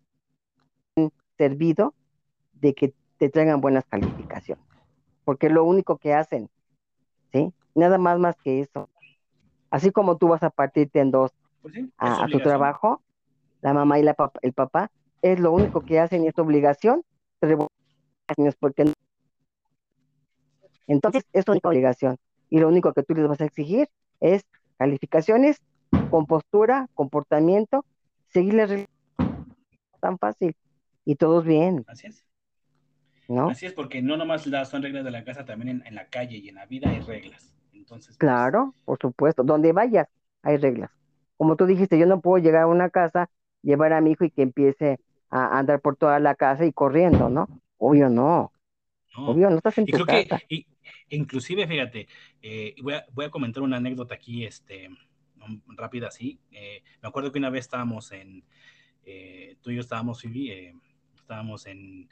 servido de que te traigan buenas calificaciones, porque lo único que hacen, ¿sí? Nada más más que eso. Así como tú vas a partirte en dos pues a, tu trabajo, la mamá y la el papá, es lo único que hacen y es obligación, porque entonces es una obligación y lo único que tú les vas a exigir es calificaciones con postura, comportamiento seguirle tan fácil y todos bien. Así es. ¿No? Así es, porque no nomás son reglas de la casa, también en, la calle y en la vida hay reglas. Entonces, pues, claro, por supuesto, donde vayas hay reglas. Como tú dijiste, yo no puedo llegar a una casa, llevar a mi hijo y que empiece a andar por toda la casa y corriendo, ¿no? Obvio no. Obvio, no estás en tu casa. y, inclusive, fíjate, eh, voy, a, voy a comentar una anécdota aquí, este, rápida así. Eh, me acuerdo que una vez estábamos en, eh, tú y yo estábamos, Phoebe, eh, estábamos en,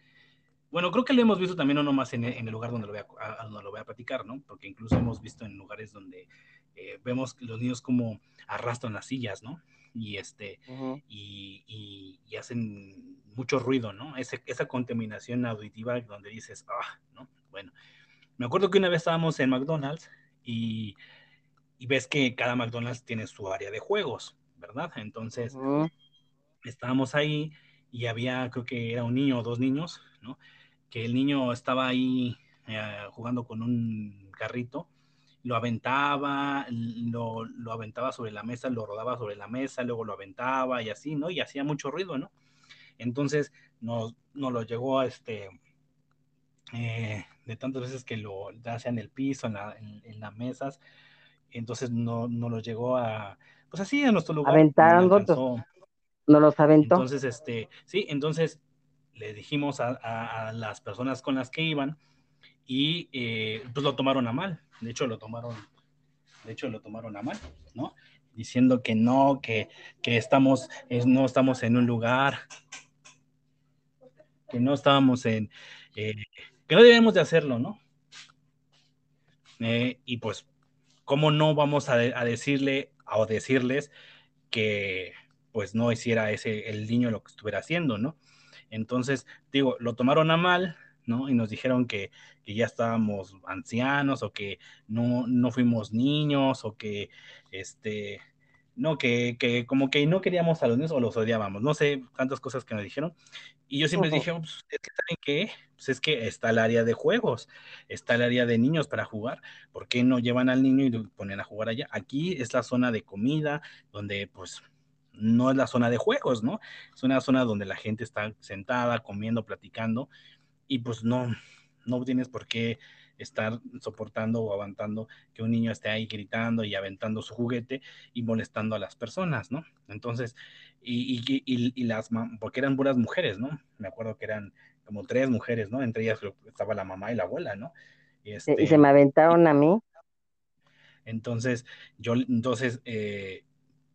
bueno, creo que lo hemos visto también no nomás en, el lugar donde lo, voy a, donde lo voy a platicar, ¿no? Porque incluso hemos visto en lugares donde eh, vemos los niños como arrastran las sillas, ¿no? Y, este, y, y, hacen mucho ruido, ¿no? esa contaminación auditiva donde dices, ah, ¿no? Bueno, me acuerdo que una vez estábamos en McDonald's y, y ves que cada McDonald's tiene su área de juegos, ¿verdad? Entonces, estábamos ahí y había, creo que era un niño o dos niños, ¿no? Que el niño estaba ahí eh, jugando con un carrito, lo aventaba, lo, lo, aventaba sobre la mesa, lo rodaba sobre la mesa, luego lo aventaba y así, ¿no? Y hacía mucho ruido, ¿no? Entonces nos, nos lo llegó a este, eh, de tantas veces que lo hacía en el piso, en, en, las mesas, entonces no, no lo llegó a, pues así a nuestro lugar. Aventaron no los aventó. Entonces, este, sí, entonces le dijimos a, las personas con las que iban y eh, pues lo tomaron a mal. De hecho, lo tomaron, de hecho, lo tomaron a mal, ¿no? Diciendo que no, que, que estamos, no estamos en un lugar, que no estábamos en, eh, que no debemos de hacerlo, ¿no? Eh, y pues, ¿cómo no vamos a, decirle o decirles que pues no hiciera ese el niño lo que estuviera haciendo, ¿no? Entonces, digo, lo tomaron a mal, ¿no? Y nos dijeron que, que ya estábamos ancianos o que no, no fuimos niños o que, este, no, que, que, como que no queríamos a los niños o los odiábamos, no sé tantas cosas que nos dijeron. Y yo siempre dije, pues, es que ¿saben qué? Pues es que está el área de juegos, está el área de niños para jugar, ¿por qué no llevan al niño y lo ponen a jugar allá? Aquí es la zona de comida, donde pues no es la zona de juegos, ¿no? Es una zona donde la gente está sentada, comiendo, platicando, y pues no, no tienes por qué estar soportando o aguantando que un niño esté ahí gritando y aventando su juguete y molestando a las personas, ¿no? Entonces, y, y, y, las, porque eran puras mujeres, ¿no? Me acuerdo que eran como tres mujeres, ¿no? Entre ellas estaba la mamá y la abuela, ¿no? Y, este, y se me aventaron a mí. Entonces, yo, entonces, eh,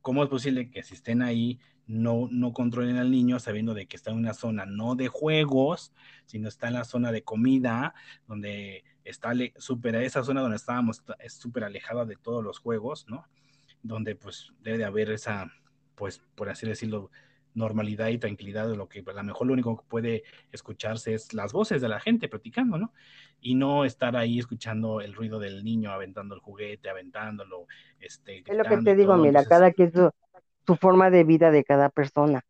¿cómo es posible que si estén ahí no, no controlen al niño sabiendo de que está en una zona no de juegos, sino está en la zona de comida, donde está súper, esa zona donde estábamos es súper alejada de todos los juegos, ¿no? Donde pues debe de haber esa, pues por así decirlo, normalidad y tranquilidad de lo que a lo mejor lo único que puede escucharse es las voces de la gente platicando, ¿no? Y no estar ahí escuchando el ruido del niño aventando el juguete, aventándolo, este. Es lo que te digo, mira, cada que es su, forma de vida de cada persona.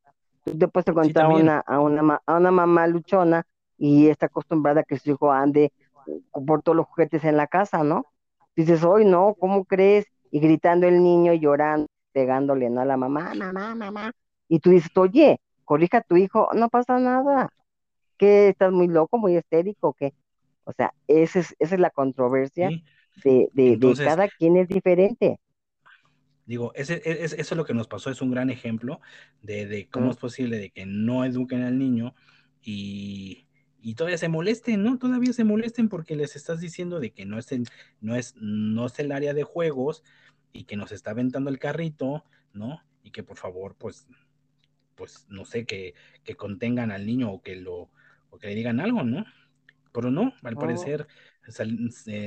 Tú te puedes encontrar una, a, una, a una mamá luchona y está acostumbrada a que su hijo ande por todos los juguetes en la casa, ¿no? Dices, hoy no, ¿cómo crees? Y gritando el niño, llorando, pegándole, ¿no? A la mamá, mamá, mamá. Y tú dices, oye, corrija a tu hijo, no pasa nada. ¿Qué? ¿Estás muy loco, muy estérico? ¿Qué? O sea, esa es, esa es la controversia de, de, cada quien es diferente. Digo, ese, e, eso es lo que nos pasó, es un gran ejemplo de, de cómo es posible de que no eduquen al niño y, y todavía se molesten, ¿no? Todavía se molesten porque les estás diciendo de que no es, no es, no es el área de juegos y que nos está aventando el carrito, ¿no? Y que por favor, pues, pues, no sé, que, que contengan al niño o que lo, o que le digan algo, ¿no? Pero no, al parecer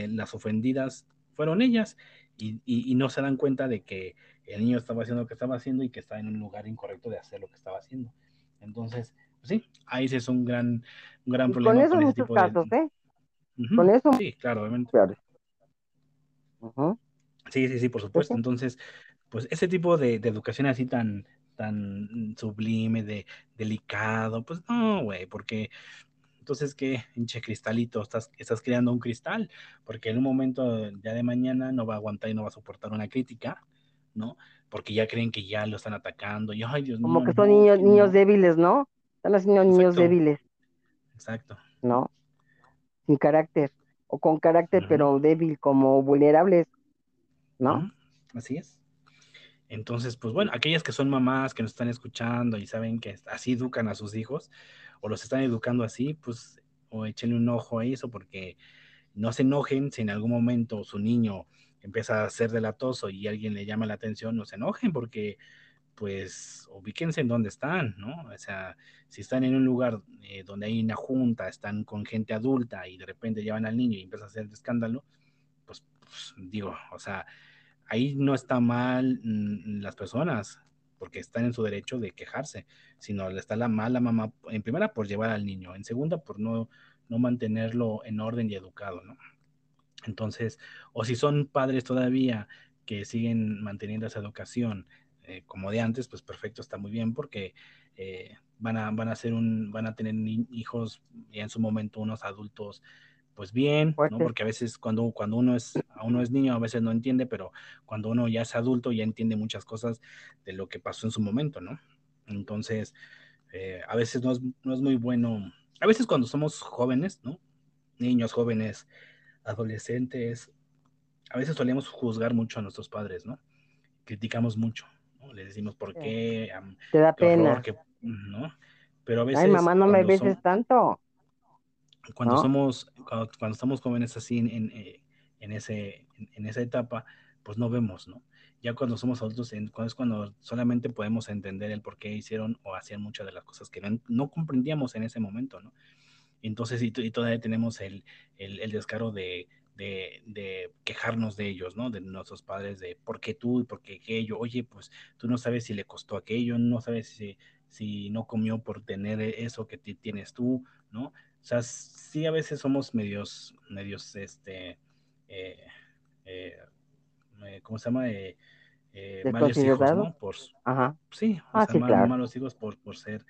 las ofendidas fueron ellas y, y, no se dan cuenta de que el niño estaba haciendo lo que estaba haciendo y que estaba en un lugar incorrecto de hacer lo que estaba haciendo. Entonces, sí, ahí sí es un gran, un gran problema. Con eso con muchos casos, ¿eh? Con eso. Sí, claro, obviamente. Sí, sí, sí, por supuesto. Entonces, pues ese tipo de, de, educación así tan, tan sublime, de delicado, pues no, güey, porque entonces, ¿qué? Hinche cristalito, estás, estás creando un cristal, porque en un momento ya de mañana no va a aguantar y no va a soportar una crítica, ¿no? Porque ya creen que ya lo están atacando. Y, ay, Dios Como que son niños, niños débiles, ¿no? Están haciendo niños débiles. Exacto. ¿No? Sin carácter. O con carácter, pero débil, como vulnerables. ¿No? Así es. Entonces, pues bueno, aquellas que son mamás que nos están escuchando y saben que así educan a sus hijos o los están educando así, pues o échenle un ojo a eso porque no se enojen si en algún momento su niño empieza a ser delatoso y alguien le llama la atención, no se enojen porque pues ubíquense en dónde están, ¿no? O sea, si están en un lugar eh, donde hay una junta, están con gente adulta y de repente llevan al niño y empieza a hacer el escándalo, pues, pues digo, o sea, ahí no está mal mm, las personas, porque están en su derecho de quejarse, sino le está la mala mamá, en primera por llevar al niño, en segunda por no, no mantenerlo en orden y educado, ¿no? Entonces, o si son padres todavía que siguen manteniendo esa educación eh, como de antes, pues perfecto, está muy bien porque eh, van, a, van, a ser un, van a tener hijos y en su momento unos adultos pues bien, ¿no? Porque a veces cuando, cuando uno es, a uno es niño, a veces no entiende, pero cuando uno ya es adulto, ya entiende muchas cosas de lo que pasó en su momento, ¿no? Entonces, eh, a veces no es, no es muy bueno, a veces cuando somos jóvenes, ¿no? Niños, jóvenes, adolescentes, a veces solemos juzgar mucho a nuestros padres, ¿no? Criticamos mucho, ¿no? Les decimos por qué. Te da pena. ¿no? Pero a veces. Ay, mamá, no me beses tanto. Cuando somos, cuando, cuando, estamos jóvenes así en, en, eh, ese, en, esa etapa, pues no vemos, ¿no? Ya cuando somos adultos es cuando solamente podemos entender el por qué hicieron o hacían muchas de las cosas que no, no comprendíamos en ese momento, ¿no? Entonces, y, todavía tenemos el, el, descaro de, de, de, quejarnos de ellos, ¿no? De nuestros padres, de por qué tú y por qué aquello. Oye, pues tú no sabes si le costó aquello, no sabes si, si no comió por tener eso que tienes tú, ¿no? O sea, sí a veces somos medios, medios, este, eh, eh, eh ¿cómo se llama? Eh, malos hijos, ¿no? Por, Ajá. Sí, o ah, sea, malos hijos por, por ser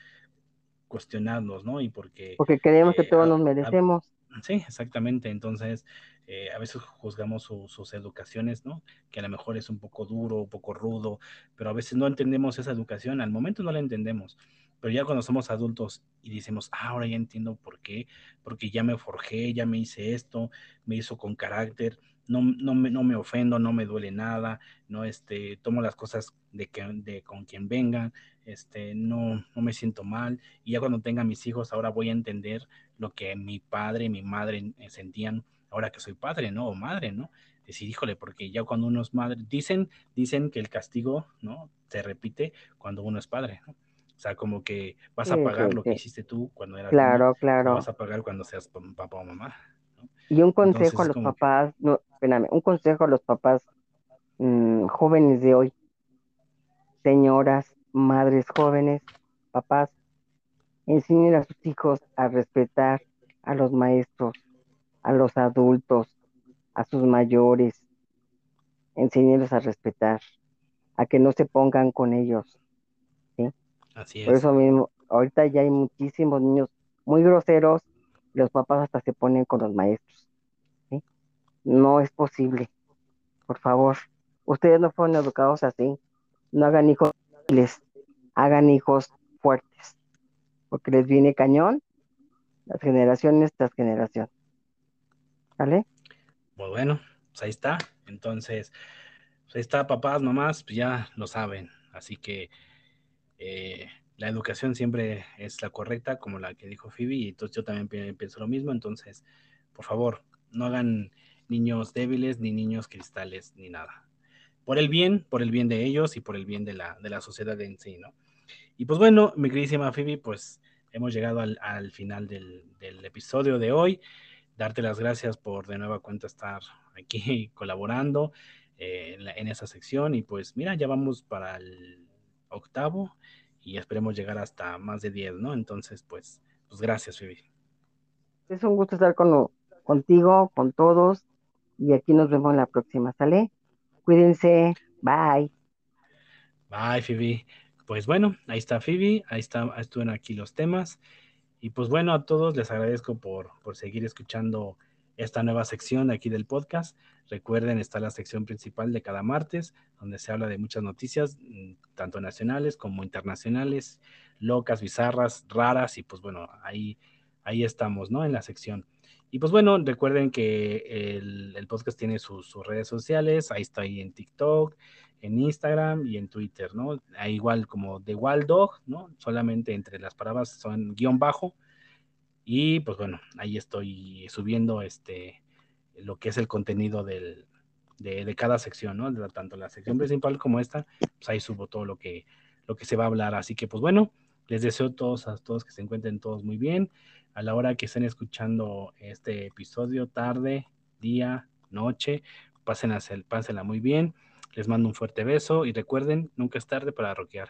cuestionarnos, ¿no? Y porque... Porque creemos que todos nos merecemos. Sí, exactamente. Entonces, eh, a veces juzgamos sus educaciones, ¿no? Que a lo mejor es un poco duro, un poco rudo, pero a veces no entendemos esa educación. Al momento no la entendemos. Pero ya cuando somos adultos y decimos, ah, ahora ya entiendo por qué, porque ya me forjé, ya me hice esto, me hizo con carácter, no, no, me, no me ofendo, no me duele nada, no este, tomo las cosas de, que, de con quien vengan, este, no, no me siento mal, y ya cuando tenga mis hijos, ahora voy a entender lo que mi padre y mi madre eh, sentían ahora que soy padre, ¿no? O madre, ¿no? Decir, híjole, porque ya cuando uno es madre, dicen, dicen que el castigo, ¿no? Se repite cuando uno es padre, ¿no? O sea, como que vas a pagar lo que hiciste tú cuando eras Claro, claro. vas a pagar cuando seas papá o mamá. Y un consejo a los papás, no, espérame, un consejo a los papás mm, jóvenes de hoy, señoras, madres jóvenes, papás, enseñen a sus hijos a respetar a los maestros, a los adultos, a sus mayores, enséñenlos a respetar, a que no se pongan con ellos. ¿sí? Así es. Por eso mismo, ahorita ya hay muchísimos niños muy groseros, los papás hasta se ponen con los maestros. ¿sí? No es posible. Por favor, ustedes no fueron educados así. No hagan hijos hagan hijos fuertes, porque les viene cañón las generaciones tras generación. ¿Vale? Pues bueno, pues ahí está. Entonces, pues ahí está, papás, mamás, pues ya lo saben. Así que eh, la educación siempre es la correcta, como la que dijo Phoebe, y entonces yo también pienso lo mismo. Entonces, por favor, no hagan niños débiles, ni niños cristales, ni nada por el bien, por el bien de ellos y por el bien de la, de la sociedad en sí, ¿no? Y pues bueno, mi queridísima Phoebe, pues hemos llegado al, al final del, del, episodio de hoy. Darte las gracias por de nueva cuenta estar aquí colaborando eh, en, en, esa sección. Y pues mira, ya vamos para el octavo y esperemos llegar hasta más de diez, ¿no? Entonces, pues, pues gracias, Phoebe. Es un gusto estar con, contigo, con todos. Y aquí nos vemos la próxima, ¿sale? Cuídense. Bye. Bye, Phoebe. Pues bueno, ahí está Phoebe, ahí está, estuvieron aquí los temas. Y pues bueno, a todos les agradezco por, por seguir escuchando esta nueva sección aquí del podcast. Recuerden, está la sección principal de cada martes, donde se habla de muchas noticias, mm, tanto nacionales como internacionales, locas, bizarras, raras, y pues bueno, ahí, ahí estamos, ¿no? En la sección. Y pues bueno, recuerden que el, podcast tiene sus, redes sociales, ahí ahí en TikTok, en Instagram y en Twitter, ¿no? Ahí igual como The Wild Dog, ¿no? Solamente entre las palabras son guion bajo. Y pues bueno, ahí estoy subiendo este lo que es el contenido del, de, de, cada sección, ¿no? Tanto la sección principal como esta, pues ahí subo todo lo que, lo que se va a hablar. Así que pues bueno, les deseo a todos, a todos que se encuentren todos muy bien. A la hora que estén escuchando este episodio, tarde, día, noche, pásenla, pásenla muy bien les mando un fuerte beso y recuerden, nunca es tarde para rockear.